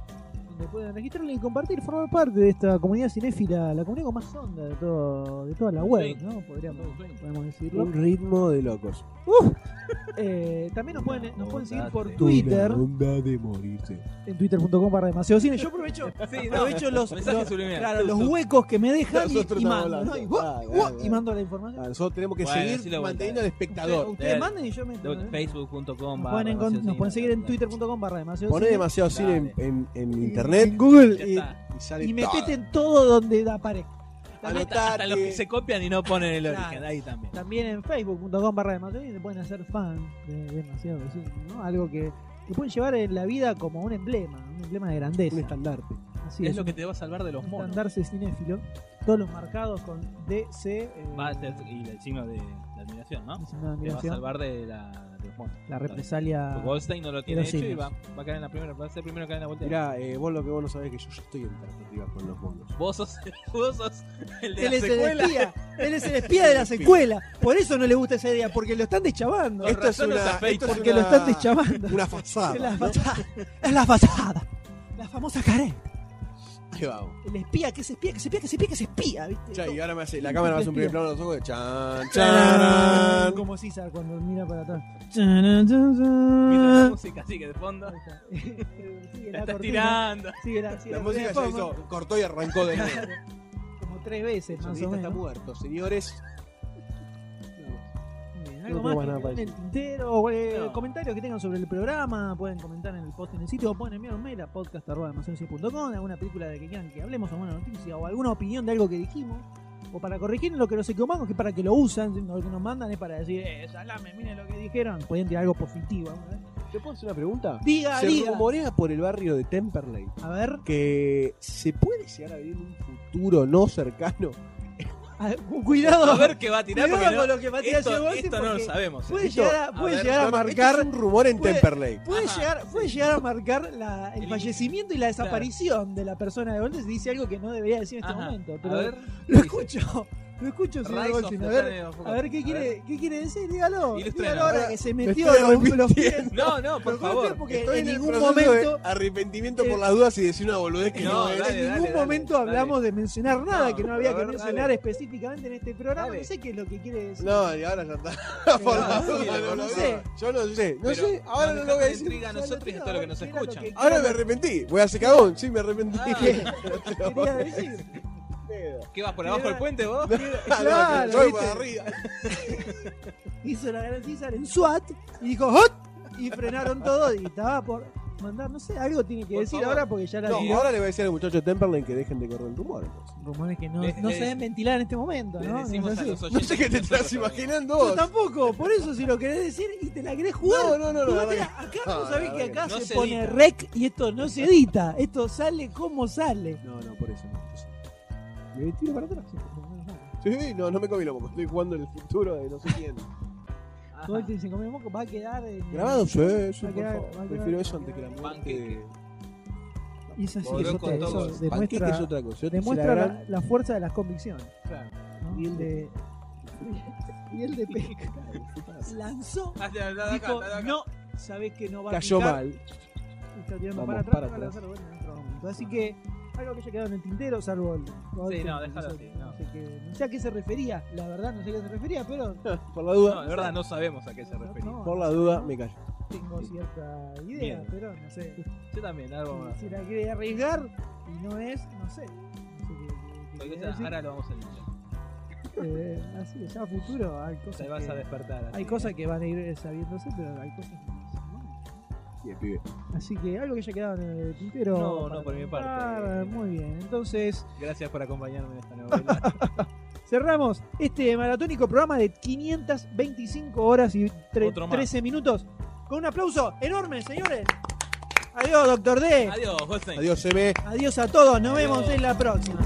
donde pueden registrarle y compartir, formar parte de esta comunidad cinéfila, la comunidad con más onda de, todo, de toda la web, ¿no? Podríamos, podemos decirlo. Un ritmo de locos. Eh, también nos pueden, nos pueden seguir por Twitter, Una onda de morirse. en twitter.com para demasiado cine. Yo aprovecho, Sí, no, aprovecho los, los- subliminales. claro, los huecos que me dejan y, mando, hablando. ¿no? Y, ¡guau! Ah, ¡guau! y mando la información. Ah, nosotros tenemos que Bueno, seguir manteniendo al espectador. Ustedes Eh, manden y yo me ¿eh? Facebook.com. Nos pueden, encon- nos pueden seguir en twitter.com barra demasiado Poné cine. demasiado cine en, en- en en internet Google Ya y, y sale y me todo. peten todo donde aparezca. También, Hasta, hasta los que se copian y no ponen el Claro. origen. Ahí también. también en facebook.com barra demasiado se pueden hacer fans de demasiado cine, ¿no? Algo que, que pueden llevar en la vida como un emblema, un emblema de grandeza. Un estandarte. Así Es es, lo un que te va a salvar de los monos. estandarse cinéfilo. Todos los marcados con DC. eh, Va a ser- y el signo de, de admiración, ¿no? el signo de Te va a admiración, salvar de, la, monos. la represalia. Porque Goldstein no lo tiene hecho y va, va a caer en la primera, va a ser primero que caer en la vuelta. Mirá, eh, vos lo que vos no sabés es que yo ya estoy en perspectiva con los monos. Vos sos, vos sos el de Él la es el secuela. espía, él es el espía de la secuela. Por eso no le gusta esa idea, porque lo están deschavando. Esto es una, esto es Porque una- lo están deschavando. Una fachada. Es la ¿no? fachada. Es la fachada. La famosa careta. Ahí vamos. El espía que se espía, que se espía, que se espía, que se espía, ¿viste? Ya, y ahora me hace, la cámara me hace un primer plano de los ojos de chan, chan. Como César cuando mira para atrás. Tarán, tarán, Mientras la música sigue de fondo. Sigue La la estás tirando. Sigue la, sigue La la música fondo. hizo, cortó y arrancó de nuevo. Como tres veces El más o sonidista está menos. muerto, señores. ¿Algo más que en el tintero? O, eh, No. comentarios que tengan sobre el programa, pueden comentar en el post en el sitio o pueden enviar un mail a podcast.com alguna película de que quieran que hablemos, alguna noticia o alguna opinión de algo que dijimos. O para corregir lo que nos equivocamos, que para que lo usan, lo que nos mandan es para decir, eh, salame, miren lo que dijeron. Pueden tirar algo positivo. vez. ¿Te puedo hacer una pregunta? Diga, Se diga. rumorea por el barrio de Temperley A ver, que se puede llegar a vivir un futuro no cercano cuidado. A ver qué va a tirar. Cuidado no- con lo que va a tirar esto, esto no lo sabemos. ¿eh? Puede Esto- llegar a, a puede ver, llegar a no, esto marcar. es un rumor en puede- Temperley. Puede Ajá. llegar, puede llegar a marcar la- el El- fallecimiento y la desaparición de la persona de Golden si dice algo que no debería decir en este Ajá. momento. A Pero ver, lo escucho, lo escucho, señor Goldstein. A ver, a ver qué quiere, qué quiere decir, dígalo. Dígalo ahora que se Me metió los, los pies. No, no, por favor. porque Estoy en ningún momento arrepentimiento Eh, por las dudas y decir una boludez que no, No, es. dale, en ningún dale, momento dale. hablamos de mencionar nada No, que no había que ver, mencionar dale. específicamente en este programa. Dale. No sé qué es lo que quiere decir. No, y ahora ya está. por no, las dudas, no no lo sé. Yo no sé, no sé. Ahora no lo voy a decir. intriga a nosotros y a todos los que nos ¿Qué era lo escuchan. Ahora me arrepentí. Voy a hacer cagón. Sí, me arrepentí. Ah. quería decir. ¿Qué vas por abajo del puente vos? Claro, voy por arriba. hizo la gran César en SWAT y dijo ¡Hot! y frenaron todo y estaba por mandar, no sé, algo tiene que Por decir favor. ahora porque ya la No, tiró. ahora le voy a decir a los muchachos de Temperley que dejen de correr el rumor. entonces. Rumores que no, Le- no le- se deben ventilar en este momento, ¿no? No es así. No sé qué te estás imaginando Yo vos. tampoco, por eso si lo querés decir y te la querés jugar. No, no, no, la verdad acá vos no, sabés la que verdad acá no se, se pone edita. rec y esto no se edita. Esto sale como sale. No, no, por eso. no, yo. Me tiro para atrás. Sí, no, no me comí lo moco. Estoy jugando en el futuro de no sé quién. Todo el tiempo como moco va a quedar en- Grabado, sí, sí, por quedar- favor. Prefiero eso antes que la muerte. Y eso sí, Volvió eso, con te- todos eso demuestra, es otra cosa. Demuestra la la, la fuerza de las convicciones. Claro. ¿no? Y el de. Y el de Peca lanzó, Ah, dijo, no, sabés que no va a Cayó picar", mal. y está tirando Vamos para atrás, para atrás. lanzar bueno en otro momento. Así que, algo que haya quedado en el tintero, salvo el. Sí, no, déjalo así, no. sé, qué- no sé a qué se refería, la verdad, no sé a qué se refería, pero Por la No, duda. de verdad no sabemos a qué se refería. No, Por la duda, me callo. tengo cierta idea, Bien. pero no sé. Yo también, algo más. Si la quiere arriesgar y no es, no sé. No qué- qué- cosa. Ahora lo vamos a limpiar. Eh, así es, ya a futuro hay cosas. Te vas que, a despertar. así hay que- cosas que van a ir sabiéndose, pero hay cosas que no. Pibe. Así que algo que haya quedado en el tintero. No, no, por mi parte. Muy bien, entonces Gracias por acompañarme en esta novela. cerramos este maratónico programa de 525 horas y tre- Otro más. 13 minutos con un aplauso enorme, señores. Adiós, doctor D. Adiós, Goldstein. Adiós, M. Adiós a todos. Nos Adiós. vemos en la próxima.